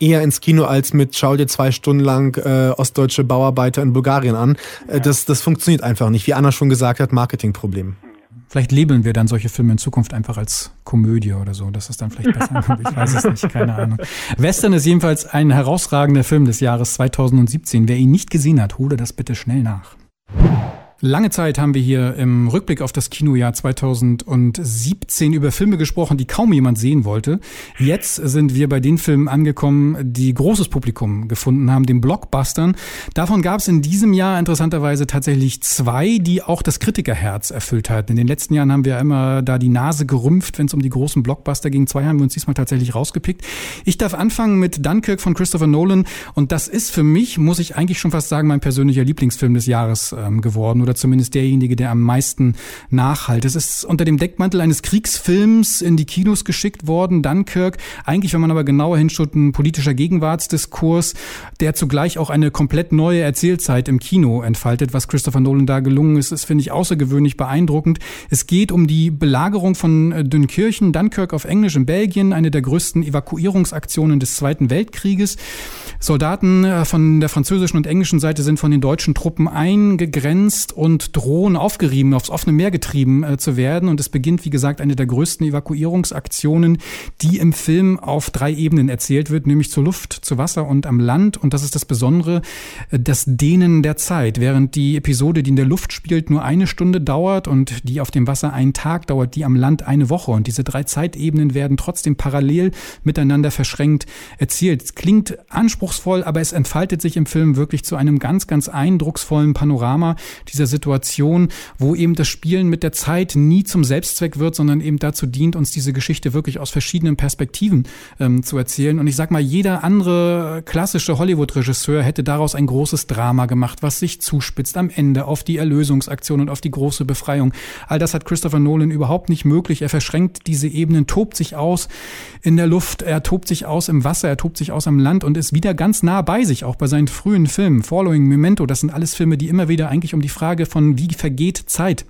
eher ins Kino als mit schau dir zwei Stunden lang äh, ostdeutsche Bauarbeiter in Bulgarien an. Äh, das, das funktioniert einfach nicht. Wie Anna schon gesagt hat, Marketingproblem. Vielleicht labeln wir dann solche Filme in Zukunft einfach als Komödie oder so. Das ist dann vielleicht besser. (laughs) ich weiß es nicht, keine Ahnung. Western ist jedenfalls ein herausragender Film des Jahres 2017. Wer ihn nicht gesehen hat, hole das bitte schnell nach. Lange Zeit haben wir hier im Rückblick auf das Kinojahr 2017 über Filme gesprochen, die kaum jemand sehen wollte. Jetzt sind wir bei den Filmen angekommen, die großes Publikum gefunden haben, den Blockbustern. Davon gab es in diesem Jahr interessanterweise tatsächlich zwei, die auch das Kritikerherz erfüllt hatten. In den letzten Jahren haben wir immer da die Nase gerümpft, wenn es um die großen Blockbuster ging. Zwei haben wir uns diesmal tatsächlich rausgepickt. Ich darf anfangen mit Dunkirk von Christopher Nolan und das ist für mich, muss ich eigentlich schon fast sagen, mein persönlicher Lieblingsfilm des Jahres ähm, geworden oder zumindest derjenige, der am meisten nachhalt. Es ist unter dem Deckmantel eines Kriegsfilms in die Kinos geschickt worden, Dunkirk. Eigentlich, wenn man aber genauer hinschaut, ein politischer Gegenwartsdiskurs, der zugleich auch eine komplett neue Erzählzeit im Kino entfaltet. Was Christopher Nolan da gelungen ist, ist, finde ich, außergewöhnlich beeindruckend. Es geht um die Belagerung von äh, Dünkirchen, Dunkirk auf Englisch in Belgien, eine der größten Evakuierungsaktionen des Zweiten Weltkrieges. Soldaten äh, von der französischen und englischen Seite sind von den deutschen Truppen eingegrenzt und drohen aufgerieben, aufs offene Meer getrieben äh, zu werden. Und es beginnt, wie gesagt, eine der größten Evakuierungsaktionen, die im Film auf drei Ebenen erzählt wird, nämlich zur Luft, zu Wasser und am Land. Und das ist das Besondere, äh, das Dehnen der Zeit. Während die Episode, die in der Luft spielt, nur eine Stunde dauert und die auf dem Wasser einen Tag dauert, die am Land eine Woche. Und diese drei Zeitebenen werden trotzdem parallel miteinander verschränkt erzählt. Es klingt anspruchsvoll, aber es entfaltet sich im Film wirklich zu einem ganz, ganz eindrucksvollen Panorama dieser Situation, wo eben das Spielen mit der Zeit nie zum Selbstzweck wird, sondern eben dazu dient, uns diese Geschichte wirklich aus verschiedenen Perspektiven ähm, zu erzählen. Und ich sag mal, jeder andere klassische Hollywood-Regisseur hätte daraus ein großes Drama gemacht, was sich zuspitzt am Ende auf die Erlösungsaktion und auf die große Befreiung. All das hat Christopher Nolan überhaupt nicht möglich. Er verschränkt diese Ebenen, tobt sich aus in der Luft, er tobt sich aus im Wasser, er tobt sich aus am Land und ist wieder ganz nah bei sich, auch bei seinen frühen Filmen. Following Memento, das sind alles Filme, die immer wieder eigentlich um die Frage Frage von wie vergeht Zeit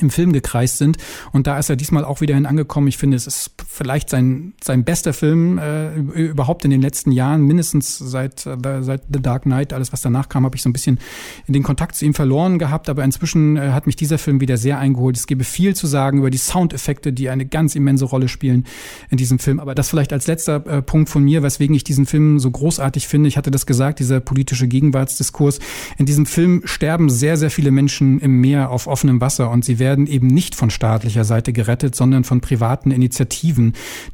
im Film gekreist sind. Und da ist er diesmal auch wieder hin angekommen. Ich finde, es ist vielleicht sein, sein bester Film äh, überhaupt in den letzten Jahren, mindestens seit, äh, seit The Dark Knight, alles was danach kam, habe ich so ein bisschen in den Kontakt zu ihm verloren gehabt, aber inzwischen äh, hat mich dieser Film wieder sehr eingeholt. Es gäbe viel zu sagen über die Soundeffekte, die eine ganz immense Rolle spielen in diesem Film. Aber das vielleicht als letzter äh, Punkt von mir, weswegen ich diesen Film so großartig finde. Ich hatte das gesagt, dieser politische Gegenwartsdiskurs. In diesem Film sterben sehr, sehr viele Menschen im Meer auf offenem Wasser und sie werden eben nicht von staatlicher Seite gerettet, sondern von privaten Initiativen,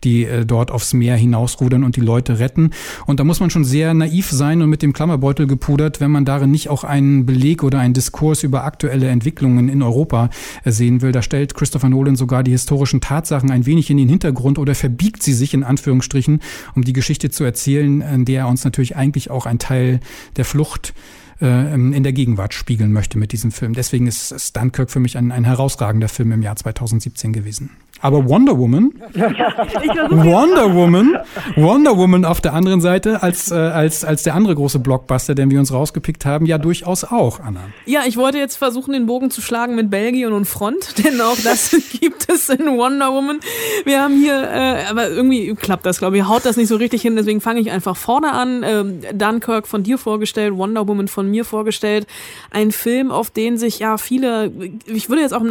die äh, dort aufs Meer hinausrudern und die Leute retten. Und da muss man schon sehr naiv sein und mit dem Klammerbeutel gepudert, wenn man darin nicht auch einen Beleg oder einen Diskurs über aktuelle Entwicklungen in Europa äh, sehen will. Da stellt Christopher Nolan sogar die historischen Tatsachen ein wenig in den Hintergrund oder verbiegt sie sich in Anführungsstrichen, um die Geschichte zu erzählen, in der er uns natürlich eigentlich auch ein Teil der Flucht äh, in der Gegenwart spiegeln möchte mit diesem Film. Deswegen ist Dunkirk für mich ein, ein herausragender Film im Jahr 2017 gewesen. Aber Wonder Woman, Wonder Woman, Wonder Woman auf der anderen Seite als, äh, als, als der andere große Blockbuster, den wir uns rausgepickt haben, ja durchaus auch, Anna. Ja, ich wollte jetzt versuchen, den Bogen zu schlagen mit Belgien und Front, (laughs) denn auch das (laughs) gibt es in Wonder Woman. Wir haben hier, äh, aber irgendwie klappt das, glaube ich, haut das nicht so richtig hin, deswegen fange ich einfach vorne an. Ähm, Dunkirk von dir vorgestellt, Wonder Woman von mir vorgestellt. Ein Film, auf den sich ja viele, ich würde jetzt auch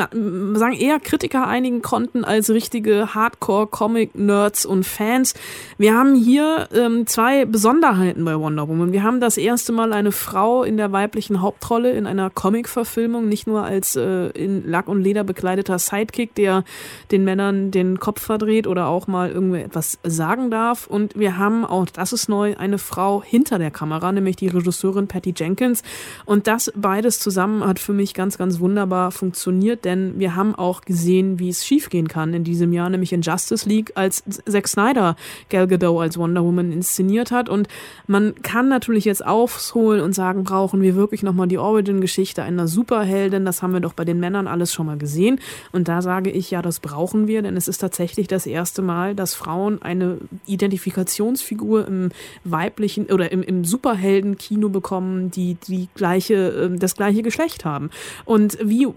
sagen, eher Kritiker einigen konnten als als richtige Hardcore-Comic-Nerds und Fans. Wir haben hier ähm, zwei Besonderheiten bei Wonder Woman. Wir haben das erste Mal eine Frau in der weiblichen Hauptrolle in einer Comic-Verfilmung, nicht nur als äh, in Lack und Leder bekleideter Sidekick, der den Männern den Kopf verdreht oder auch mal irgendwie etwas sagen darf. Und wir haben, auch das ist neu, eine Frau hinter der Kamera, nämlich die Regisseurin Patty Jenkins. Und das beides zusammen hat für mich ganz, ganz wunderbar funktioniert, denn wir haben auch gesehen, wie es schiefgehen kann in diesem Jahr, nämlich in Justice League, als Zack Snyder Gal Gadot als Wonder Woman inszeniert hat. Und man kann natürlich jetzt aufholen und sagen, brauchen wir wirklich nochmal die Origin-Geschichte einer Superheldin? Das haben wir doch bei den Männern alles schon mal gesehen. Und da sage ich, ja, das brauchen wir, denn es ist tatsächlich das erste Mal, dass Frauen eine Identifikationsfigur im weiblichen oder im, im Superhelden-Kino bekommen, die die gleiche, ähm, das gleiche Geschlecht haben. Und wie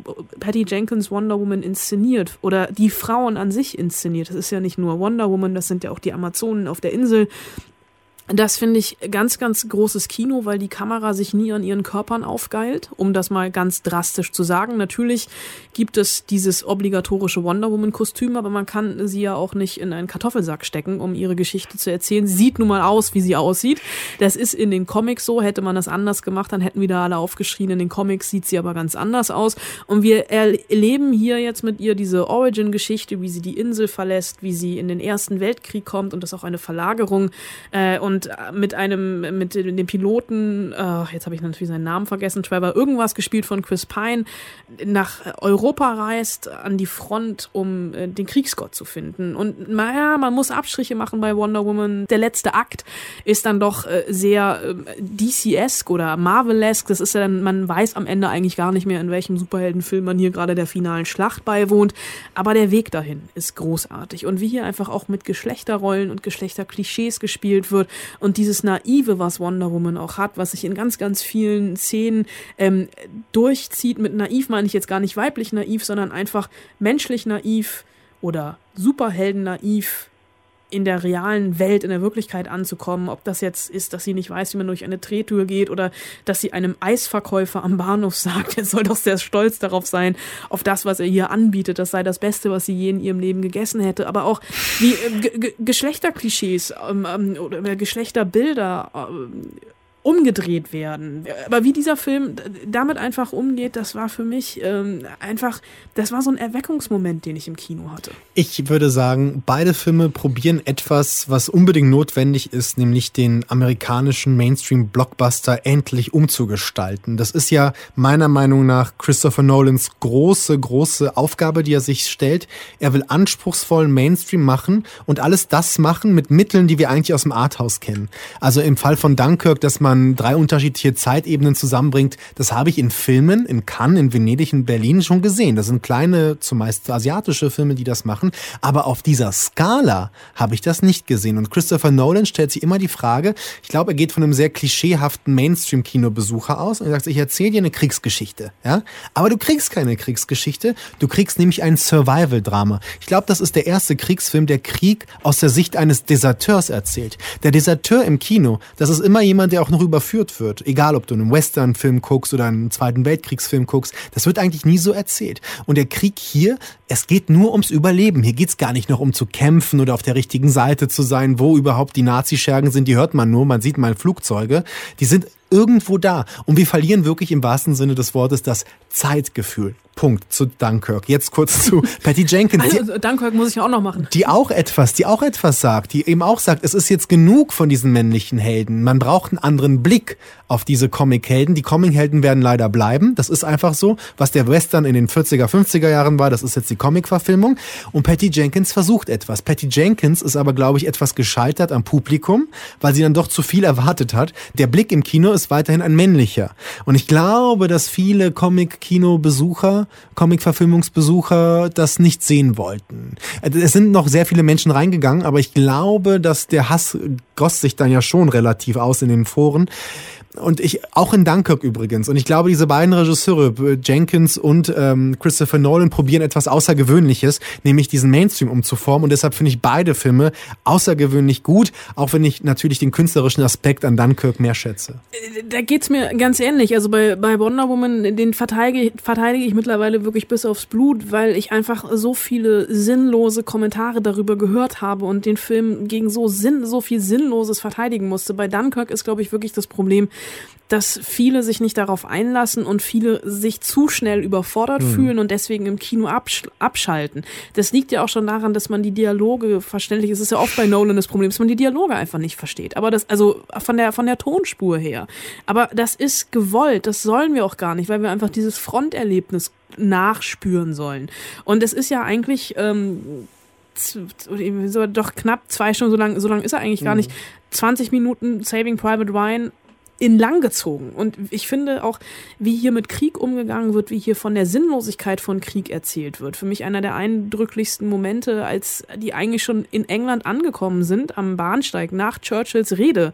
Patty Jenkins Wonder Woman inszeniert oder die Frauen Frauen an sich inszeniert. Das ist ja nicht nur Wonder Woman, das sind ja auch die Amazonen auf der Insel. Das finde ich ganz, ganz großes Kino, weil die Kamera sich nie an ihren Körpern aufgeilt, um das mal ganz drastisch zu sagen. Natürlich gibt es dieses obligatorische Wonder Woman-Kostüm, aber man kann sie ja auch nicht in einen Kartoffelsack stecken, um ihre Geschichte zu erzählen. Sie sieht nun mal aus, wie sie aussieht. Das ist in den Comics so. Hätte man das anders gemacht, dann hätten wieder alle aufgeschrien. In den Comics sieht sie aber ganz anders aus. Und wir erleben hier jetzt mit ihr diese Origin-Geschichte, wie sie die Insel verlässt, wie sie in den Ersten Weltkrieg kommt und das auch eine Verlagerung. Äh, und und äh, mit einem, mit dem Piloten, äh, jetzt habe ich natürlich seinen Namen vergessen, Trevor, irgendwas gespielt von Chris Pine, nach Europa reist, an die Front, um äh, den Kriegsgott zu finden. Und naja, man muss Abstriche machen bei Wonder Woman. Der letzte Akt ist dann doch äh, sehr äh, DC-esque oder Marvel-esque. Das ist ja dann, man weiß am Ende eigentlich gar nicht mehr, in welchem Superheldenfilm man hier gerade der finalen Schlacht beiwohnt. Aber der Weg dahin ist großartig. Und wie hier einfach auch mit Geschlechterrollen und Geschlechterklischees gespielt wird, und dieses Naive, was Wonder Woman auch hat, was sich in ganz, ganz vielen Szenen ähm, durchzieht. Mit naiv meine ich jetzt gar nicht weiblich naiv, sondern einfach menschlich naiv oder Superhelden naiv in der realen Welt, in der Wirklichkeit anzukommen. Ob das jetzt ist, dass sie nicht weiß, wie man durch eine Drehtür geht oder dass sie einem Eisverkäufer am Bahnhof (laughs) sagt, er soll doch sehr stolz darauf sein, auf das, was er hier anbietet. Das sei das Beste, was sie je in ihrem Leben gegessen hätte. Aber auch wie äh, Geschlechterklischees ähm, ähm, oder Geschlechterbilder äh, umgedreht werden. Aber wie dieser Film damit einfach umgeht, das war für mich ähm, einfach, das war so ein Erweckungsmoment, den ich im Kino hatte. Ich würde sagen, beide Filme probieren etwas, was unbedingt notwendig ist, nämlich den amerikanischen Mainstream-Blockbuster endlich umzugestalten. Das ist ja meiner Meinung nach Christopher Nolans große, große Aufgabe, die er sich stellt. Er will anspruchsvollen Mainstream machen und alles das machen mit Mitteln, die wir eigentlich aus dem Arthouse kennen. Also im Fall von Dunkirk, dass man man drei unterschiedliche Zeitebenen zusammenbringt, das habe ich in Filmen, in Cannes, in Venedig, in Berlin schon gesehen. Das sind kleine, zumeist asiatische Filme, die das machen. Aber auf dieser Skala habe ich das nicht gesehen. Und Christopher Nolan stellt sich immer die Frage, ich glaube, er geht von einem sehr klischeehaften Mainstream-Kinobesucher aus und sagt, ich erzähle dir eine Kriegsgeschichte. Ja? Aber du kriegst keine Kriegsgeschichte, du kriegst nämlich ein Survival-Drama. Ich glaube, das ist der erste Kriegsfilm, der Krieg aus der Sicht eines Deserteurs erzählt. Der Deserteur im Kino, das ist immer jemand, der auch noch überführt wird. Egal, ob du einen Western-Film guckst oder einen Zweiten Weltkriegsfilm guckst, das wird eigentlich nie so erzählt. Und der Krieg hier, es geht nur ums Überleben. Hier geht's gar nicht noch um zu kämpfen oder auf der richtigen Seite zu sein, wo überhaupt die Nazi-Schergen sind. Die hört man nur, man sieht mal Flugzeuge. Die sind irgendwo da. Und wir verlieren wirklich im wahrsten Sinne des Wortes das Zeitgefühl. Punkt zu Dunkirk. Jetzt kurz zu (laughs) Patty Jenkins. Also Dunkirk muss ich ja auch noch machen. Die auch etwas, die auch etwas sagt, die eben auch sagt, es ist jetzt genug von diesen männlichen Helden. Man braucht einen anderen Blick auf diese Comic-Helden. Die Comic-Helden werden leider bleiben. Das ist einfach so. Was der Western in den 40er, 50er Jahren war, das ist jetzt die Comic-Verfilmung. Und Patty Jenkins versucht etwas. Patty Jenkins ist aber, glaube ich, etwas gescheitert am Publikum, weil sie dann doch zu viel erwartet hat. Der Blick im Kino ist weiterhin ein männlicher. Und ich glaube, dass viele Comic-Kino-Besucher Comic-Verfilmungsbesucher das nicht sehen wollten. Es sind noch sehr viele Menschen reingegangen, aber ich glaube, dass der Hass goss sich dann ja schon relativ aus in den Foren und ich auch in Dunkirk übrigens. Und ich glaube, diese beiden Regisseure, Jenkins und ähm, Christopher Nolan, probieren etwas Außergewöhnliches, nämlich diesen Mainstream umzuformen. Und deshalb finde ich beide Filme außergewöhnlich gut, auch wenn ich natürlich den künstlerischen Aspekt an Dunkirk mehr schätze. Da geht's mir ganz ähnlich. Also bei, bei Wonder Woman, den verteidige, verteidige ich mittlerweile wirklich bis aufs Blut, weil ich einfach so viele sinnlose Kommentare darüber gehört habe und den Film gegen so, Sinn, so viel Sinnloses verteidigen musste. Bei Dunkirk ist, glaube ich, wirklich das Problem, dass viele sich nicht darauf einlassen und viele sich zu schnell überfordert mhm. fühlen und deswegen im Kino absch abschalten. Das liegt ja auch schon daran, dass man die Dialoge verständlich, es ist ja oft bei Nolan das Problem, dass man die Dialoge einfach nicht versteht. Aber das, also von der, von der Tonspur her. Aber das ist gewollt, das sollen wir auch gar nicht, weil wir einfach dieses Fronterlebnis nachspüren sollen. Und es ist ja eigentlich, ähm, so doch knapp zwei Stunden, so lang, so lang ist er eigentlich gar mhm. nicht. 20 Minuten Saving Private Ryan in lang gezogen. Und ich finde auch, wie hier mit Krieg umgegangen wird, wie hier von der Sinnlosigkeit von Krieg erzählt wird. Für mich einer der eindrücklichsten Momente, als die eigentlich schon in England angekommen sind, am Bahnsteig nach Churchills Rede.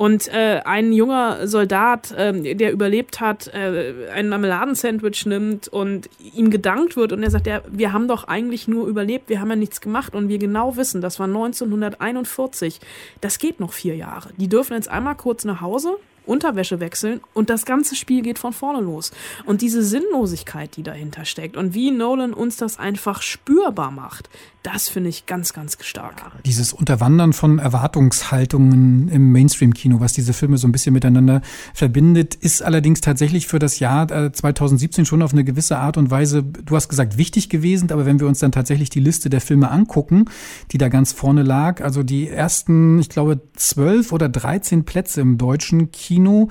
Und äh, ein junger Soldat, äh, der überlebt hat, äh, ein Marmeladensandwich nimmt und ihm gedankt wird und er sagt, ja, wir haben doch eigentlich nur überlebt, wir haben ja nichts gemacht und wir genau wissen, das war 1941, das geht noch vier Jahre. Die dürfen jetzt einmal kurz nach Hause, Unterwäsche wechseln und das ganze Spiel geht von vorne los. Und diese Sinnlosigkeit, die dahinter steckt und wie Nolan uns das einfach spürbar macht, das finde ich ganz, ganz stark. Dieses Unterwandern von Erwartungshaltungen im Mainstream-Kino, was diese Filme so ein bisschen miteinander verbindet, ist allerdings tatsächlich für das Jahr 2017 äh, schon auf eine gewisse Art und Weise, du hast gesagt, wichtig gewesen, aber wenn wir uns dann tatsächlich die Liste der Filme angucken, die da ganz vorne lag, also die ersten, ich glaube, zwölf oder dreizehn Plätze im deutschen Kino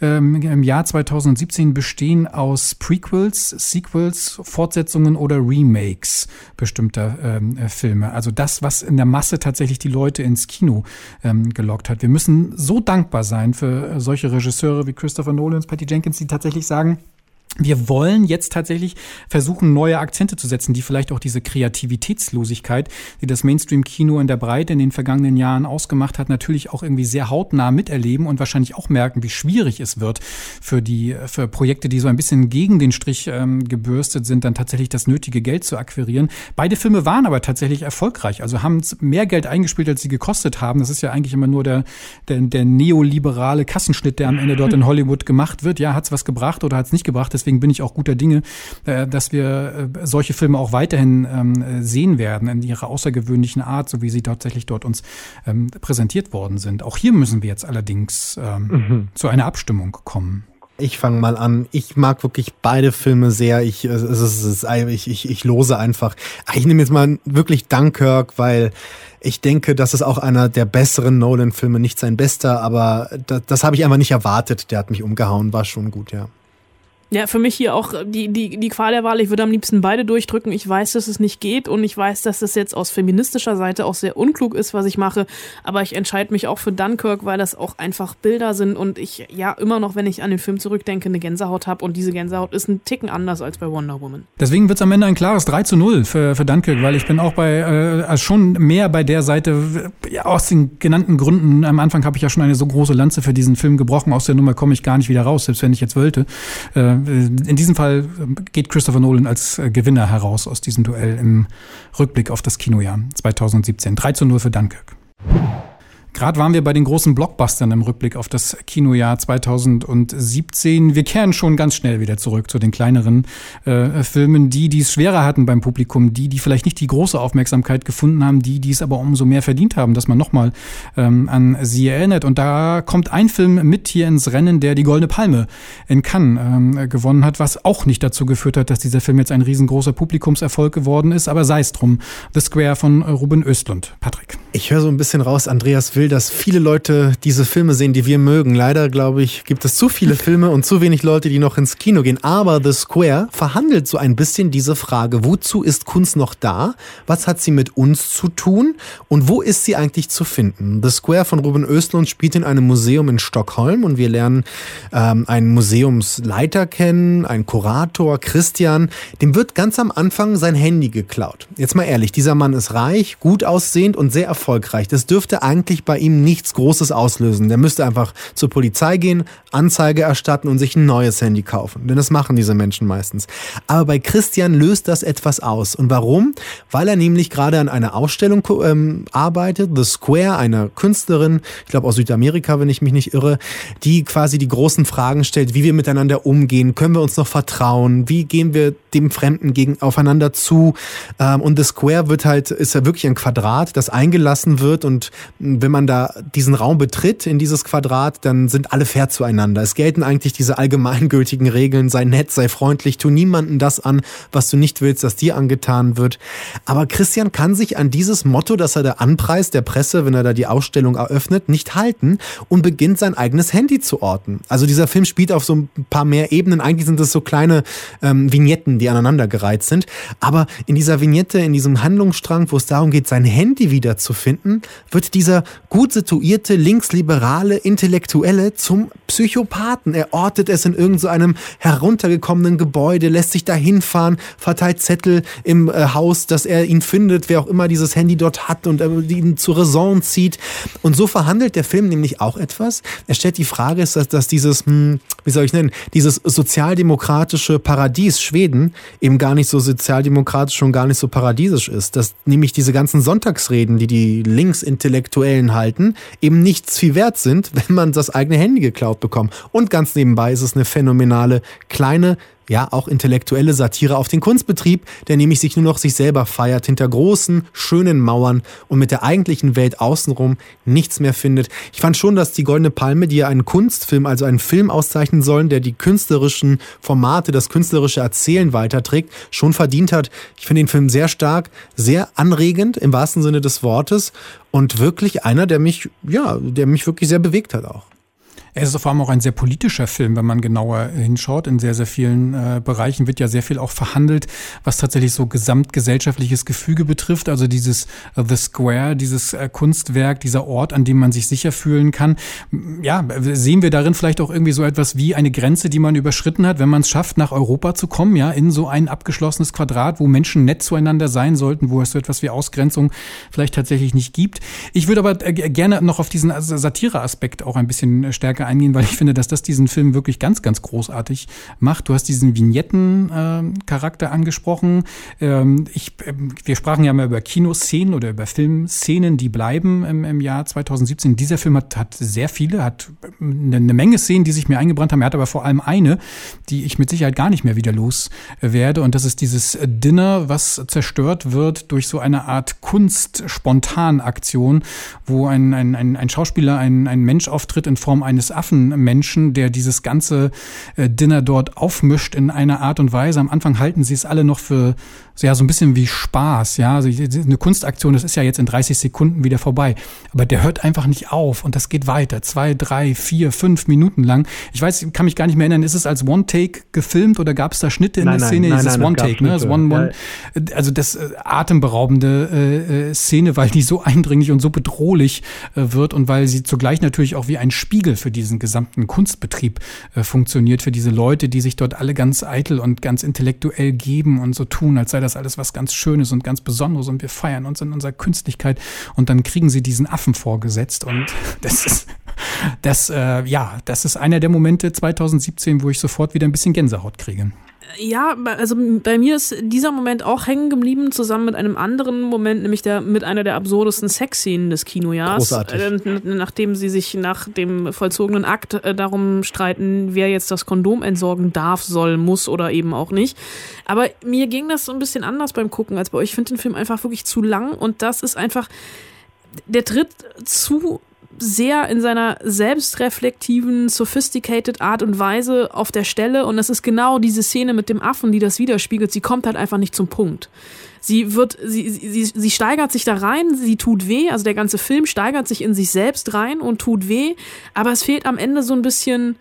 ähm, im Jahr 2017 bestehen aus Prequels, Sequels, Fortsetzungen oder Remakes bestimmter ähm, äh, Filme. Also das, was in der Masse tatsächlich die Leute ins Kino ähm, gelockt hat. Wir müssen so dankbar sein für solche Regisseure wie Christopher Nolan und Patty Jenkins, die tatsächlich sagen, wir wollen jetzt tatsächlich versuchen, neue Akzente zu setzen, die vielleicht auch diese Kreativitätslosigkeit, die das Mainstream-Kino in der Breite in den vergangenen Jahren ausgemacht hat, natürlich auch irgendwie sehr hautnah miterleben und wahrscheinlich auch merken, wie schwierig es wird für die für Projekte, die so ein bisschen gegen den Strich ähm, gebürstet sind, dann tatsächlich das nötige Geld zu akquirieren. Beide Filme waren aber tatsächlich erfolgreich, also haben mehr Geld eingespielt, als sie gekostet haben. Das ist ja eigentlich immer nur der, der, der neoliberale Kassenschnitt, der am Ende dort in Hollywood gemacht wird. Ja, hat's was gebracht oder hat's nicht gebracht? Deswegen bin ich auch guter Dinge, äh, dass wir äh, solche Filme auch weiterhin ähm, sehen werden in ihrer außergewöhnlichen Art, so wie sie tatsächlich dort uns ähm, präsentiert worden sind. Auch hier müssen wir jetzt allerdings ähm, mhm. zu einer Abstimmung kommen. Ich fange mal an. Ich mag wirklich beide Filme sehr. Ich, es ist, es ist, ich, ich, ich lose einfach. Ich nehme jetzt mal wirklich Dunkirk, weil ich denke, das ist auch einer der besseren Nolan-Filme. Nicht sein bester, aber das, das habe ich einfach nicht erwartet. Der hat mich umgehauen, war schon gut, ja. Ja, für mich hier auch die, die, die Qual der Wahl. Ich würde am liebsten beide durchdrücken. Ich weiß, dass es nicht geht und ich weiß, dass das jetzt aus feministischer Seite auch sehr unklug ist, was ich mache. Aber ich entscheide mich auch für Dunkirk, weil das auch einfach Bilder sind und ich ja immer noch, wenn ich an den Film zurückdenke, eine Gänsehaut habe und diese Gänsehaut ist ein Ticken anders als bei Wonder Woman. Deswegen wird es am Ende ein klares 3 zu 0 für, für Dunkirk, weil ich bin auch bei äh, also schon mehr bei der Seite, ja, aus den genannten Gründen. Am Anfang habe ich ja schon eine so große Lanze für diesen Film gebrochen. Aus der Nummer komme ich gar nicht wieder raus, selbst wenn ich jetzt wollte. Äh, äh, in diesem Fall geht Christopher Nolan als äh, Gewinner heraus aus diesem Duell im Rückblick auf das Kinojahr 2017. 3 zu 0 für Dunkirk. Gerade waren wir bei den großen Blockbustern im Rückblick auf das Kinojahr 2017. Wir kehren schon ganz schnell wieder zurück zu den kleineren äh, Filmen, die, die es schwerer hatten beim Publikum, die, die vielleicht nicht die große Aufmerksamkeit gefunden haben, die, die es aber umso mehr verdient haben, dass man nochmal ähm, an sie erinnert. Und da kommt ein Film mit hier ins Rennen, der die Goldene Palme in Cannes ähm, gewonnen hat, was auch nicht dazu geführt hat, dass dieser Film jetzt ein riesengroßer Publikumserfolg geworden ist, aber sei es drum. The Square von Ruben Östlund. Patrick. Ich höre so ein bisschen raus, Andreas will, dass viele Leute diese Filme sehen, die wir mögen. Leider, glaube ich, gibt es zu viele Filme und zu wenig Leute, die noch ins Kino gehen. Aber The Square verhandelt so ein bisschen diese Frage, wozu ist Kunst noch da? Was hat sie mit uns zu tun? Und wo ist sie eigentlich zu finden? The Square von Ruben Östlund spielt in einem Museum in Stockholm und wir lernen ähm, einen Museumsleiter kennen, einen Kurator, Christian. Dem wird ganz am Anfang sein Handy geklaut. Jetzt mal ehrlich, dieser Mann ist reich, gut aussehend und sehr erfolgreich. Das dürfte eigentlich bei ihm nichts Großes auslösen. Der müsste einfach zur Polizei gehen, Anzeige erstatten und sich ein neues Handy kaufen. Denn das machen diese Menschen meistens. Aber bei Christian löst das etwas aus. Und warum? Weil er nämlich gerade an einer Ausstellung ähm, arbeitet, The Square, einer Künstlerin, ich glaube aus Südamerika, wenn ich mich nicht irre, die quasi die großen Fragen stellt, wie wir miteinander umgehen, können wir uns noch vertrauen, wie gehen wir dem Fremden gegen aufeinander zu. Ähm, und The Square wird halt, ist ja wirklich ein Quadrat, das eingeladen gelassen wird und wenn man da diesen Raum betritt in dieses Quadrat, dann sind alle fair zueinander. Es gelten eigentlich diese allgemeingültigen Regeln, sei nett, sei freundlich, tu niemanden das an, was du nicht willst, dass dir angetan wird. Aber Christian kann sich an dieses Motto, das er da anpreist, der Presse, wenn er da die Ausstellung eröffnet, nicht halten und beginnt sein eigenes Handy zu orten. Also dieser Film spielt auf so ein paar mehr Ebenen. Eigentlich sind es so kleine ähm, Vignetten, die aneinandergereiht sind. Aber in dieser Vignette, in diesem Handlungsstrang, wo es darum geht, sein Handy wieder zu finden, wird dieser gut situierte, linksliberale Intellektuelle zum Psychopathen. Er ortet es in irgendeinem so heruntergekommenen Gebäude, lässt sich da hinfahren, verteilt Zettel im äh, Haus, dass er ihn findet, wer auch immer dieses Handy dort hat und äh, ihn zur Raison zieht. Und so verhandelt der Film nämlich auch etwas. Er stellt die Frage, ist, dass, dass dieses, hm, wie soll ich nennen, dieses sozialdemokratische Paradies Schweden eben gar nicht so sozialdemokratisch und gar nicht so paradiesisch ist. Dass nämlich diese ganzen Sonntagsreden, die die Linksintellektuellen halten, eben nichts viel wert sind, (laughs) wenn man das eigene Handy geklaut bekommt. Und ganz nebenbei ist es eine phänomenale kleine ja, auch intellektuelle Satire auf den Kunstbetrieb, der nämlich sich nur noch sich selber feiert, hinter großen, schönen Mauern und mit der eigentlichen Welt außenrum nichts mehr findet. Ich fand schon, dass die Goldene Palme, die ja einen Kunstfilm, also einen Film auszeichnen sollen, der die künstlerischen Formate, das künstlerische Erzählen weiterträgt, schon verdient hat. Ich finde den Film sehr stark, sehr anregend im wahrsten Sinne des Wortes und wirklich einer, der mich, ja, der mich wirklich sehr bewegt hat auch. Es ist vor allem auch ein sehr politischer Film, wenn man genauer hinschaut. In sehr, sehr vielen äh, Bereichen wird ja sehr viel auch verhandelt, was tatsächlich so gesamtgesellschaftliches Gefüge betrifft. Also dieses uh, The Square, dieses äh, Kunstwerk, dieser Ort, an dem man sich sicher fühlen kann. Ja, sehen wir darin vielleicht auch irgendwie so etwas wie eine Grenze, die man überschritten hat, wenn man es schafft, nach Europa zu kommen, ja, in so ein abgeschlossenes Quadrat, wo Menschen nett zueinander sein sollten, wo es so etwas wie Ausgrenzung vielleicht tatsächlich nicht gibt. Ich würde aber äh, gerne noch auf diesen Satire-Aspekt auch ein bisschen stärker stärker eingehen, weil ich finde, dass das diesen Film wirklich ganz, ganz großartig macht. Du hast diesen Vignetten-Charakter äh, angesprochen. Ähm, ich, äh, wir sprachen ja mal über Kinoszenen oder über Filmszenen, die bleiben im, im Jahr 2017. Dieser Film hat, hat sehr viele, hat eine, eine Menge Szenen, die sich mir eingebrannt haben. Er hat aber vor allem eine, die ich mit Sicherheit gar nicht mehr wieder los werde. Und das ist dieses Dinner, was zerstört wird durch so eine Art Kunst-Spontan-Aktion, wo ein, ein, ein, ein Schauspieler, ein, ein Mensch auftritt in Form eines Affenmenschen, der dieses ganze äh, Dinner dort aufmischt in einer Art und Weise. Am Anfang halten sie es alle noch für so, ja, so ein bisschen wie Spaß, ja. Also eine Kunstaktion, das ist ja jetzt in 30 Sekunden wieder vorbei. Aber der hört einfach nicht auf und das geht weiter. Zwei, drei, vier, fünf Minuten lang. Ich weiß, kann mich gar nicht mehr erinnern, ist es als One-Take gefilmt oder gab es da Schnitte in Nein, der Szene? nein, ist es nein, One-Take, ne? Das gab One. One, also das äh, atemberaubende äh, äh, Szene, weil die so eindringlich und so bedrohlich äh, wird und weil sie zugleich natürlich auch wie ein Spiegel für diesen gesamten Kunstbetrieb äh, funktioniert, für diese Leute, die sich dort alle ganz eitel und ganz intellektuell geben und so tun, als sei das alles was ganz Schönes und ganz Besonderes und wir feiern uns in unserer Künstlichkeit und dann kriegen sie diesen Affen vorgesetzt und (laughs) das ist das äh, ja, das ist einer der Momente 2017, wo ich sofort wieder ein bisschen Gänsehaut kriege. Ja, also bei mir ist dieser Moment auch hängen geblieben, zusammen mit einem anderen Moment, nämlich der mit einer der absurdesten Sexszenen des Kinojahrs. Großartig. Äh, nachdem sie sich nach dem vollzogenen Akt äh, darum streiten, wer jetzt das Kondom entsorgen darf, soll, muss oder eben auch nicht. Aber mir ging das so ein bisschen anders beim Gucken als bei euch. Ich finde den Film einfach wirklich zu lang und das ist einfach, der tritt zu sehr in seiner selbstreflektiven, sophisticated Art und Weise auf der Stelle und das ist genau diese Szene mit dem Affen, die das widerspiegelt. Sie kommt halt einfach nicht zum Punkt. Sie wird, sie, sie, sie steigert sich da rein, sie tut weh, also der ganze Film steigert sich in sich selbst rein und tut weh, aber es fehlt am Ende so ein bisschen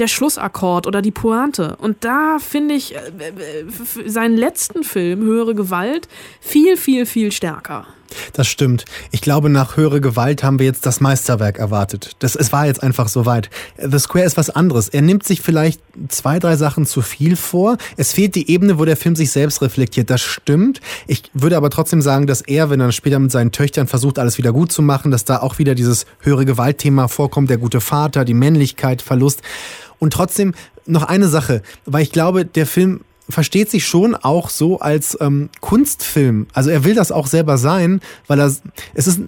der Schlussakkord oder die Pointe. Und da finde ich äh, äh, seinen letzten Film, Höhere Gewalt, viel, viel, viel stärker. Das stimmt. Ich glaube, nach höhere Gewalt haben wir jetzt das Meisterwerk erwartet. Das, es war jetzt einfach soweit. The Square ist was anderes. Er nimmt sich vielleicht zwei, drei Sachen zu viel vor. Es fehlt die Ebene, wo der Film sich selbst reflektiert. Das stimmt. Ich würde aber trotzdem sagen, dass er, wenn er später mit seinen Töchtern versucht, alles wieder gut zu machen, dass da auch wieder dieses höhere Gewaltthema vorkommt, der gute Vater, die Männlichkeit, Verlust. Und trotzdem noch eine Sache, weil ich glaube, der Film versteht sich schon auch so als ähm, Kunstfilm. Also er will das auch selber sein, weil er es ist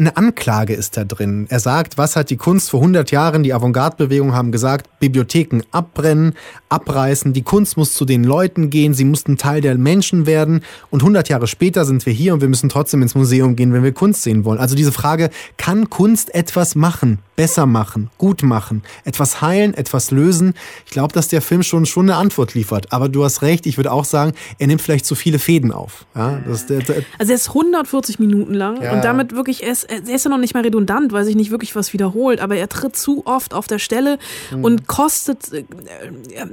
eine Anklage ist da drin. Er sagt, was hat die Kunst vor 100 Jahren, die Avantgarde-Bewegung haben gesagt, Bibliotheken abbrennen, abreißen, die Kunst muss zu den Leuten gehen, sie mussten Teil der Menschen werden und 100 Jahre später sind wir hier und wir müssen trotzdem ins Museum gehen, wenn wir Kunst sehen wollen. Also diese Frage, kann Kunst etwas machen, besser machen, gut machen, etwas heilen, etwas lösen? Ich glaube, dass der Film schon, schon eine Antwort liefert. Aber du hast recht, ich würde auch sagen, er nimmt vielleicht zu viele Fäden auf. Ja, das, der, der, Also er ist 140 Minuten lang Ja. und damit wirklich, er ist, er ist ja noch nicht mal redundant, weil sich nicht wirklich was wiederholt, aber er tritt zu oft auf der Stelle Mhm. und kostet,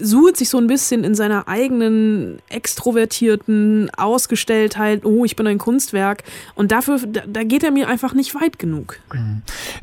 sucht sich so ein bisschen in seiner eigenen extrovertierten Ausgestelltheit, oh, ich bin ein Kunstwerk und dafür, da, da geht er mir einfach nicht weit genug.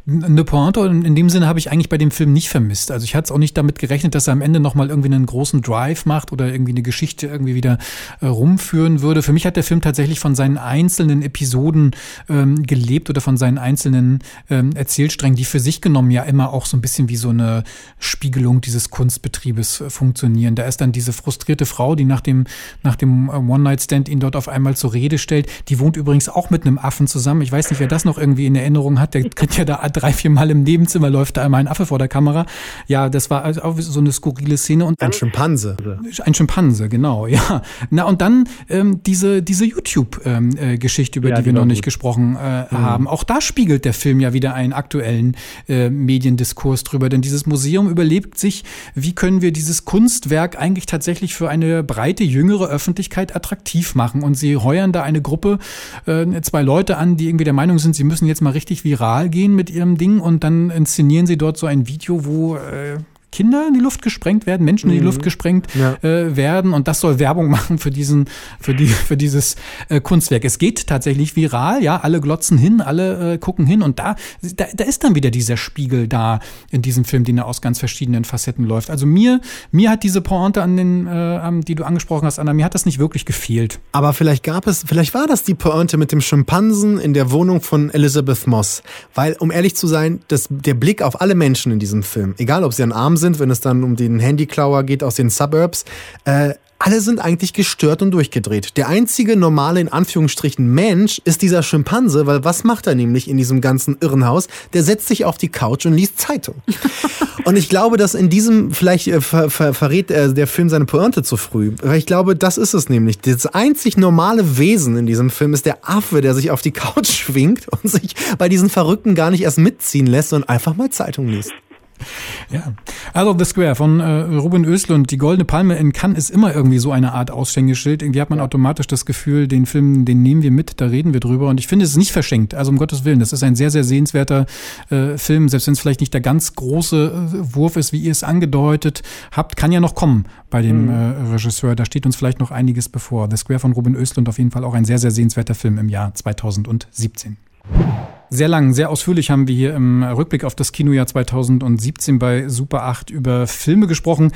Eine Pointe in dem Sinne habe ich eigentlich bei dem Film nicht vermisst. Also ich hatte es auch nicht damit gerechnet, dass er am Ende nochmal irgendwie einen großen Drive macht oder irgendwie eine Geschichte irgendwie wieder äh, rumführen würde. Für mich hat der Film tatsächlich von seinen einzelnen Episoden ähm, gelebt oder von seinen einzelnen ähm, Erzählsträngen, die für sich genommen ja immer auch so ein bisschen wie so eine Spiegelung dieses Kunstbetriebes äh, funktionieren. Da ist dann diese frustrierte Frau, die nach dem, nach dem äh, One-Night-Stand ihn dort auf einmal zur Rede stellt. Die wohnt übrigens auch mit einem Affen zusammen. Ich weiß nicht, wer das noch irgendwie in Erinnerung hat. Der kriegt ja da drei, vier Mal im Nebenzimmer, läuft da einmal ein Affe vor der Kamera. Ja, das war also auch so eine skurrile Szene. Und ein Schimpanse. ein Schimpanse, genau, ja. Na und dann ähm, diese, diese YouTube-Geschichte, über Ja, die die wir noch nicht gut. gesprochen äh, haben. Auch da spiegelt der Film ja wieder einen aktuellen äh, Mediendiskurs drüber. Denn dieses Museum überlebt sich, wie können wir dieses Kunstwerk eigentlich tatsächlich für eine breite, jüngere Öffentlichkeit attraktiv machen. Und sie heuern da eine Gruppe, äh, zwei Leute an, die irgendwie der Meinung sind, sie müssen jetzt mal richtig viral gehen mit ihrem Ding und dann inszenieren sie dort so ein Video, wo äh, Kinder in die Luft gesprengt werden, Menschen in die Luft gesprengt Ja. äh, werden und das soll Werbung (laughs) machen für diesen, für die, für dieses äh, Kunstwerk. Es geht tatsächlich viral, ja, alle glotzen hin, alle äh, gucken hin und da, da, da ist dann wieder dieser Spiegel da in diesem Film, den er aus ganz verschiedenen Facetten läuft. Also mir, mir hat diese Pointe an den, äh, die du angesprochen hast, Anna, mir hat das nicht wirklich gefehlt. Aber vielleicht gab es, vielleicht war das die Pointe mit dem Schimpansen in der Wohnung von Elizabeth Moss. Weil, um ehrlich zu sein, das, der Blick auf alle Menschen in diesem Film, egal ob sie an Arm sind, wenn es dann um den Handyklauer geht aus den Suburbs, äh, alle sind eigentlich gestört und durchgedreht. Der einzige normale, in Anführungsstrichen, Mensch ist dieser Schimpanse, weil was macht er nämlich in diesem ganzen Irrenhaus? Der setzt sich auf die Couch und liest Zeitung. (laughs) und ich glaube, dass in diesem, vielleicht äh, ver, ver, verrät äh, der Film seine Pointe zu früh. Weil ich glaube, das ist es nämlich. Das einzig normale Wesen in diesem Film ist der Affe, der sich auf die Couch schwingt und sich bei diesen Verrückten gar nicht erst mitziehen lässt und einfach mal Zeitung liest. Ja, also The Square von äh, Ruben Östlund, die Goldene Palme in Cannes ist immer irgendwie so eine Art Aushängeschild. Irgendwie hat man ja. automatisch das Gefühl, den Film, den nehmen wir mit, da reden wir drüber. Und ich finde, es ist nicht verschenkt. Also um Gottes Willen, das ist ein sehr, sehr sehenswerter äh, Film, selbst wenn es vielleicht nicht der ganz große äh, Wurf ist, wie ihr es angedeutet habt, kann ja noch kommen bei dem mhm. äh, Regisseur. Da steht uns vielleicht noch einiges bevor. The Square von Ruben Östlund auf jeden Fall auch ein sehr, sehr sehenswerter Film im Jahr 2017. Sehr lang, sehr ausführlich haben wir hier im Rückblick auf das Kinojahr 2017 bei Super 8 über Filme gesprochen,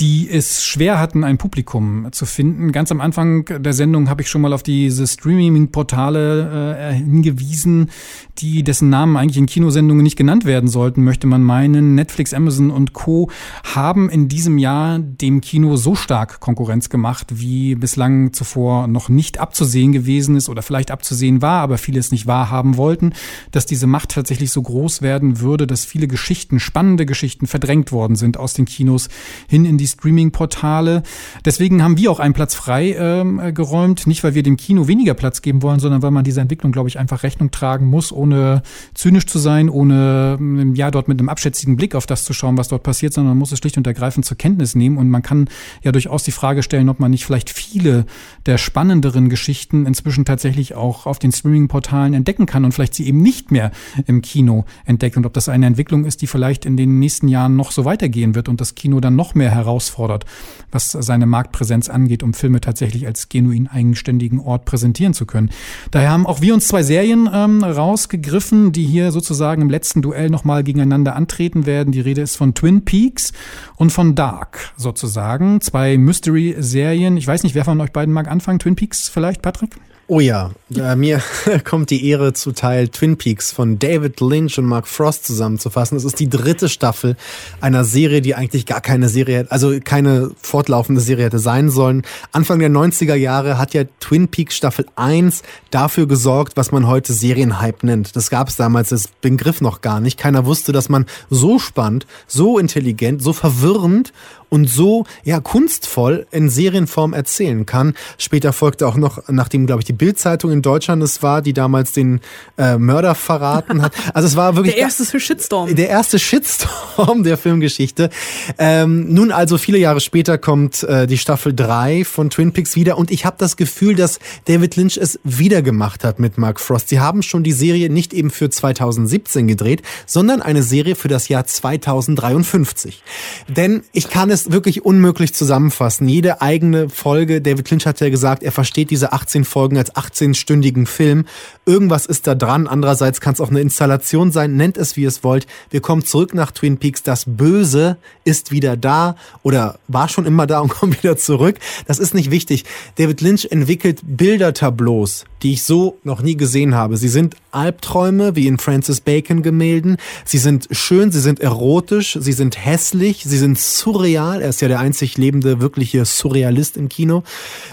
die es schwer hatten, ein Publikum zu finden. Ganz am Anfang der Sendung habe ich schon mal auf diese Streaming-Portale äh, hingewiesen, die dessen Namen eigentlich in Kinosendungen nicht genannt werden sollten, möchte man meinen. Netflix, Amazon und Co. haben in diesem Jahr dem Kino so stark Konkurrenz gemacht, wie bislang zuvor noch nicht abzusehen gewesen ist oder vielleicht abzusehen war, aber viele es nicht wahrhaben wollten, dass diese Macht tatsächlich so groß werden würde, dass viele Geschichten, spannende Geschichten verdrängt worden sind aus den Kinos hin in die Streaming-Portale. Deswegen haben wir auch einen Platz frei ähm, äh, geräumt. Nicht, weil wir dem Kino weniger Platz geben wollen, sondern weil man dieser Entwicklung, glaube ich, einfach Rechnung tragen muss, ohne zynisch zu sein, ohne ähm, ja dort mit einem abschätzigen Blick auf das zu schauen, was dort passiert, sondern man muss es schlicht und ergreifend zur Kenntnis nehmen. Und man kann ja durchaus die Frage stellen, ob man nicht vielleicht viele der spannenderen Geschichten inzwischen tatsächlich auch auf den Streaming-Portalen entdecken kann und vielleicht sie eben nicht mehr im Kino entdeckt. Und ob das eine Entwicklung ist, die vielleicht in den nächsten Jahren noch so weitergehen wird und das Kino dann noch mehr heraus herausfordert, was seine Marktpräsenz angeht, um Filme tatsächlich als genuin eigenständigen Ort präsentieren zu können. Daher haben auch wir uns zwei Serien ähm, rausgegriffen, die hier sozusagen im letzten Duell nochmal gegeneinander antreten werden. Die Rede ist von Twin Peaks und von Dark sozusagen. Zwei Mystery-Serien. Ich weiß nicht, wer von euch beiden mag anfangen. Twin Peaks vielleicht, Patrick? Oh ja, äh, mir (laughs) kommt die Ehre zuteil, Twin Peaks von David Lynch und Mark Frost zusammenzufassen. Es ist die dritte Staffel einer Serie, die eigentlich gar keine Serie, also keine fortlaufende Serie hätte sein sollen. Anfang der 90er Jahre hat ja Twin Peaks Staffel 1 dafür gesorgt, was man heute Serienhype nennt. Das gab es damals als Begriff noch gar nicht. Keiner wusste, dass man so spannend, so intelligent, so verwirrend und so ja kunstvoll in Serienform erzählen kann. Später folgte auch noch, nachdem glaube ich die Bildzeitung in Deutschland es war, die damals den äh, Mörder verraten hat. Also es war wirklich der erste Shitstorm. Der erste Shitstorm der Filmgeschichte. Ähm, nun also viele Jahre später kommt äh, die Staffel 3 von Twin Peaks wieder und ich habe das Gefühl, dass David Lynch es wieder gemacht hat mit Mark Frost. Sie haben schon die Serie nicht eben für 2017 gedreht, sondern eine Serie für das Jahr 2053. Denn ich kann es es wirklich unmöglich zusammenfassen. Jede eigene Folge, David Lynch hat ja gesagt, er versteht diese 18 Folgen als 18-stündigen Film. Irgendwas ist da dran. Andererseits kann es auch eine Installation sein. Nennt es, wie es wollt. Wir kommen zurück nach Twin Peaks. Das Böse ist wieder da oder war schon immer da und (laughs) kommt wieder zurück. Das ist nicht wichtig. David Lynch entwickelt Bildertableaus, die ich so noch nie gesehen habe. Sie sind Albträume, wie in Francis Bacon Gemälden. Sie sind schön, sie sind erotisch, sie sind hässlich, sie sind surreal. Er ist ja der einzig lebende, wirkliche Surrealist im Kino.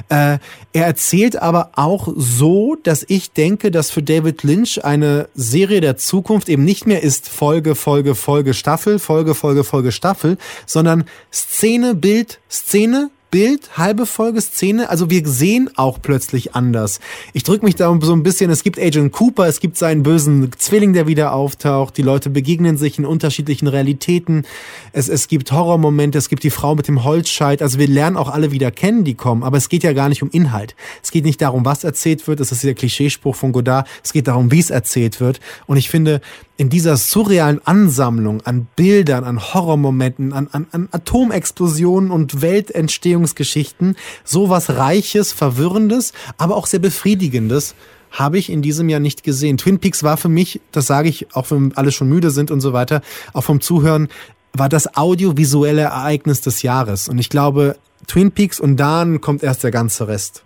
Äh, er erzählt aber auch so, dass ich denke, dass für David Lynch eine Serie der Zukunft eben nicht mehr ist Folge, Folge, Folge, Staffel, Folge, Folge, Folge, Staffel, sondern Szene, Bild, Szene, Bild, halbe Folge, Szene. Also wir sehen auch plötzlich anders. Ich drücke mich da so ein bisschen, es gibt Agent Cooper, es gibt seinen bösen Zwilling, der wieder auftaucht. Die Leute begegnen sich in unterschiedlichen Realitäten. Es, es gibt Horrormomente, es gibt die Frau mit dem Holzscheit. Also wir lernen auch alle wieder kennen, die kommen. Aber es geht ja gar nicht um Inhalt. Es geht nicht darum, was erzählt wird. Das ist der Klischeespruch von Godard. Es geht darum, wie es erzählt wird. Und ich finde, in dieser surrealen Ansammlung an Bildern, an Horrormomenten, an, an, an Atomexplosionen und Weltentstehungsgeschichten sowas Reiches, Verwirrendes, aber auch sehr Befriedigendes habe ich in diesem Jahr nicht gesehen. Twin Peaks war für mich, das sage ich, auch wenn alle schon müde sind und so weiter, auch vom Zuhören, war das audiovisuelle Ereignis des Jahres. Und ich glaube, Twin Peaks und dann kommt erst der ganze Rest.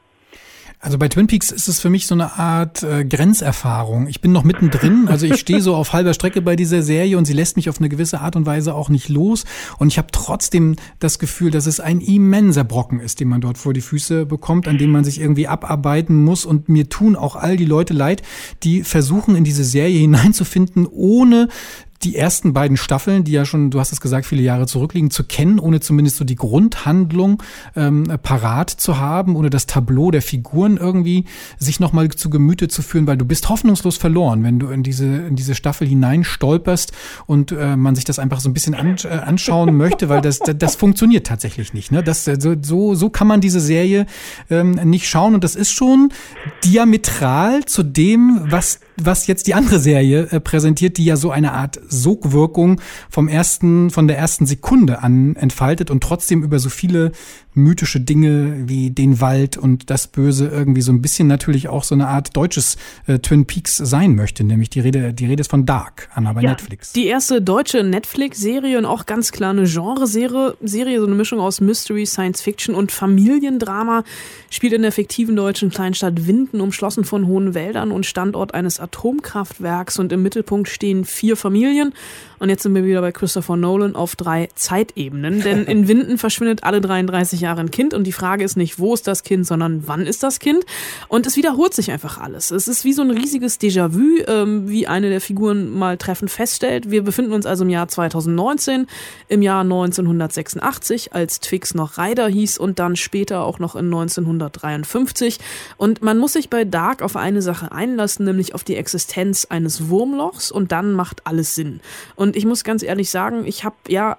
Also bei Twin Peaks ist es für mich so eine Art äh, Grenzerfahrung. Ich bin noch mittendrin, also ich stehe so auf halber Strecke bei dieser Serie und sie lässt mich auf eine gewisse Art und Weise auch nicht los. Und ich habe trotzdem das Gefühl, dass es ein immenser Brocken ist, den man dort vor die Füße bekommt, an dem man sich irgendwie abarbeiten muss. Und mir tun auch all die Leute leid, die versuchen, in diese Serie hineinzufinden, ohne die ersten beiden Staffeln, die ja schon, du hast es gesagt, viele Jahre zurückliegen, zu kennen, ohne zumindest so die Grundhandlung ähm, parat zu haben, ohne das Tableau der Figuren irgendwie sich nochmal zu Gemüte zu führen, weil du bist hoffnungslos verloren, wenn du in diese, in diese Staffel hinein stolperst und äh, man sich das einfach so ein bisschen an, äh, anschauen möchte, weil das, das, das funktioniert tatsächlich nicht. Ne? Das, so, so kann man diese Serie ähm, nicht schauen und das ist schon diametral zu dem, was was jetzt die andere Serie äh, präsentiert, die ja so eine Art Sogwirkung vom ersten, von der ersten Sekunde an entfaltet und trotzdem über so viele mythische Dinge wie den Wald und das Böse irgendwie so ein bisschen natürlich auch so eine Art deutsches äh, Twin Peaks sein möchte, nämlich die Rede, die Rede ist von Dark, Anna bei ja, Netflix. Die erste deutsche Netflix-Serie und auch ganz klar eine Genreserie, Serie, so eine Mischung aus Mystery, Science Fiction und Familiendrama, spielt in der fiktiven deutschen Kleinstadt Winden, umschlossen von hohen Wäldern und Standort eines Atomkraftwerks und im Mittelpunkt stehen vier Familien und jetzt sind wir wieder bei Christopher Nolan auf drei Zeitebenen, denn in (laughs) Winden verschwindet alle 33 Jahre ein Kind und die Frage ist nicht, wo ist das Kind, sondern wann ist das Kind? Und es wiederholt sich einfach alles. Es ist wie so ein riesiges Déjà-vu, ähm, wie eine der Figuren mal treffend feststellt. Wir befinden uns also im Jahr 2019, im Jahr 1986, als Twix noch Ryder hieß und dann später auch noch in 1953. Und man muss sich bei Dark auf eine Sache einlassen, nämlich auf die Existenz eines Wurmlochs und dann macht alles Sinn. Und und ich muss ganz ehrlich sagen, ich habe ja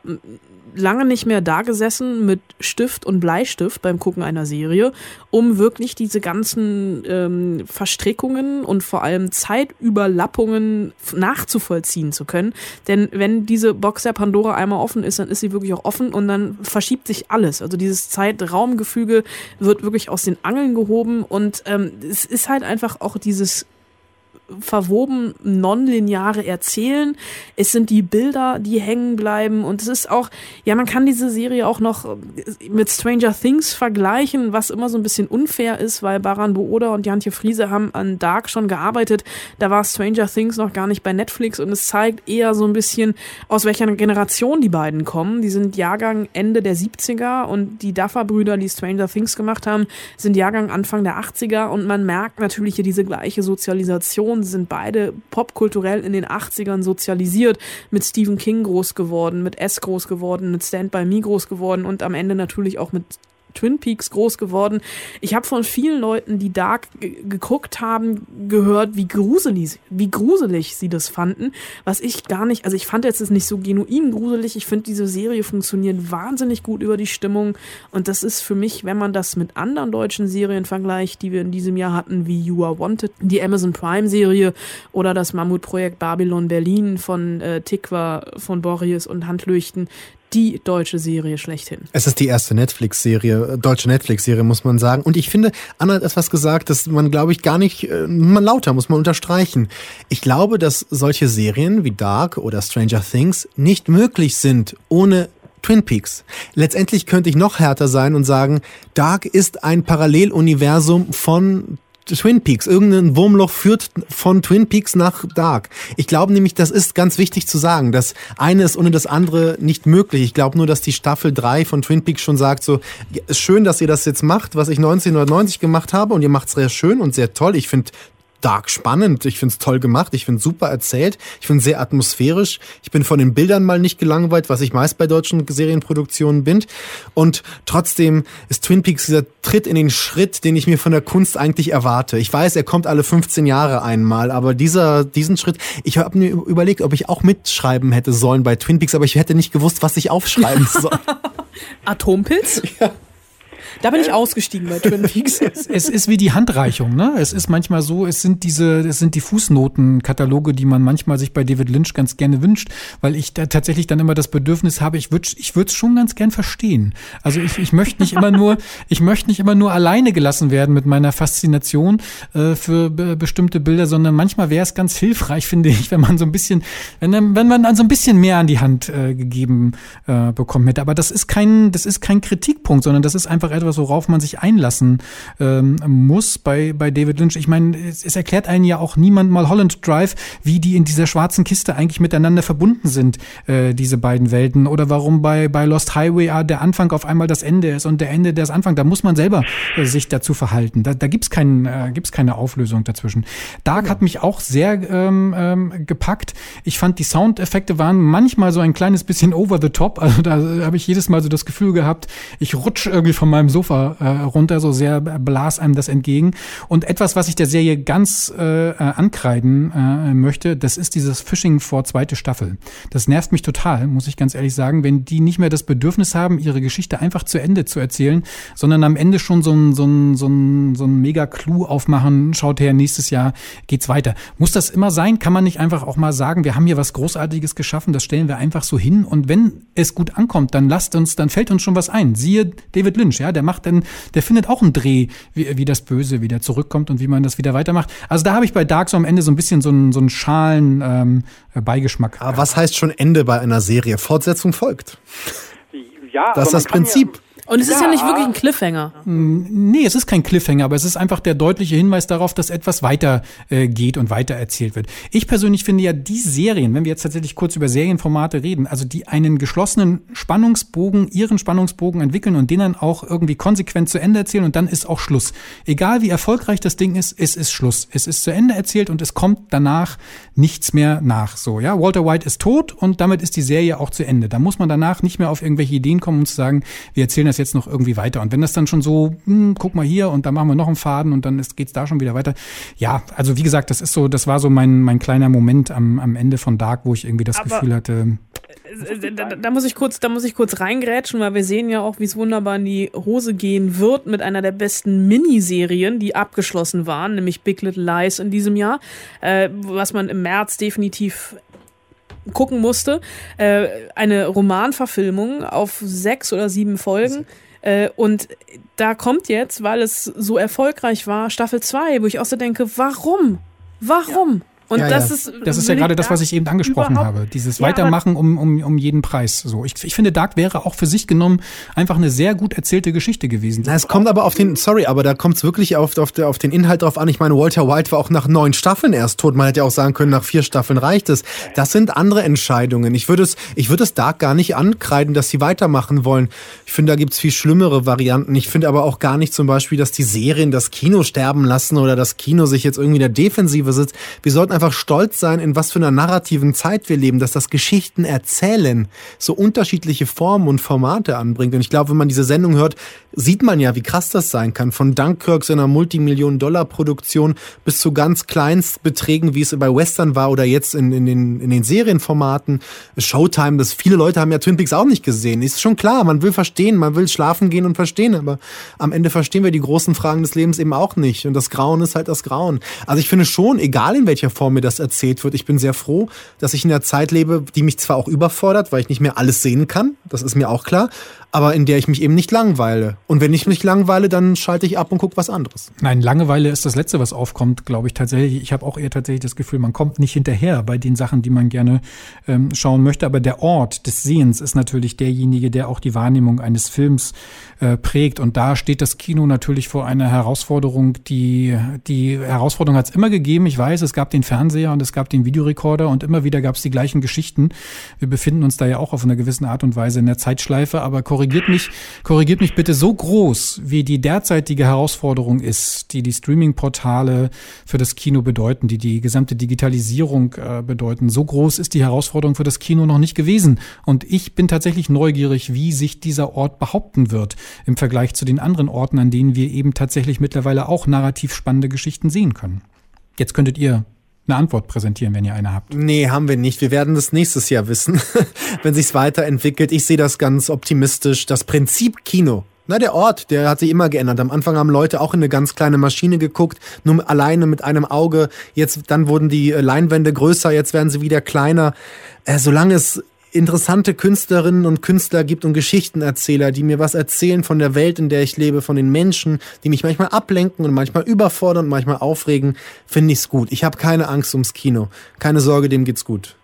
lange nicht mehr da gesessen mit Stift und Bleistift beim Gucken einer Serie, um wirklich diese ganzen ähm, Verstrickungen und vor allem Zeitüberlappungen nachzuvollziehen zu können. Denn wenn diese Box der Pandora einmal offen ist, dann ist sie wirklich auch offen und dann verschiebt sich alles. Also dieses Zeitraumgefüge wird wirklich aus den Angeln gehoben und ähm, es ist halt einfach auch dieses verwoben nonlineare Erzählen. Es sind die Bilder, die hängen bleiben und es ist auch, ja, man kann diese Serie auch noch mit Stranger Things vergleichen, was immer so ein bisschen unfair ist, weil Baran Booda und Jantje Friese haben an Dark schon gearbeitet. Da war Stranger Things noch gar nicht bei Netflix und es zeigt eher so ein bisschen, aus welcher Generation die beiden kommen. Die sind Jahrgang Ende der 70er und die Duffer-Brüder, die Stranger Things gemacht haben, sind Jahrgang Anfang der 80er und man merkt natürlich hier diese gleiche Sozialisation sind beide popkulturell in den 80ern sozialisiert, mit Stephen King groß geworden, mit S groß geworden, mit Stand By Me groß geworden und am Ende natürlich auch mit Twin Peaks groß geworden. Ich habe von vielen Leuten, die Dark geguckt haben, gehört, wie gruselig, wie gruselig sie das fanden. Was ich gar nicht, also ich fand jetzt es nicht so genuin gruselig. Ich finde, diese Serie funktioniert wahnsinnig gut über die Stimmung. Und das ist für mich, wenn man das mit anderen deutschen Serien vergleicht, die wir in diesem Jahr hatten, wie You Are Wanted, die Amazon Prime Serie oder das Mammutprojekt Babylon Berlin von äh, Tikva, von Boris und Handleuchten, die deutsche Serie schlechthin. Es ist die erste Netflix-Serie, äh, deutsche Netflix-Serie, muss man sagen. Und ich finde, Anna hat etwas gesagt, das man, glaube ich, gar nicht, äh, man lauter, muss man unterstreichen. Ich glaube, dass solche Serien wie Dark oder Stranger Things nicht möglich sind ohne Twin Peaks. Letztendlich könnte ich noch härter sein und sagen, Dark ist ein Paralleluniversum von Twin Peaks. Irgendein Wurmloch führt von Twin Peaks nach Dark. Ich glaube nämlich, das ist ganz wichtig zu sagen. Das eine ist ohne das andere nicht möglich. Ich glaube nur, dass die Staffel 3 von Twin Peaks schon sagt, so, ist schön, dass ihr das jetzt macht, was ich 1990 gemacht habe und ihr macht es sehr schön und sehr toll. Ich finde stark spannend. Ich finde es toll gemacht. Ich finde es super erzählt. Ich finde es sehr atmosphärisch. Ich bin von den Bildern mal nicht gelangweilt, was ich meist bei deutschen Serienproduktionen bin. Und trotzdem ist Twin Peaks dieser Tritt in den Schritt, den ich mir von der Kunst eigentlich erwarte. Ich weiß, er kommt alle 15 Jahre einmal, aber dieser, diesen Schritt, ich habe mir überlegt, ob ich auch mitschreiben hätte sollen bei Twin Peaks, aber ich hätte nicht gewusst, was ich aufschreiben (laughs) soll. Atompilz? Ja. Da bin ich ausgestiegen bei Twin Peaks. (laughs) es, es, ist wie die Handreichung, ne? Es ist manchmal so, es sind diese, es sind die Fußnotenkataloge, die man manchmal sich bei David Lynch ganz gerne wünscht, weil ich da tatsächlich dann immer das Bedürfnis habe, ich würde ich würde es schon ganz gern verstehen. Also ich, ich möchte nicht immer nur, (laughs) ich möchte nicht immer nur alleine gelassen werden mit meiner Faszination äh, für be bestimmte Bilder, sondern manchmal wäre es ganz hilfreich, finde ich, wenn man so ein bisschen, wenn, wenn man dann so ein bisschen mehr an die Hand äh, gegeben äh, bekommen hätte. Aber das ist kein, das ist kein Kritikpunkt, sondern das ist einfach etwas, worauf man sich einlassen ähm, muss bei, bei David Lynch. Ich meine, es, es erklärt einen ja auch niemand mal Holland Drive, wie die in dieser schwarzen Kiste eigentlich miteinander verbunden sind, äh, diese beiden Welten. Oder warum bei, bei Lost Highway der Anfang auf einmal das Ende ist und der Ende das Anfang. Da muss man selber äh, sich dazu verhalten. Da, da gibt's kein, äh, gibt's keine Auflösung dazwischen. Dark ja. hat mich auch sehr ähm, ähm, gepackt. Ich fand, die Soundeffekte waren manchmal so ein kleines bisschen over the top. Also da habe ich jedes Mal so das Gefühl gehabt, ich rutsche irgendwie von meinem Sofa äh, runter, so sehr blas einem das entgegen. Und etwas, was ich der Serie ganz äh, äh, ankreiden äh, möchte, das ist dieses Fishing vor zweite Staffel. Das nervt mich total, muss ich ganz ehrlich sagen, wenn die nicht mehr das Bedürfnis haben, ihre Geschichte einfach zu Ende zu erzählen, sondern am Ende schon so ein, so ein, so ein, so ein mega Clou aufmachen, schaut her, nächstes Jahr geht's weiter. Muss das immer sein? Kann man nicht einfach auch mal sagen, wir haben hier was Großartiges geschaffen, das stellen wir einfach so hin und wenn es gut ankommt, dann lasst uns, dann fällt uns schon was ein. Siehe David Lynch, ja, der macht dann, der findet auch einen Dreh, wie, wie das Böse wieder zurückkommt und wie man das wieder weitermacht. Also da habe ich bei Dark so am Ende so ein bisschen so einen, so einen schalen ähm, Beigeschmack. Aber was heißt schon Ende bei einer Serie? Fortsetzung folgt. Ja, das ist das Prinzip. Ja und es ja. ist ja nicht wirklich ein Cliffhanger. Nee, es ist kein Cliffhanger, aber es ist einfach der deutliche Hinweis darauf, dass etwas weiter äh, geht und weiter erzählt wird. Ich persönlich finde ja die Serien, wenn wir jetzt tatsächlich kurz über Serienformate reden, also die einen geschlossenen Spannungsbogen, ihren Spannungsbogen entwickeln und den dann auch irgendwie konsequent zu Ende erzählen und dann ist auch Schluss. Egal wie erfolgreich das Ding ist, es ist Schluss. Es ist zu Ende erzählt und es kommt danach nichts mehr nach. So, ja, Walter White ist tot und damit ist die Serie auch zu Ende. Da muss man danach nicht mehr auf irgendwelche Ideen kommen, um zu sagen, wir erzählen das jetzt noch irgendwie weiter. Und wenn das dann schon so, hm, guck mal hier und dann machen wir noch einen Faden und dann geht es da schon wieder weiter. Ja, also wie gesagt, das ist so, das war so mein, mein kleiner Moment am, am Ende von Dark, wo ich irgendwie das Aber Gefühl hatte. Äh, äh, da, da, muss ich kurz, da muss ich kurz reingrätschen, weil wir sehen ja auch, wie es wunderbar in die Hose gehen wird mit einer der besten Miniserien, die abgeschlossen waren, nämlich Big Little Lies in diesem Jahr, äh, was man im März definitiv gucken musste. Äh, eine Romanverfilmung auf sechs oder sieben Folgen. Äh, und da kommt jetzt, weil es so erfolgreich war, Staffel 2, wo ich auch so denke, warum? Warum? Ja. Und ja, das ja. ist. Das ist ja gerade das, was ich eben angesprochen habe. Dieses ja, Weitermachen um, um, um jeden Preis. So. Ich, ich finde, Dark wäre auch für sich genommen einfach eine sehr gut erzählte Geschichte gewesen. Na, es kommt aber auf den, sorry, aber da kommt es wirklich auf, auf, auf den Inhalt drauf an. Ich meine, Walter White war auch nach neun Staffeln erst tot. Man hätte ja auch sagen können, nach vier Staffeln reicht es. Das sind andere Entscheidungen. Ich würde es, ich würde es Dark gar nicht ankreiden, dass sie weitermachen wollen. Ich finde, da gibt es viel schlimmere Varianten. Ich finde aber auch gar nicht zum Beispiel, dass die Serien das Kino sterben lassen oder das Kino sich jetzt irgendwie in der Defensive sitzt. Wir sollten einfach einfach stolz sein, in was für einer narrativen Zeit wir leben, dass das Geschichten erzählen so unterschiedliche Formen und Formate anbringt. Und ich glaube, wenn man diese Sendung hört, sieht man ja, wie krass das sein kann. Von Dunkirk, so einer Multimillionen-Dollar-Produktion bis zu ganz Kleinstbeträgen, wie es bei Western war oder jetzt in, in, den, in den Serienformaten. Showtime, das viele Leute haben ja Twin Peaks auch nicht gesehen. Ist schon klar, man will verstehen, man will schlafen gehen und verstehen, aber am Ende verstehen wir die großen Fragen des Lebens eben auch nicht. Und das Grauen ist halt das Grauen. Also ich finde schon, egal in welcher Form mir das erzählt wird. Ich bin sehr froh, dass ich in einer Zeit lebe, die mich zwar auch überfordert, weil ich nicht mehr alles sehen kann, das ist mir auch klar, aber in der ich mich eben nicht langweile. Und wenn ich mich langweile, dann schalte ich ab und gucke was anderes. Nein, Langeweile ist das Letzte, was aufkommt, glaube ich tatsächlich. Ich habe auch eher tatsächlich das Gefühl, man kommt nicht hinterher bei den Sachen, die man gerne ähm, schauen möchte. Aber der Ort des Sehens ist natürlich derjenige, der auch die Wahrnehmung eines Films äh, prägt. Und da steht das Kino natürlich vor einer Herausforderung, die, die Herausforderung hat es immer gegeben. Ich weiß, es gab den Fernseher und es gab den Videorekorder und immer wieder gab es die gleichen Geschichten. Wir befinden uns da ja auch auf einer gewissen Art und Weise in der Zeitschleife, aber korrigiert mich, korrigiert mich bitte so groß, wie die derzeitige Herausforderung ist, die die Streaming-Portale für das Kino bedeuten, die die gesamte Digitalisierung äh, bedeuten. So groß ist die Herausforderung für das Kino noch nicht gewesen. Und ich bin tatsächlich neugierig, wie sich dieser Ort behaupten wird im Vergleich zu den anderen Orten, an denen wir eben tatsächlich mittlerweile auch narrativ spannende Geschichten sehen können. Jetzt könntet ihr eine Antwort präsentieren, wenn ihr eine habt. Nee, haben wir nicht. Wir werden das nächstes Jahr wissen, (laughs) wenn sich's weiterentwickelt. Ich sehe das ganz optimistisch. Das Prinzip Kino. Na, der Ort, der hat sich immer geändert. Am Anfang haben Leute auch in eine ganz kleine Maschine geguckt, nur alleine mit einem Auge. Jetzt, dann wurden die Leinwände größer, jetzt werden sie wieder kleiner. Äh, solange es interessante Künstlerinnen und Künstler gibt und Geschichtenerzähler, die mir was erzählen von der Welt, in der ich lebe, von den Menschen, die mich manchmal ablenken und manchmal überfordern und manchmal aufregen, finde ich's gut. Ich habe keine Angst ums Kino. Keine Sorge, dem geht's gut.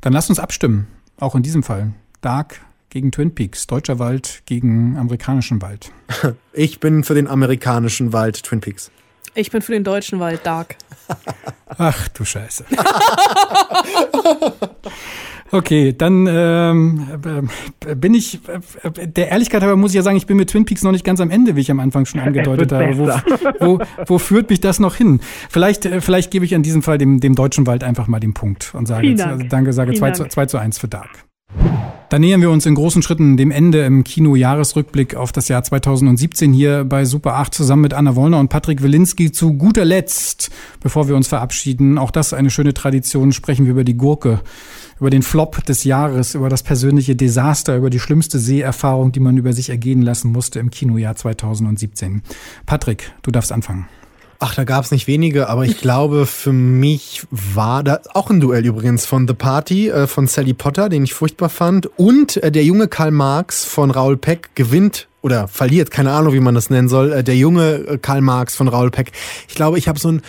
Dann lasst uns abstimmen. Auch in diesem Fall. Dark gegen Twin Peaks, deutscher Wald gegen amerikanischen Wald. (laughs) Ich bin für den amerikanischen Wald Twin Peaks. Ich bin für den deutschen Wald Dark. Ach du Scheiße. (laughs) Okay, dann ähm, äh, bin ich, äh, der Ehrlichkeit halber muss ich ja sagen, ich bin mit Twin Peaks noch nicht ganz am Ende, wie ich am Anfang schon (laughs) angedeutet habe. Wo, wo, wo führt mich das noch hin? Vielleicht, äh, vielleicht gebe ich in diesem Fall dem, dem deutschen Wald einfach mal den Punkt und sage, also danke, sage 2 zu, 2 zu 1 für Dark. Dann nähern wir uns in großen Schritten dem Ende im Kino-Jahresrückblick auf das Jahr 2017 hier bei Super 8 zusammen mit Anna Wollner und Patrick Wilinski. Zu guter Letzt, bevor wir uns verabschieden, auch das eine schöne Tradition, sprechen wir über die Gurke, über den Flop des Jahres, über das persönliche Desaster, über die schlimmste Seherfahrung, die man über sich ergehen lassen musste im Kinojahr 2017. Patrick, du darfst anfangen. Ach, da gab es nicht wenige, aber ich glaube, für mich war da auch ein Duell übrigens von The Party äh, von Sally Potter, den ich furchtbar fand, und äh, der junge Karl Marx von Raoul Peck gewinnt oder verliert, keine Ahnung, wie man das nennen soll, äh, der junge äh, Karl Marx von Raoul Peck. Ich glaube, ich habe so einen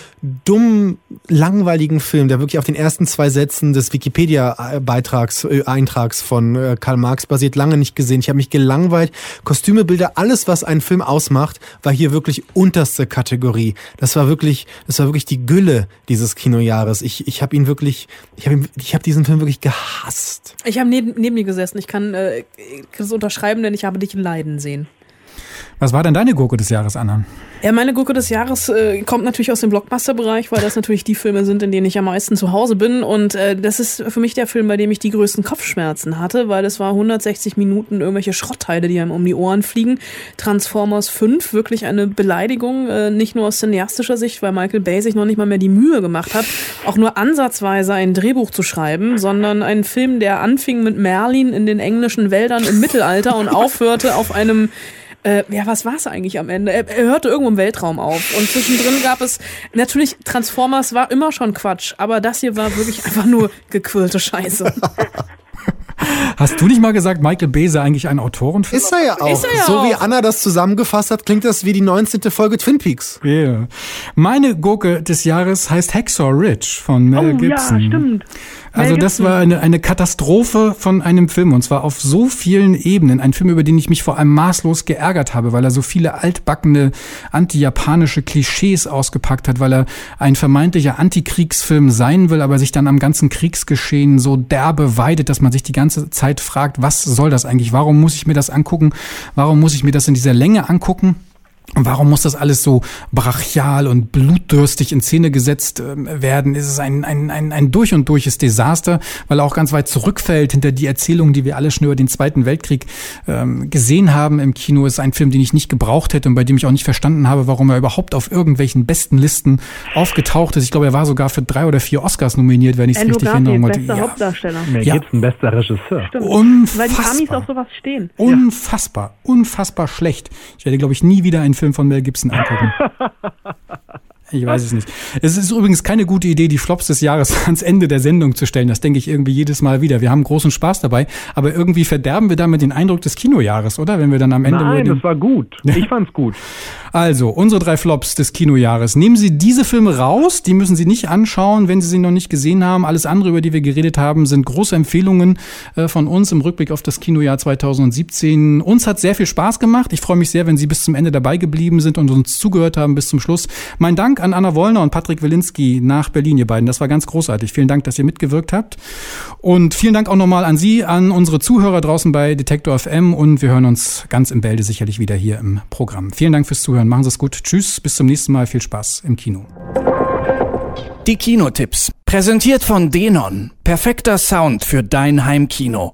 dummen, langweiligen Film, der wirklich auf den ersten zwei Sätzen des Wikipedia-Beitrags, äh, Eintrags von Karl Marx basiert, lange nicht gesehen. Ich habe mich gelangweilt. Kostüme, Bilder, alles, was einen Film ausmacht, war hier wirklich unterste Kategorie. Das war wirklich, das war wirklich die Gülle dieses Kinojahres. Ich, ich habe ihn wirklich, ich habe ich habe diesen Film wirklich gehasst. Ich habe neben, neben mir gesessen. Ich kann äh, das unterschreiben, denn ich habe dich Leiden sehen. Was war denn deine Gurke des Jahres, Anna? Ja, meine Gurke des Jahres äh, kommt natürlich aus dem Blockbuster-Bereich, weil das natürlich die Filme sind, in denen ich am meisten zu Hause bin. Und äh, das ist für mich der Film, bei dem ich die größten Kopfschmerzen hatte, weil es war 160 Minuten irgendwelche Schrottteile, die einem um die Ohren fliegen. Transformers 5, wirklich eine Beleidigung, äh, nicht nur aus cineastischer Sicht, weil Michael Bay sich noch nicht mal mehr die Mühe gemacht hat, auch nur ansatzweise ein Drehbuch zu schreiben, sondern ein Film, der anfing mit Merlin in den englischen Wäldern im Mittelalter und aufhörte auf einem äh, ja, was war es eigentlich am Ende? Er, er, hörte irgendwo im Weltraum auf. Und zwischendrin gab es, natürlich, Transformers war immer schon Quatsch, aber das hier war wirklich einfach nur gequirlte Scheiße. (laughs) Hast du nicht mal gesagt, Michael Bay sei eigentlich ein Autorenfilm? Ist er ja auch. Er ja so auch. wie Anna das zusammengefasst hat, klingt das wie die 19. Folge Twin Peaks. Yeah. Meine Gurke des Jahres heißt Hacksaw Ridge von Mel oh, Gibson. Ja, stimmt. Also das war eine, eine Katastrophe von einem Film und zwar auf so vielen Ebenen. Ein Film, über den ich mich vor allem maßlos geärgert habe, weil er so viele altbackene anti-japanische Klischees ausgepackt hat, weil er ein vermeintlicher Antikriegsfilm sein will, aber sich dann am ganzen Kriegsgeschehen so derbe weidet, dass man sich die ganze Zeit fragt, was soll das eigentlich? Warum muss ich mir das angucken? Warum muss ich mir das in dieser Länge angucken? Und warum muss das alles so brachial und blutdürstig in Szene gesetzt äh, werden? Ist es ein, ein, ein, ein durch und durches Desaster, weil er auch ganz weit zurückfällt hinter die Erzählungen, die wir alle schon über den Zweiten Weltkrieg ähm, gesehen haben im Kino. Ist ein Film, den ich nicht gebraucht hätte und bei dem ich auch nicht verstanden habe, warum er überhaupt auf irgendwelchen besten Listen aufgetaucht ist. Ich glaube, er war sogar für drei oder vier Oscars nominiert, wenn ich es richtig erinnere. Bester ja. Hauptdarsteller. Mel ja. Gibson, bester Regisseur. Stimmt. Unfassbar. Weil die Amis auf sowas stehen. Unfassbar. Unfassbar schlecht. Ich werde, glaube ich, nie wieder einen Film von Mel Gibson angucken. (laughs) Ich weiß es nicht. Es ist übrigens keine gute Idee, die Flops des Jahres (laughs) ans Ende der Sendung zu stellen. Das denke ich irgendwie jedes Mal wieder. Wir haben großen Spaß dabei, aber irgendwie verderben wir damit den Eindruck des Kinojahres, oder? Wenn wir dann am Ende. Nein, das war gut. Ich fand's gut. (laughs) Also, unsere drei Flops des Kinojahres. Nehmen Sie diese Filme raus, die müssen Sie nicht anschauen, wenn Sie sie noch nicht gesehen haben. Alles andere, über die wir geredet haben, sind große Empfehlungen äh, von uns im Rückblick auf das Kinojahr 2017. Uns hat sehr viel Spaß gemacht. Ich freue mich sehr, wenn Sie bis zum Ende dabei geblieben sind und uns zugehört haben bis zum Schluss. Mein Dank an Anna Wollner und Patrick Wilinski nach Berlin, ihr beiden. Das war ganz großartig. Vielen Dank, dass ihr mitgewirkt habt. Und vielen Dank auch nochmal an Sie, an unsere Zuhörer draußen bei Detektor FM und wir hören uns ganz im Bälde sicherlich wieder hier im Programm. Vielen Dank fürs Zuhören. Machen Sie es gut. Tschüss, bis zum nächsten Mal. Viel Spaß im Kino. Die Kinotipps. Präsentiert von Denon. Perfekter Sound für dein Heimkino.